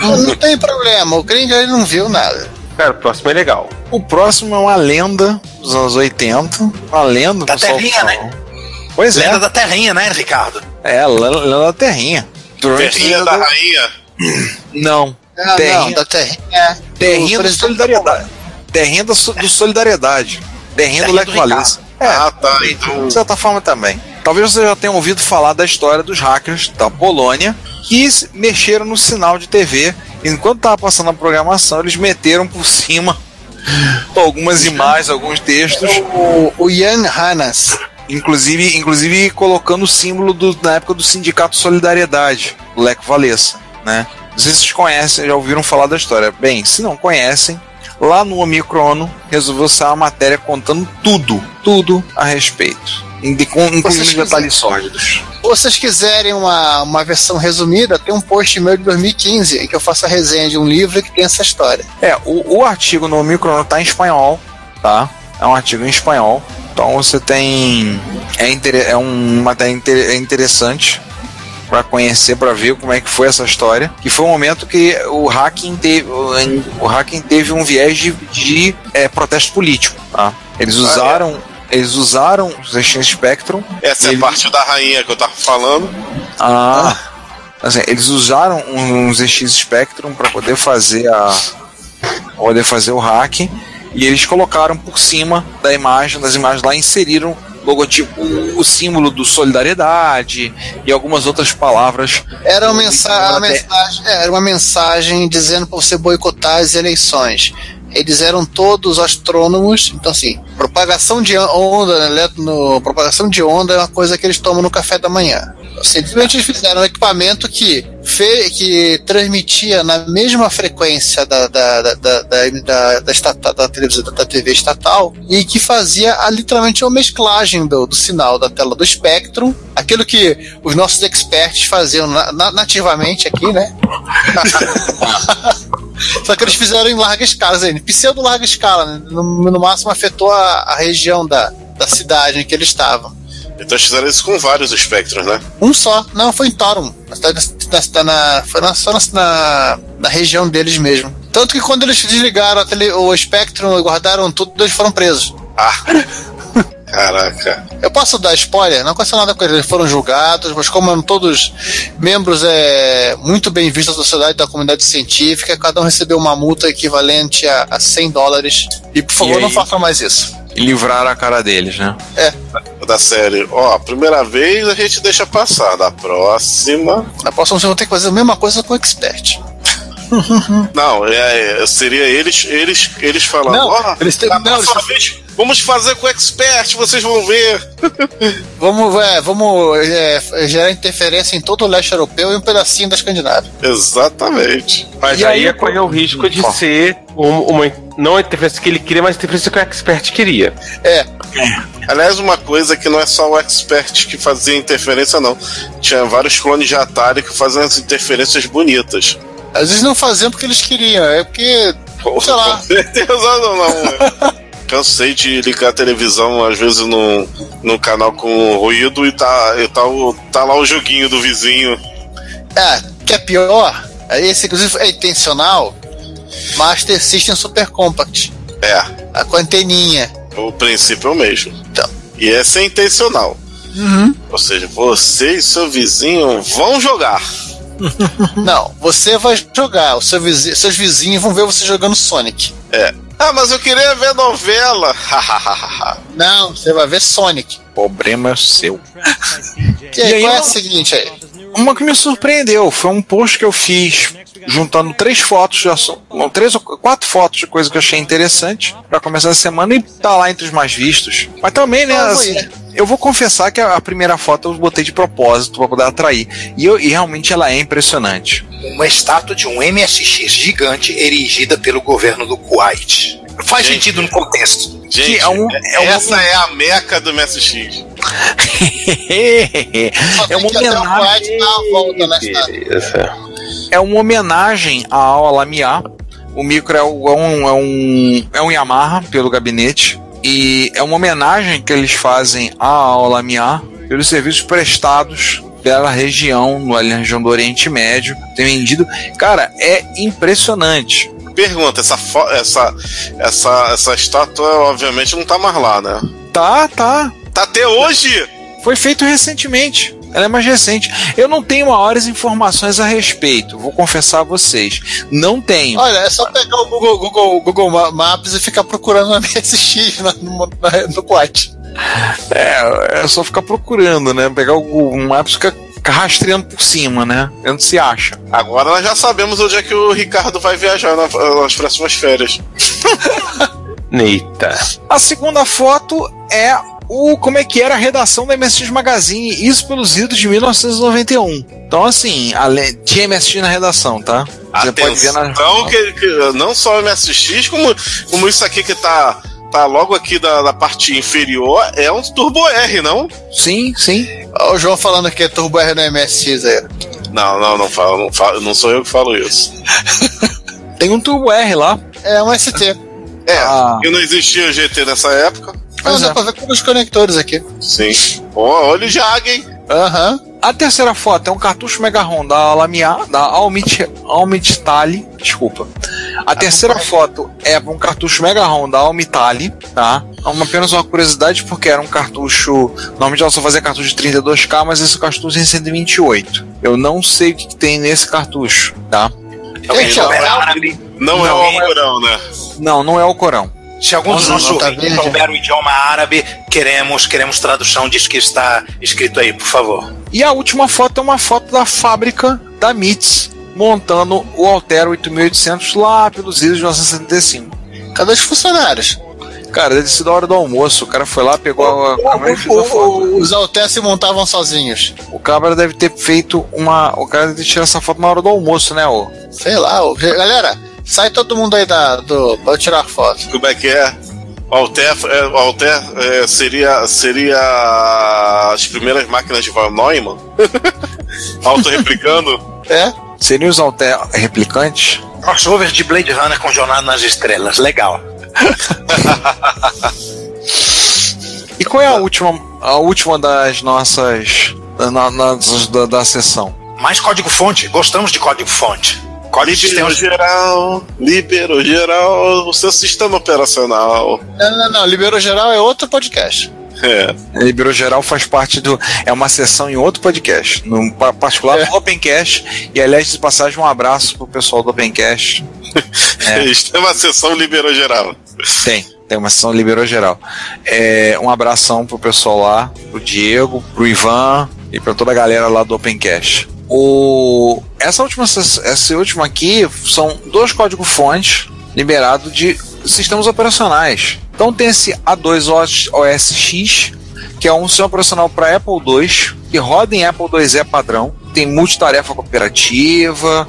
Não, tem problema, o Kringle ele não viu nada. Cara, o próximo é legal. O próximo é uma lenda dos anos 80. Uma lenda Da terrinha, né? Pois Lenda é. da terrinha, né, Ricardo? É, lenda, lenda da terrinha. Durante Terrinha da rainha. Não. Ah, Terrinha. não, da terrinha. Terrinha do Solidariedade. Terrinha do, so- do Solidariedade. Terrinha do Terrinha Leco. Valença. É, Ah, tá. Então. de certa forma também. Talvez você já tenha ouvido falar da história dos hackers da Polônia que mexeram no sinal de TV. Enquanto estava passando a programação, eles meteram por cima algumas imagens, alguns textos, O, o Ian Hannas. inclusive, inclusive colocando o símbolo do, na época do Sindicato Solidariedade, o Leco Valesa, né? Não sei se vocês conhecem, já ouviram falar da história. Bem, se não conhecem, lá no Omicrono resolveu sair uma matéria contando tudo, tudo a respeito. Inclusive detalhes sórdidos. Se vocês quiserem uma, uma versão resumida, tem um post meu de 2015 em que eu faço a resenha de um livro que tem essa história. É, o, o artigo no Omicron tá em espanhol, tá? É um artigo em espanhol. Então você tem. É, inter, é um matéria inter, é interessante para conhecer, para ver como é que foi essa história. Que foi um momento que o hacking teve, o, hacking teve um viés de, de é, protesto político, tá? Eles usaram. Eles usaram o Exchange Spectrum. Essa é a parte da rainha que eu tava falando. Ah, Assim, eles usaram uns ZX Spectrum para poder fazer a poder fazer o hack e eles colocaram por cima da imagem, das imagens lá inseriram logotipo, o símbolo do solidariedade e algumas outras palavras. Era uma, mensa mensagem, é, era uma mensagem dizendo para você boicotar as eleições. Eles eram todos astrônomos, então assim, propagação de onda, né, no, propagação de onda é uma coisa que eles tomam no café da manhã. Simplesmente eles fizeram um equipamento que, fe, que transmitia na mesma frequência da, da, da, da, da, da, da, televisão, da TV estatal e que fazia a, literalmente uma mesclagem do, do sinal da tela do Spectrum, aquilo que os nossos experts faziam na, na, nativamente aqui, né? Só que eles fizeram em larga escala, assim, pseudo larga escala, né? no, no máximo afetou a, a região da, da cidade em que eles estavam. Então fizeram isso com vários espectros, né? Um só. Não, foi em Thorum. Na, na, foi na, só na, na região deles mesmo. Tanto que quando eles desligaram tele, o Spectrum e guardaram tudo, eles foram presos. Ah! Caraca. Eu posso dar spoiler? Não aconteceu nada com eles. Eles foram julgados, mas como eram todos membros é, muito bem vistos da sociedade, da comunidade científica, cada um recebeu uma multa equivalente a, a 100 dólares. E por favor, e não façam mais isso livrar a cara deles, né? É. Da série, ó, a primeira vez a gente deixa passar, da próxima. Na próxima você vai ter que fazer a mesma coisa com o expert. Não, é, é, seria eles eles eles falando, não, oh, eles têm, não, eles vez, vamos fazer com o expert, vocês vão ver. vamos é, vamos é, gerar interferência em todo o leste europeu e um pedacinho da Escandinávia. Exatamente. Mas e aí, aí corre o risco de ser uma, não a interferência que ele queria, mas a interferência que o expert queria. É. é. Aliás, uma coisa que não é só o expert que fazia interferência, não. Tinha vários clones de Atari que faziam as interferências bonitas. Às vezes não faziam porque eles queriam, é porque. sei lá. Com certeza não, não. Cansei de ligar a televisão, às vezes, num, num canal com ruído e tá, e tá, o, tá lá o joguinho do vizinho. É, que é pior, esse inclusive é intencional, Master System Super Compact. É. A com anteninha. O princípio é o mesmo. Então. E essa é intencional. Uhum. Ou seja, você e seu vizinho vão jogar. Não, você vai jogar, seu vizinho, seus vizinhos vão ver você jogando Sonic. É. Ah, mas eu queria ver novela. Não, você vai ver Sonic. O problema é seu. e aí, e aí qual é a seguinte aí? Uma que me surpreendeu foi um post que eu fiz juntando três fotos, já são, três ou quatro fotos de coisa que eu achei interessante para começar a semana e tá lá entre os mais vistos. Mas também, né, assim, eu vou confessar que a, primeira foto eu botei de propósito para poder atrair. E, eu, e realmente ela é impressionante. Uma estátua de um MSX gigante erigida pelo governo do Kuwait. Faz gente, sentido no contexto. Gente, é um, é essa um... é a meca do MSX. é uma homenagem. Volta, né, é uma homenagem ao Alamiá. O micro é, um, é, um, é um Yamaha pelo gabinete. E é uma homenagem que eles fazem ao Alamiá pelos serviços prestados pela região, na região do Oriente Médio. Tem vendido. Cara, é impressionante. Pergunta, essa, essa, essa, essa estátua obviamente não tá mais lá, né? Tá, tá. Tá até hoje? Foi feito recentemente. Ela é mais recente. Eu não tenho maiores informações a respeito, vou confessar a vocês. Não tenho. Olha, é só pegar o Google, Google, Google Maps e ficar procurando a MSX no, no, no. É, é só ficar procurando, né? Pegar o Google Maps e ficar rastreando por cima, né? Onde se acha. Agora nós já sabemos onde é que o Ricardo vai viajar nas próximas férias. Eita. A segunda foto é o como é que era a redação da MSX Magazine, isso pelos idos de 1991. Então, assim, além, tinha MSX na redação, tá? Você Atenção pode ver na. Que, que, não só o MSX, como, como isso aqui que tá, tá logo aqui da, da parte inferior, é um Turbo R, não? Sim, sim. Olha o João falando que é Turbo R no MSX aí. Não, não, não falo, não falo, não sou eu que falo isso. Tem um Turbo R lá. É um ST. É, ah. e não existia GT nessa época. Mas dá é. pra ver com os conectores aqui. Sim. Oh, olha o Jag, hein? Aham. Uhum. A terceira foto é um cartucho Mega ROM da Lamia, da Almit, Almit Tali, desculpa. A terceira foto é um cartucho Mega ROM da Almitali, tá? É uma, apenas uma curiosidade, porque era um cartucho. Normalmente ela só fazia cartucho de 32K, mas esse cartucho é em 128. Eu não sei o que, que tem nesse cartucho, tá? Gente, não, é é, não, é o Alcorão, né? Não, não é o Corão. Se algum dos nossos ouvintes souber o idioma árabe, queremos, queremos tradução disso que está escrito aí, por favor. E a última foto é uma foto da fábrica da MITS montando o Altero 8800 lá pelos idos de 1975. Cadê os funcionários? Cara, deve ser da hora do almoço. O cara foi lá, pegou a O- câmera e fez o- a foto. o- os Alter se montavam sozinhos. O cabra deve ter feito uma. O cara deve ter tirado essa foto na hora do almoço, né, ô? Sei lá, ô, galera, sai todo mundo aí da, do, eu tirar foto. Como é que é? O Alter, é, o Alter é, seria, seria as primeiras máquinas de Von Neumann? Autoreplicando? É? Seriam os Alter replicantes? Crossover de Blade Runner com Jornada nas Estrelas. Legal. E qual é a última, a última das nossas. Da, na- da, da sessão? Mais código-fonte. Gostamos de código-fonte. Código de Liberou sistemas. geral, liberou geral o seu sistema operacional. Não, não, não. Liberou geral é outro podcast. É. Liberou Geral faz parte do. É uma sessão em outro podcast, no pa- particular do Opencast. E aliás, de passagem, um abraço pro pessoal do Opencast. É. Eles têm uma sessão liberou geral. Tem, tem uma sessão Liberou Geral. É, um abração pro pessoal lá, pro Diego, pro Ivan e pra toda a galera lá do Opencast. O, essa, última, essa última aqui são dois códigos-fontes liberados de sistemas operacionais. Então tem esse A2 OS X, que é um sistema operacional para Apple II, que roda em Apple IIe padrão, tem multitarefa cooperativa,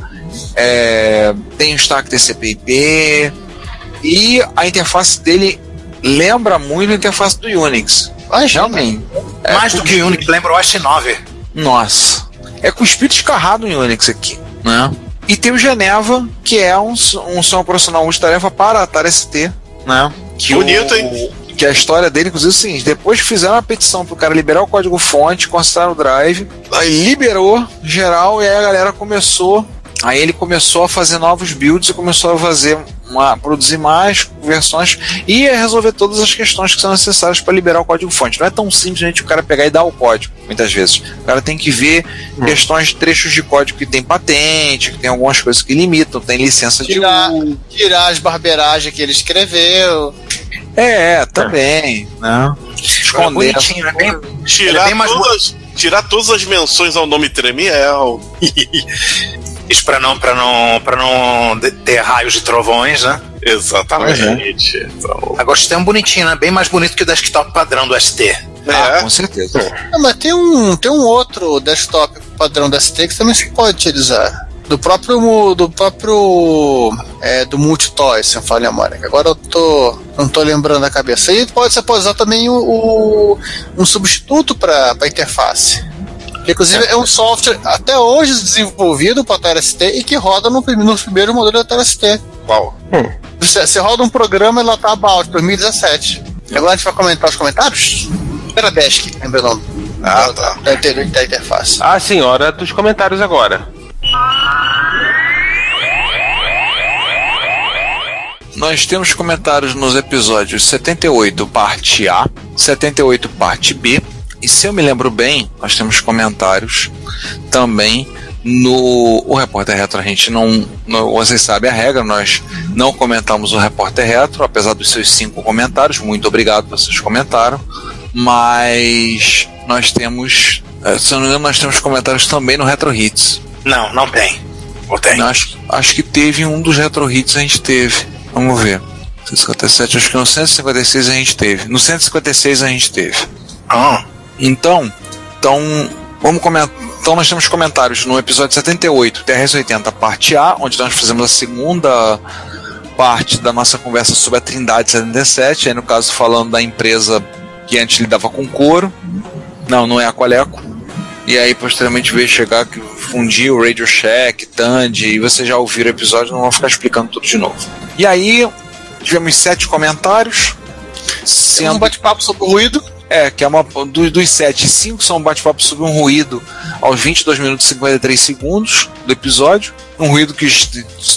é, tem o Stack TCP/IP e a interface dele lembra muito a interface do Unix. Mas, Realmente. É, Mais do que o Unix, lembra o OS 9. nossa. É com o espírito escarrado em Unix aqui, né? E tem o Geneva, que é um, um sistema operacional multitarefa para Atari ST, né? Que Bonito, o- hein? Que a história dele, inclusive, é o seguinte: depois que fizeram a petição pro cara liberar o código fonte, consertar o drive, aí liberou geral e aí a galera começou. Aí ele começou a fazer novos builds e começou a fazer uma, produzir mais versões e resolver todas as questões que são necessárias para liberar o código fonte. Não é tão simplesmente o cara pegar e dar o código, muitas vezes. O cara tem que ver questões, trechos de código que tem patente, que tem algumas coisas que limitam, tem licença de Tirar, uso. tirar as barbeiragens que ele escreveu. É, também, né? Esconder. É bem, é Tirar, bem mais todas, tirar todas as menções ao nome Tremiel. Isso pra não, pra não, pra não de- ter raios e trovões, né? Exatamente. Então, Agora o sistema é bonitinho, né? Bem mais bonito que o desktop padrão do ST. Ah, é. com certeza. Não, mas tem um, tem um outro desktop padrão da ST que também se pode utilizar. Do próprio. Do próprio. É, do Multitoy, se eu falar a memória. Agora eu tô. Não tô lembrando a cabeça. E pode, você pode usar também o, o- um substituto para interface. Que, inclusive é. um software até hoje desenvolvido para Atari ST e que roda no, no primeiro modelo da Atari ST. Qual? Você, você roda um programa e lá tá about 2017. Agora a gente vai comentar os comentários. Era Desk, lembra o nome? Ah, da, tá. da, da interface. Ah, senhora dos comentários agora. Nós temos comentários nos episódios 78, parte A, 78, parte B. E se eu me lembro bem, nós temos comentários também no o Repórter Retro. A gente não, não. Vocês sabem a regra, nós não comentamos o Repórter Retro, apesar dos seus cinco comentários. Muito obrigado, vocês comentaram. Mas nós temos. eh, Se eu não me engano, nós temos comentários também no Retro Hits. Não, não tem. Ou tem? Acho, acho que teve um dos retro hits a gente teve. Vamos ver. 157, acho que no 156 a gente teve. No 156 a gente teve. Ah, Então, então vamos comentar. Então nós temos comentários no episódio 78, TRS-80, parte A, onde nós fizemos a segunda parte da nossa conversa sobre a Trindade 77, aí no caso falando da empresa que antes lidava com couro. Não, não é a Qualeco. E aí posteriormente veio chegar que fundiu Radio Shack, Tandy, e vocês já ouviram o episódio, não vou ficar explicando tudo de novo. E aí tivemos sete comentários, Tem um sendo bate-papo sobre o ruído. É, que é uma. Dos, dos 7, 5 são bate-papo sobre um ruído aos 22 minutos e 53 segundos do episódio. Um ruído que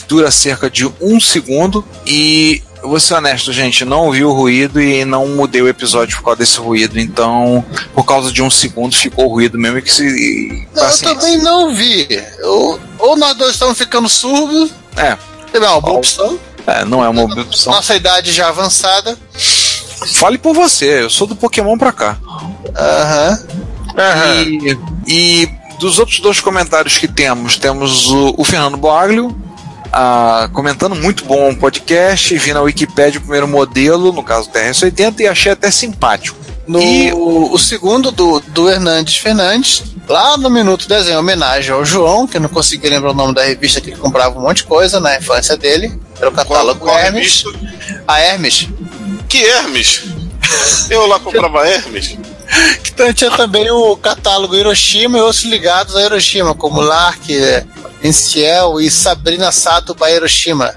dura cerca de um segundo. E eu vou ser honesto, gente, não ouvi o ruído e não mudei o episódio por causa desse ruído. Então, por causa de um segundo, ficou o ruído mesmo que se. Não, eu também não vi. Eu, ou nós dois estamos ficando surdos. É. É uma boa opção. É, não é uma boa opção. Nossa idade já avançada. Fale por você, eu sou do Pokémon pra cá. Aham. E, e dos outros dois comentários que temos, temos o, o Fernando Boaglio, ah, comentando muito bom o podcast, vi na Wikipedia o primeiro modelo, no caso do TRS-80, e achei até simpático. No, E- o, o segundo do, do Hernandes Fernandes, lá no Minuto Desenho, homenagem ao João, que eu não consegui lembrar o nome da revista que ele comprava um monte de coisa na infância dele. Era o catálogo Qual a Hermes. A Hermes. Que Hermes? Eu lá comprava Hermes. Então tinha também o catálogo Hiroshima e outros ligados a Hiroshima, como Lark, Enciel e Sabrina Sato para Hiroshima.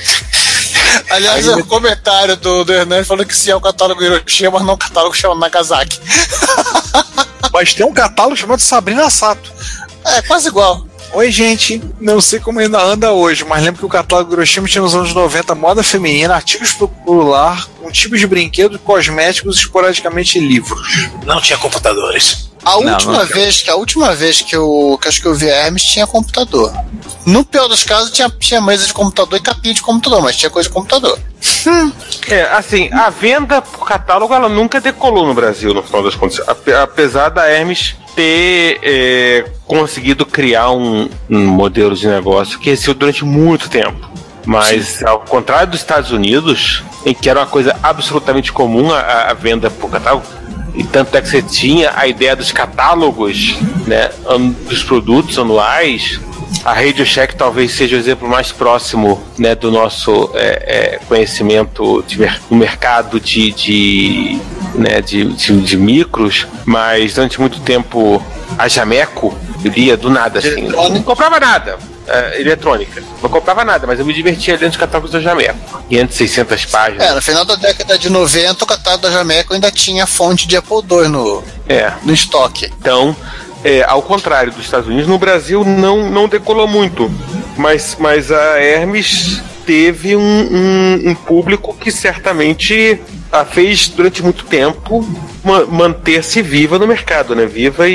Aliás, o comentário do, do Hernandes falando que sim é o catálogo Hiroshima, mas não o catálogo chama Nagasaki. Mas tem um catálogo chamado Sabrina Sato. É, quase igual. Oi, gente. Não sei como ainda anda hoje, mas lembro que o catálogo Hiroshima tinha nos anos 90 moda feminina, artigos pro lar, um tipo de brinquedo, cosméticos e esporadicamente livros. Não tinha computadores. A Não, última não. vez que a última vez que eu que acho que eu vi a Hermes tinha computador. No pior dos casos tinha, tinha mesa de computador e capinha de computador, mas tinha coisa de computador. É, assim, a venda por catálogo ela nunca decolou no Brasil, no final das contas. Ape- Apesar da Hermes ter é, conseguido criar um, um modelo de negócio que resistiu durante muito tempo. Mas, ao contrário dos Estados Unidos, em que era uma coisa absolutamente comum a, a venda por catálogo, e tanto é que você tinha a ideia dos catálogos, né, dos produtos anuais, a Radio Shack talvez seja o exemplo mais próximo né, do nosso é, é, conhecimento de mercado de, de, né, de, de, de micros, mas durante muito tempo a Jameco iria do nada assim. Não comprava nada. É, eletrônica. Não comprava nada, mas eu me divertia dentro dos catálogos da Jameco. 500, 600 páginas. É, no final da década de 90, o catálogo da Jameco ainda tinha fonte de Apple II no, É. no estoque. Então, é, ao contrário dos Estados Unidos, no Brasil não, não decolou muito. Mas, mas a Hermes teve um, um- um público que certamente a fez durante muito tempo ma- manter-se viva no mercado, né? Viva e,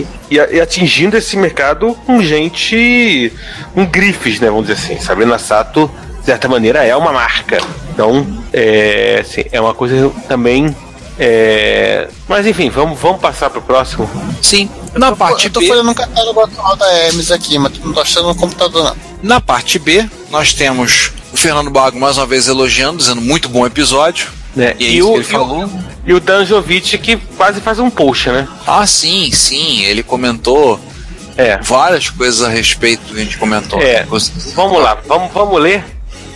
e, e a- e atingindo esse mercado com gente. com grifes, né? Vamos dizer assim. Sabrina Sato, de certa maneira, é uma marca. Então, é, assim, é uma coisa também. é, Mas enfim, vamos, vamos passar pro próximo. Sim. Na parte eu tô B, falando um catálogo atual da Hermes aqui, mas não tô achando no computador, não. na parte B, nós temos o Fernando Bago mais uma vez elogiando, dizendo muito bom episódio. Né? E é E, o, ele falou. e o Danjovic que quase faz um post, né? Ah, sim, sim. Ele comentou É. várias coisas a respeito que a gente comentou. É. Vamos lá, vamos, vamos ler.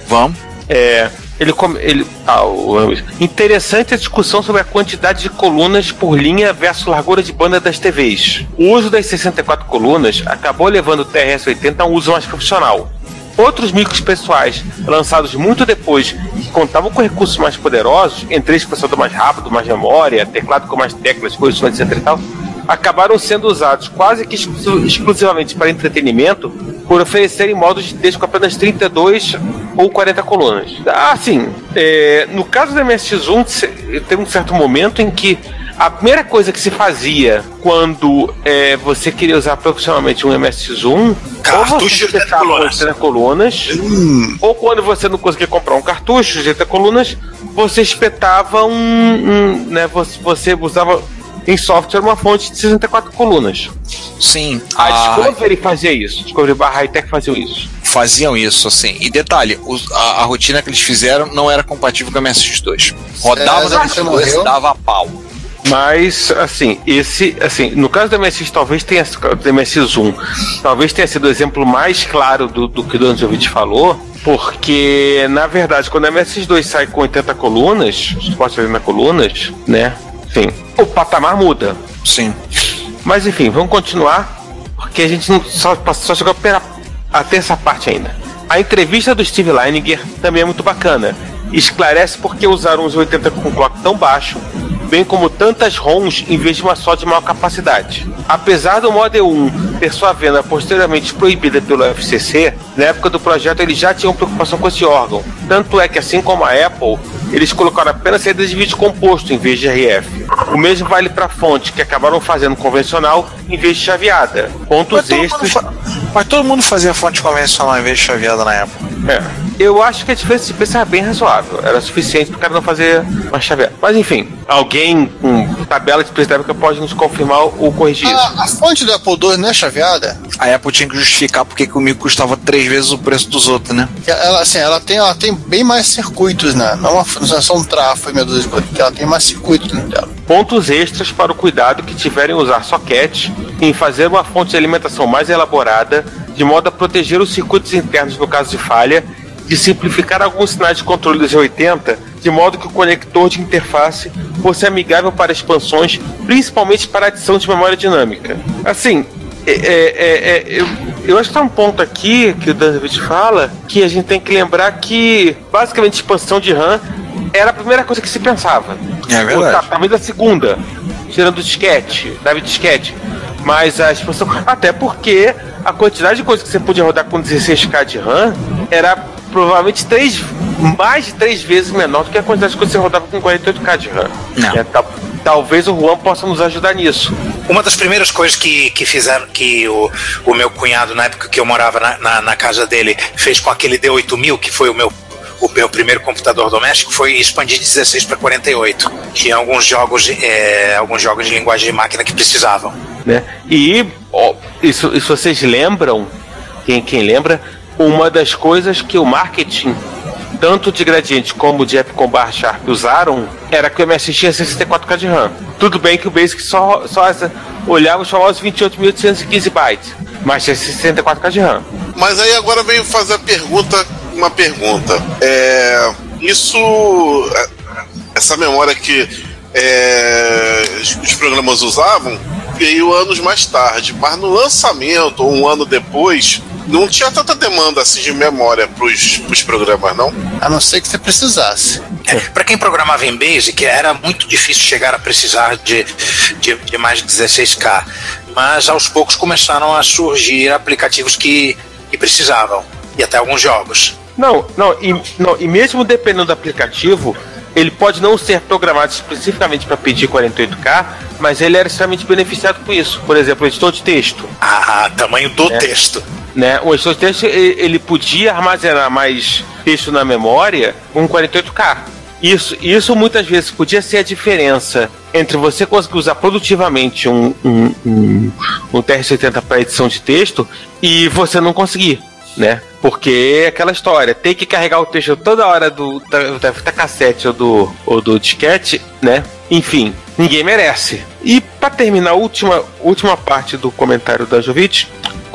Vamos. É, ele, ele ah, o- interessante a discussão sobre a quantidade de colunas por linha versus largura de banda das TVs. O uso das 64 colunas acabou levando o TRS-80 a um uso mais profissional. Outros micros pessoais, lançados muito depois, que contavam com recursos mais poderosos, entre eles processador mais rápido, mais memória, teclado com mais teclas, coisas etc e tal, acabaram sendo usados quase que exclu- exclusivamente para entretenimento por oferecerem modos de texto com apenas 32 ou 40 colunas. Assim, é, no caso do MSX1, se- tem um certo momento em que a primeira coisa que se fazia quando é, você queria usar profissionalmente um MSX1, Cartucho ou você de 80 espetava colunas. 80 colunas, ou quando você não conseguia comprar um cartucho de 80 colunas, você espetava um, um, né, você, você usava em software uma fonte de 64 colunas. Sim. A a- Discovery fazia isso. Discovery barra Hightech faziam isso. faziam isso, assim. E detalhe, os- a, a rotina que eles fizeram não era compatível com a MSX2. Rodava É, na você MSX2 morreu. dava pau. Mas, assim, esse, assim, no caso do MSX, talvez tenha, do MSX1, talvez tenha sido o exemplo mais claro do, do que o Danjovic falou, porque, na verdade, quando o MSX2 sai com 80 colunas, suporte de 80 colunas, né, enfim, o patamar muda. Sim. Mas, enfim, vamos continuar, porque a gente não, só, só chegou pela, até essa parte ainda. A entrevista do Steve Leininger também é muito bacana. Esclarece por que usaram os 80 com clock tão baixo bem como tantas ROMs em vez de uma só de maior capacidade. Apesar do Model 1 ter sua venda posteriormente proibida pelo FCC, na época do projeto eles já tinham preocupação com esse órgão. Tanto é que, assim como a Apple, eles colocaram apenas saídas de vídeo composto em vez de RF. O mesmo vale para fontes que acabaram fazendo convencional em vez de chaveada. Pontos Mas todo, extras. fa- mas todo mundo fazia fonte convencional em vez de chaveada na época. É. Eu acho que a diferença de preço era bem razoável. Era suficiente para o cara não fazer uma chaveada. Mas enfim, alguém com tabela época pode nos confirmar ou corrigir isso. A, a fonte do Apple II não é chaveada? A Apple tinha que justificar porque que o mico custava três vezes o preço dos outros, né? Ela, assim, ela tem, ela tem bem mais circuitos, né? Não, é uma, não é só um trafo e meu Deus, porque ela tem mais circuitos dentro dela. Pontos extras para o cuidado que tiverem em usar soquete em fazer uma fonte de alimentação mais elaborada, de modo a proteger os circuitos internos no caso de falha, de simplificar alguns sinais de controle dos 80, de modo que o conector de interface fosse amigável para expansões, principalmente para adição de memória dinâmica. Assim, é, é, é, é, eu, eu acho que tá um ponto aqui que o David fala que a gente tem que lembrar que basicamente expansão de RAM era a primeira coisa que se pensava. É verdade. O, tá, talvez a segunda, tirando o disquete, David disquete. Mas a expansão. Até porque a quantidade de coisas que você podia rodar com 16K de RAM era provavelmente três, mais de três vezes menor do que a quantidade que você rodava com 48K de RAM. Não. É, tal- talvez o Juan possa nos ajudar nisso. Uma das primeiras coisas que, que fizeram, que o, o meu cunhado, na época que eu morava na, na, na casa dele, fez com aquele D8000, que foi o meu, o meu primeiro computador doméstico, foi expandir de 16 para 48. Tinha alguns jogos, de- é, alguns jogos de linguagem de máquina que precisavam. né? E ó, isso, isso vocês lembram, quem, quem lembra, uma das coisas que o marketing, tanto de Gradiente como de Epicom Bar Sharp usaram, era que o MSX tinha 64K de RAM. Tudo bem que o Basic só, só olhava os 28.815 bytes, mas tinha 64K de RAM. Mas aí agora vem fazer a pergunta, uma pergunta. É, isso, essa memória que é, os programas usavam veio anos mais tarde, mas no lançamento ou um ano depois não tinha tanta demanda assim de memória para os programas, não? A não ser que você precisasse. Para quem programava em Basic, era muito difícil chegar a precisar de, de, de mais de 16K. Mas aos poucos começaram a surgir aplicativos que, que precisavam. E até alguns jogos. Não, não e, não, e mesmo dependendo do aplicativo, ele pode não ser programado especificamente para pedir 48K, mas ele era extremamente beneficiado com isso. Por exemplo, editor de texto. Ah, tamanho do É. texto. Né? O editor de texto ele podia armazenar mais texto na memória com 48K. Isso, isso muitas vezes podia ser a diferença entre você conseguir usar produtivamente um, um, um, um TR-80 para edição de texto e você não conseguir, né? Porque é aquela história, tem que carregar o texto toda hora do, da, da cassete ou do, ou do disquete, né? Enfim, ninguém merece. E para terminar a última, última parte do comentário da Jovic,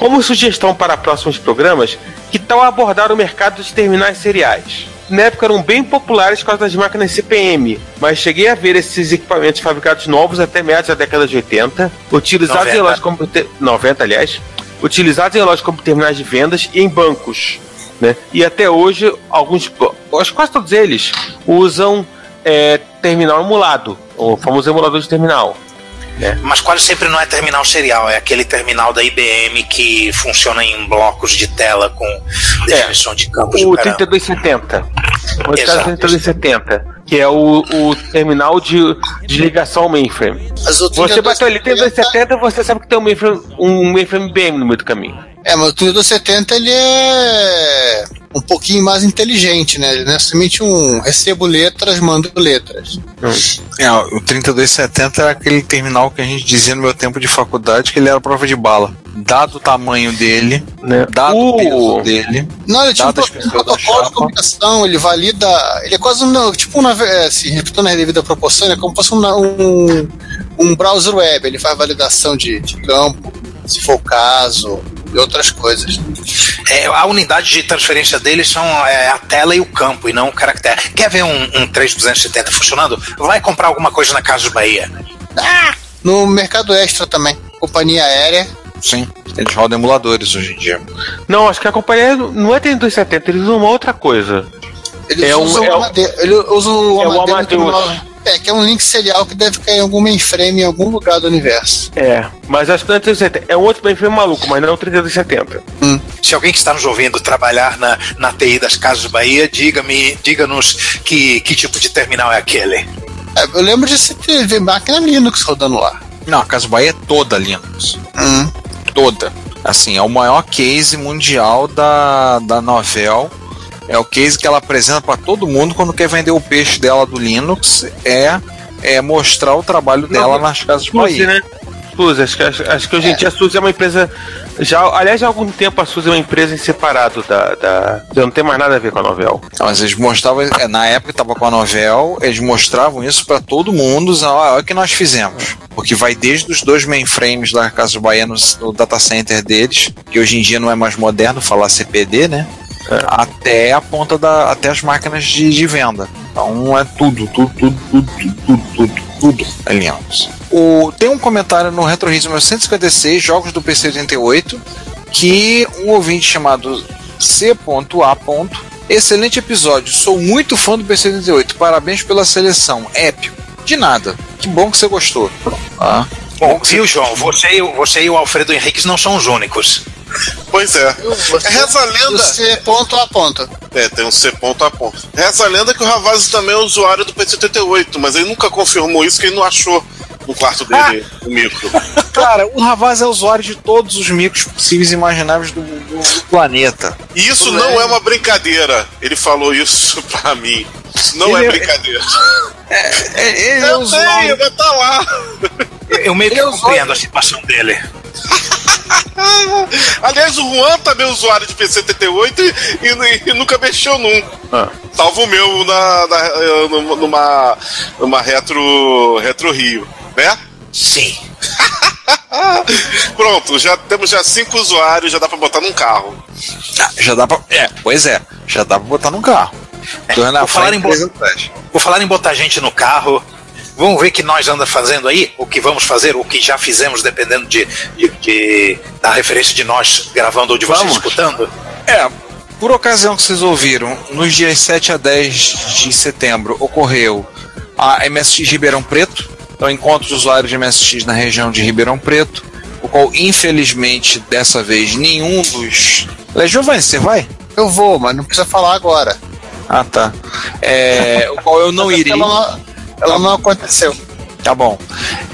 como sugestão para próximos programas, que tal abordar o mercado de terminais seriais? Na época eram bem populares por causa das máquinas CPM, mas cheguei a ver esses equipamentos fabricados novos até meados da década de 80, utilizados em 90. lojas como te- 90, aliás, utilizados em lojas como terminais de vendas e em bancos. Né? E até hoje, alguns, acho que quase todos eles, usam é, terminal emulado, o famoso emulador de terminal. Mas quase sempre não é terminal serial, é aquele terminal da IBM que funciona em blocos de tela com definição de campos de O caramba. 3270. O Exato. 3270, que é o, o terminal de, de ligação ao mainframe. Você 3270 bateu ali 3270, você sabe que tem um mainframe, um mainframe IBM no meio do caminho. É, mas o 3270 ele é um pouquinho mais inteligente, né? Ele não é somente um recebo letras, mando letras. É, o 3270 era aquele terminal que a gente dizia no meu tempo de faculdade que ele era prova de bala. Dado o tamanho dele, Né? dado o peso dele, Não, ele tinha um protocolo de comunicação, ele valida. Ele é quase um. Tipo, um, nave- é, assim, repetindo a devida proporção, ele é como se fosse um, um, um browser web. Ele faz validação de, de campo, se for o caso, e outras coisas. É, a unidade de transferência deles são é, a tela e o campo, e não o caractere. Quer ver um, um 3270 funcionando? Vai comprar alguma coisa na Casa de Bahia. No mercado extra também, companhia aérea. sim, eles rodam emuladores hoje em dia. Não, acho que a companhia não é 3270, eles usam uma outra coisa. Eles É um- usam é o um- Amadeus. Ele usa o É o Amadeus Amadeus. É, que é um link serial que deve cair em algum mainframe em algum lugar do universo. É, mas acho que não é 370. É um outro mainframe maluco, mas não é o 370. Se alguém que está nos ouvindo trabalhar na, na TI das Casas Bahia, diga-me, diga-nos que, que tipo de terminal é aquele. É, eu lembro de se ter máquina Linux rodando lá. Não, a Casa Bahia é toda Linux. Hum. Toda. Assim, é o maior case mundial da, da Novel. É o case que ela apresenta para todo mundo quando quer vender o peixe dela do Linux. É, é mostrar o trabalho dela nas Casas Suzy, Bahia. né? Suzy, acho que, acho, acho que hoje em dia a Suzy é uma empresa. Já, aliás, há algum tempo a Suzy é uma empresa em separado da, da. Não tem mais nada a ver com a Novel. Não, mas eles mostravam, é, na época que tava com a Novel, eles mostravam isso para todo mundo, dizendo, "Ó, olha o que nós fizemos. Porque vai desde os dois mainframes da Casa Bahia no, no data center deles, que hoje em dia não é mais moderno falar CPD, né? Até a ponta da. até as máquinas de, de venda. Então é tudo, tudo, tudo, tudo, tudo, tudo, tudo, é Linux. O, tem um comentário no RetroRismo 1956, jogos do PC 88, que um ouvinte chamado C.A. Excelente episódio, sou muito fã do PC 88, parabéns pela seleção, épico. De nada, que bom que você gostou. Ah, Bom, viu, João? Você, e o- você e o Alfredo Henriques não são os únicos. Pois é. Você, Reza a lenda. Você ponto a ponto. É, tem um C ponto a ponto. Reza a lenda que o Ravazzi também é usuário do PC88, mas ele nunca confirmou isso que ele não achou no quarto dele o micro. Cara, o Ravaz é usuário de todos os micros possíveis e imagináveis do, do- do planeta. E isso não é uma brincadeira. Ele falou isso pra mim. Isso não Ele é é- brincadeira. É, ele é Eu sei, usuário. mas tá lá. Eu, eu meio que compreendo a situação dele. Aliás, o Juan também é usuário de PC88 e, e- e nunca mexeu num. Ah. Salvo o meu na, na- eh, numa, numa, numa retro, retro Rio, né? Sim. Pronto, já temos já cinco usuários, já dá pra botar num carro. Ah, já dá pra. É, pois é, já dá pra botar num carro. Na Vou falar frente, em bo-. Vou falar em botar gente no carro. Vamos ver o que nós anda fazendo aí, o que vamos fazer, o que já fizemos, dependendo de, de- de- da referência de nós gravando ou de vocês Vamos. escutando. É, por ocasião que vocês ouviram, nos dias 7 a 10 de setembro ocorreu a MSX Ribeirão Preto, então encontro de usuários de MSX na região de Ribeirão Preto, o qual infelizmente dessa vez nenhum dos. Lé, Giovanni, você vai? Eu vou, mas não precisa falar agora. Ah, tá. É, o qual eu não irei. Ela não aconteceu. Tá bom.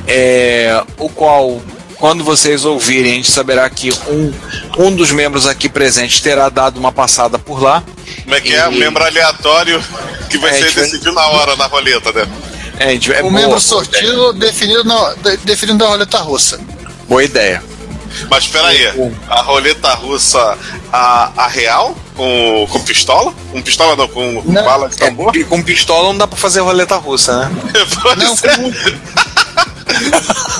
É, o qual, quando vocês ouvirem, a gente saberá que um, um dos membros aqui presentes terá dado uma passada por lá. Como é que é? E- Membro aleatório que vai É, ser diferente. decidido na hora na roleta, né? É, a gente- é o boa, membro sortido definido, na, de- definido da roleta russa. Boa ideia. Mas peraí, a roleta russa, a, a real? Com, com pistola? Com pistola não, com Não. bala de É, tambor? com- com pistola não dá pra fazer roleta russa, né? Pode Não, ser. com,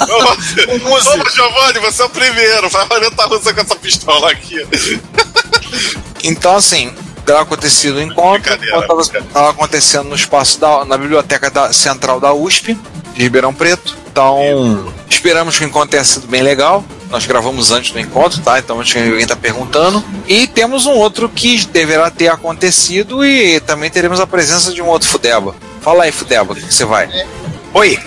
Ô, Giovanni, você é o primeiro. Faz roleta russa com essa pistola aqui. Então, assim, terá acontecido o encontro. Estava acontecendo no espaço da, na biblioteca da, central da USP, de Ribeirão Preto. Então, esperamos que o encontro tenha sido bem legal. Nós gravamos antes do encontro, tá? Então, acho que alguém está perguntando. E temos um outro que deverá ter acontecido e também teremos a presença de um outro Fudeba. Fala aí, Fudeba, o que você vai? Oi,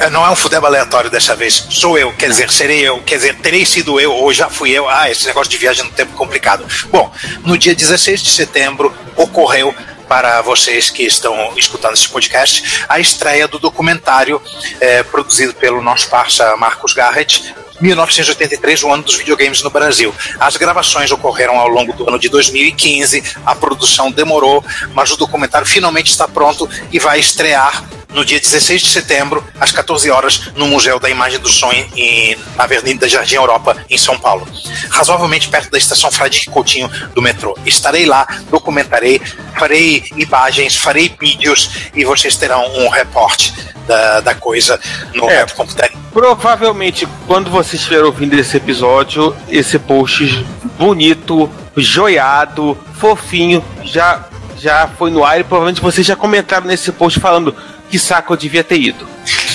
é, não é um fudeba aleatório dessa vez, sou eu, quer dizer, serei eu, quer dizer, terei sido eu ou já fui eu. Ah, esse negócio de viagem no tempo é complicado. Bom, no dia 16 de setembro ocorreu para vocês que estão escutando esse podcast, a estreia do documentário eh, produzido pelo nosso parça Marcos Garrett, 1983, o ano dos videogames no Brasil. As gravações ocorreram ao longo do ano de 2015, a produção demorou, mas o documentário finalmente está pronto e vai estrear no dia 16 de setembro, às 14 horas, no Museu da Imagem do Som em, na Avenida Jardim Europa, em São Paulo. Razoavelmente perto da estação Fradique Coutinho do metrô. Estarei lá, documentarei, farei imagens, farei vídeos e vocês terão um reporte da, da coisa no É. Provavelmente, quando você estiver ouvindo esse episódio, esse post bonito, joiado, fofinho, já, já foi no ar e provavelmente vocês já comentaram nesse post falando que saco eu devia ter ido.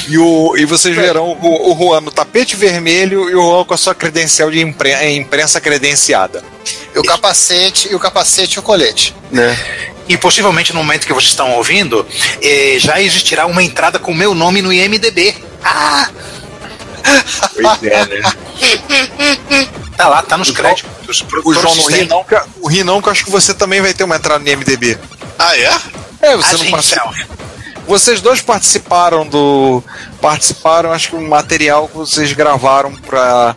E, o, e vocês verão o, o Juan no tapete vermelho e o Juan com a sua credencial de impre- imprensa credenciada. E o capacete, e o capacete e o colete. Né? E possivelmente no momento que vocês estão ouvindo, eh, já existirá uma entrada com o meu nome no IMDB. Ah! Pois é, né? Tá lá, tá nos créditos. O João não ri não, que, o ri não, que eu acho que você também vai ter uma entrada no IMDB. Ah, é? É, você não Agente participa. Self. Vocês dois participaram do. Participaram, acho que o material que vocês gravaram para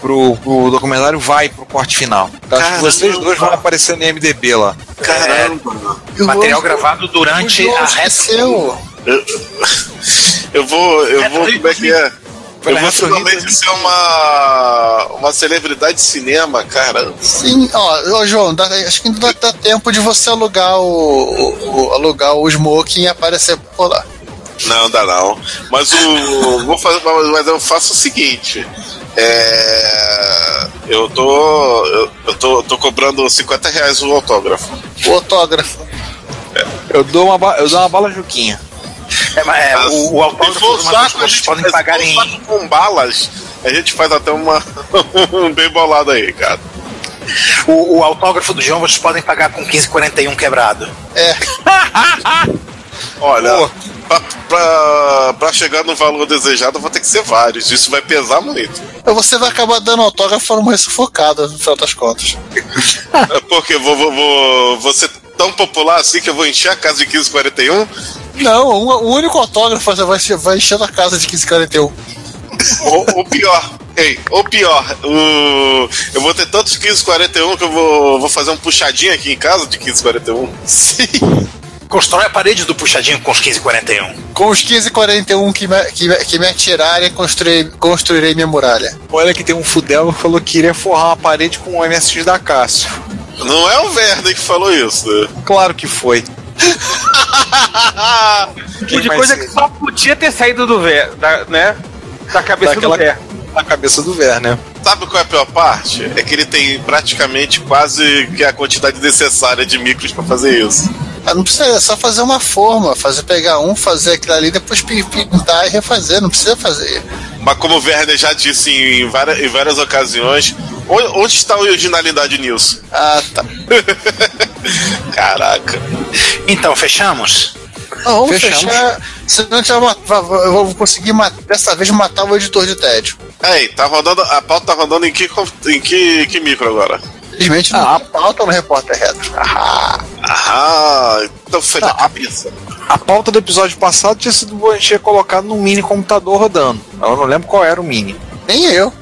pro, pro documentário vai pro corte final. Então, acho que vocês dois vão aparecer no MDB lá. Caramba. Material gravado durante a retro. esqueceu. Eu vou. Eu vou. Como é que é? Eu vou finalmente ser uma. Uma celebridade de cinema, cara. Sim, ó, ô, João, dá- acho que ainda dá, tempo de você alugar o, o- o- alugar o smoking e aparecer por lá. Não, dá não. Mas o. vou fazer, mas eu faço o seguinte. É, eu tô. Eu, eu tô, tô cobrando 50 reais o autógrafo. O autógrafo. Eu dou uma, eu dou uma bala juquinha. É, mas, é, o, o Se for uma saco, a vocês gente podem pagar se for em. saco com balas, a gente faz até uma. um bem bolado aí, cara. O, o autógrafo do João vocês podem pagar com 1541 quebrado. É, Olha, pra, pra, pra chegar no valor desejado, eu vou ter que ser vários. Isso vai pesar muito. você vai acabar dando autógrafo para morrer sufocado, no final das contas. É Porque vou, vou, vou, vou ser tão popular assim que eu vou encher a casa de 1541. Não, um- o único autógrafo vai, vai encher a casa de 1541. Ou, ou pior, ei, ou pior, o, eu vou ter tantos 1541 que eu vou, vou fazer um puxadinho aqui em casa de 1541. Sim. Constrói a parede do puxadinho com os 1541. Com os 1541 que me, que, me- que me atirarem, construirei, construirei minha muralha. Olha que tem um Fudel que falou que iria forrar uma parede com o MSX da Cássio. Não é o Werner que falou isso, né? Claro que foi. Tipo de coisa ser? que só podia ter saído do Ver, da, né? Da cabeça Daquela- do Ver. Na cabeça do Ver, né? Sabe qual é a pior parte? É que ele tem praticamente quase que a quantidade necessária de micros pra fazer isso. Ah, não precisa, é só fazer uma forma, fazer pegar um, fazer aquilo ali, depois pi- pintar e refazer, não precisa fazer. Mas como o Werner já disse em várias, em várias ocasiões, onde, está a originalidade nisso? Ah, tá. Caraca. Então, fechamos? Não, vamos Fechamos. fechar. Senão a eu vou conseguir dessa vez matar o editor de tédio. Aí, tá rodando. A pauta tá rodando em que, em que, que micro agora? Felizmente não Ah. tem pauta no repórter retro. Ah, Ah, então foi da cabeça. A pauta do episódio passado tinha sido a gente tinha colocado num mini computador rodando. Eu não lembro qual era o mini. Nem eu.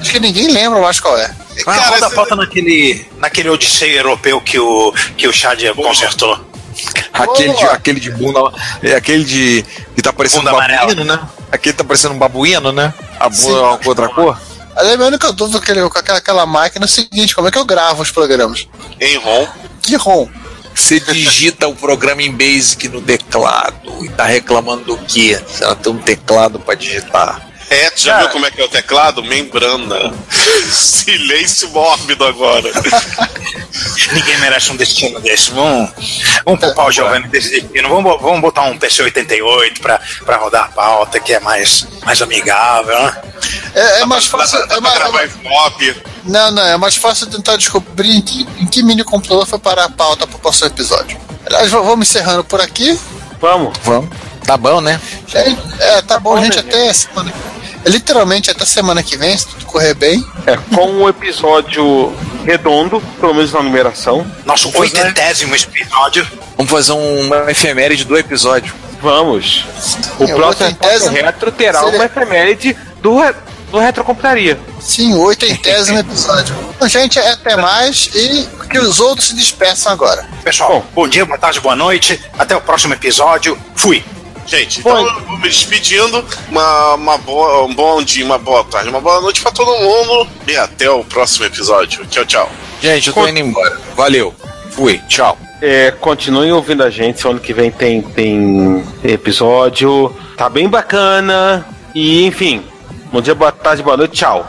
Acho que ninguém lembra mais qual é. Ah, Cara, roda a pauta naquele, naquele Odisseia europeu que o, que o Chad consertou. Aquele de, Boa. aquele de bunda. É aquele de. que tá parecendo Bunda um amarela. babuíno, né? Aquele tá parecendo um babuíno, né? A Sim. bunda é uma outra cor. Aí a minha única dúvida com aquele- com aquela, aquela máquina é o seguinte: como é que eu gravo os programas? Em ROM. Que ROM? Você digita o programa em Basic no teclado e tá reclamando do quê? Ela tem um teclado pra digitar. É, tu já viu como é que é o teclado? Membrana. Silêncio mórbido agora. Ninguém merece um destino desse. Vamos, vamos poupar o Giovanni desse destino. Vamos, vamos botar um PC-88 pra, pra rodar a pauta, que é mais, mais amigável, né? É, é mais fácil. Dá É pra mais, gravar não, não, é mais fácil tentar descobrir em que, em que mini computador foi parar a pauta pro próximo episódio. Aliás, vamos encerrando por aqui. Vamos. Vamos. Tá bom, né? É, é, tá bom, bom, gente, né, até semana. É, literalmente até semana que vem, se tudo correr bem. É, com um episódio redondo, pelo menos na numeração. Nosso oitentésimo episódio. Vamos fazer um- uma efeméride do episódio. Vamos. O É, próximo oitentésimo Retro terá seria- uma efeméride do, re- do Retrocomputaria. Sim, o oitentésimo episódio. Então, gente, até mais e que os outros se despeçam agora. Pessoal, bom dia, boa tarde, boa noite. Até o próximo episódio. Fui. Gente, então eu vou me despedindo. Uma, uma boa, um bom dia, uma boa tarde, uma boa noite pra todo mundo. E até o próximo episódio. Tchau, tchau. Gente, eu tô indo embora. Valeu. Fui. Tchau. É, continuem ouvindo a gente. Ano que vem tem, tem episódio. Tá bem bacana. E, enfim. Bom dia, boa tarde, boa noite. Tchau.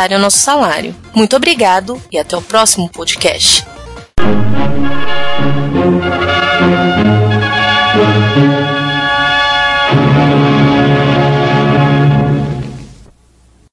voluntário o nosso salário. Muito obrigado e até o próximo podcast.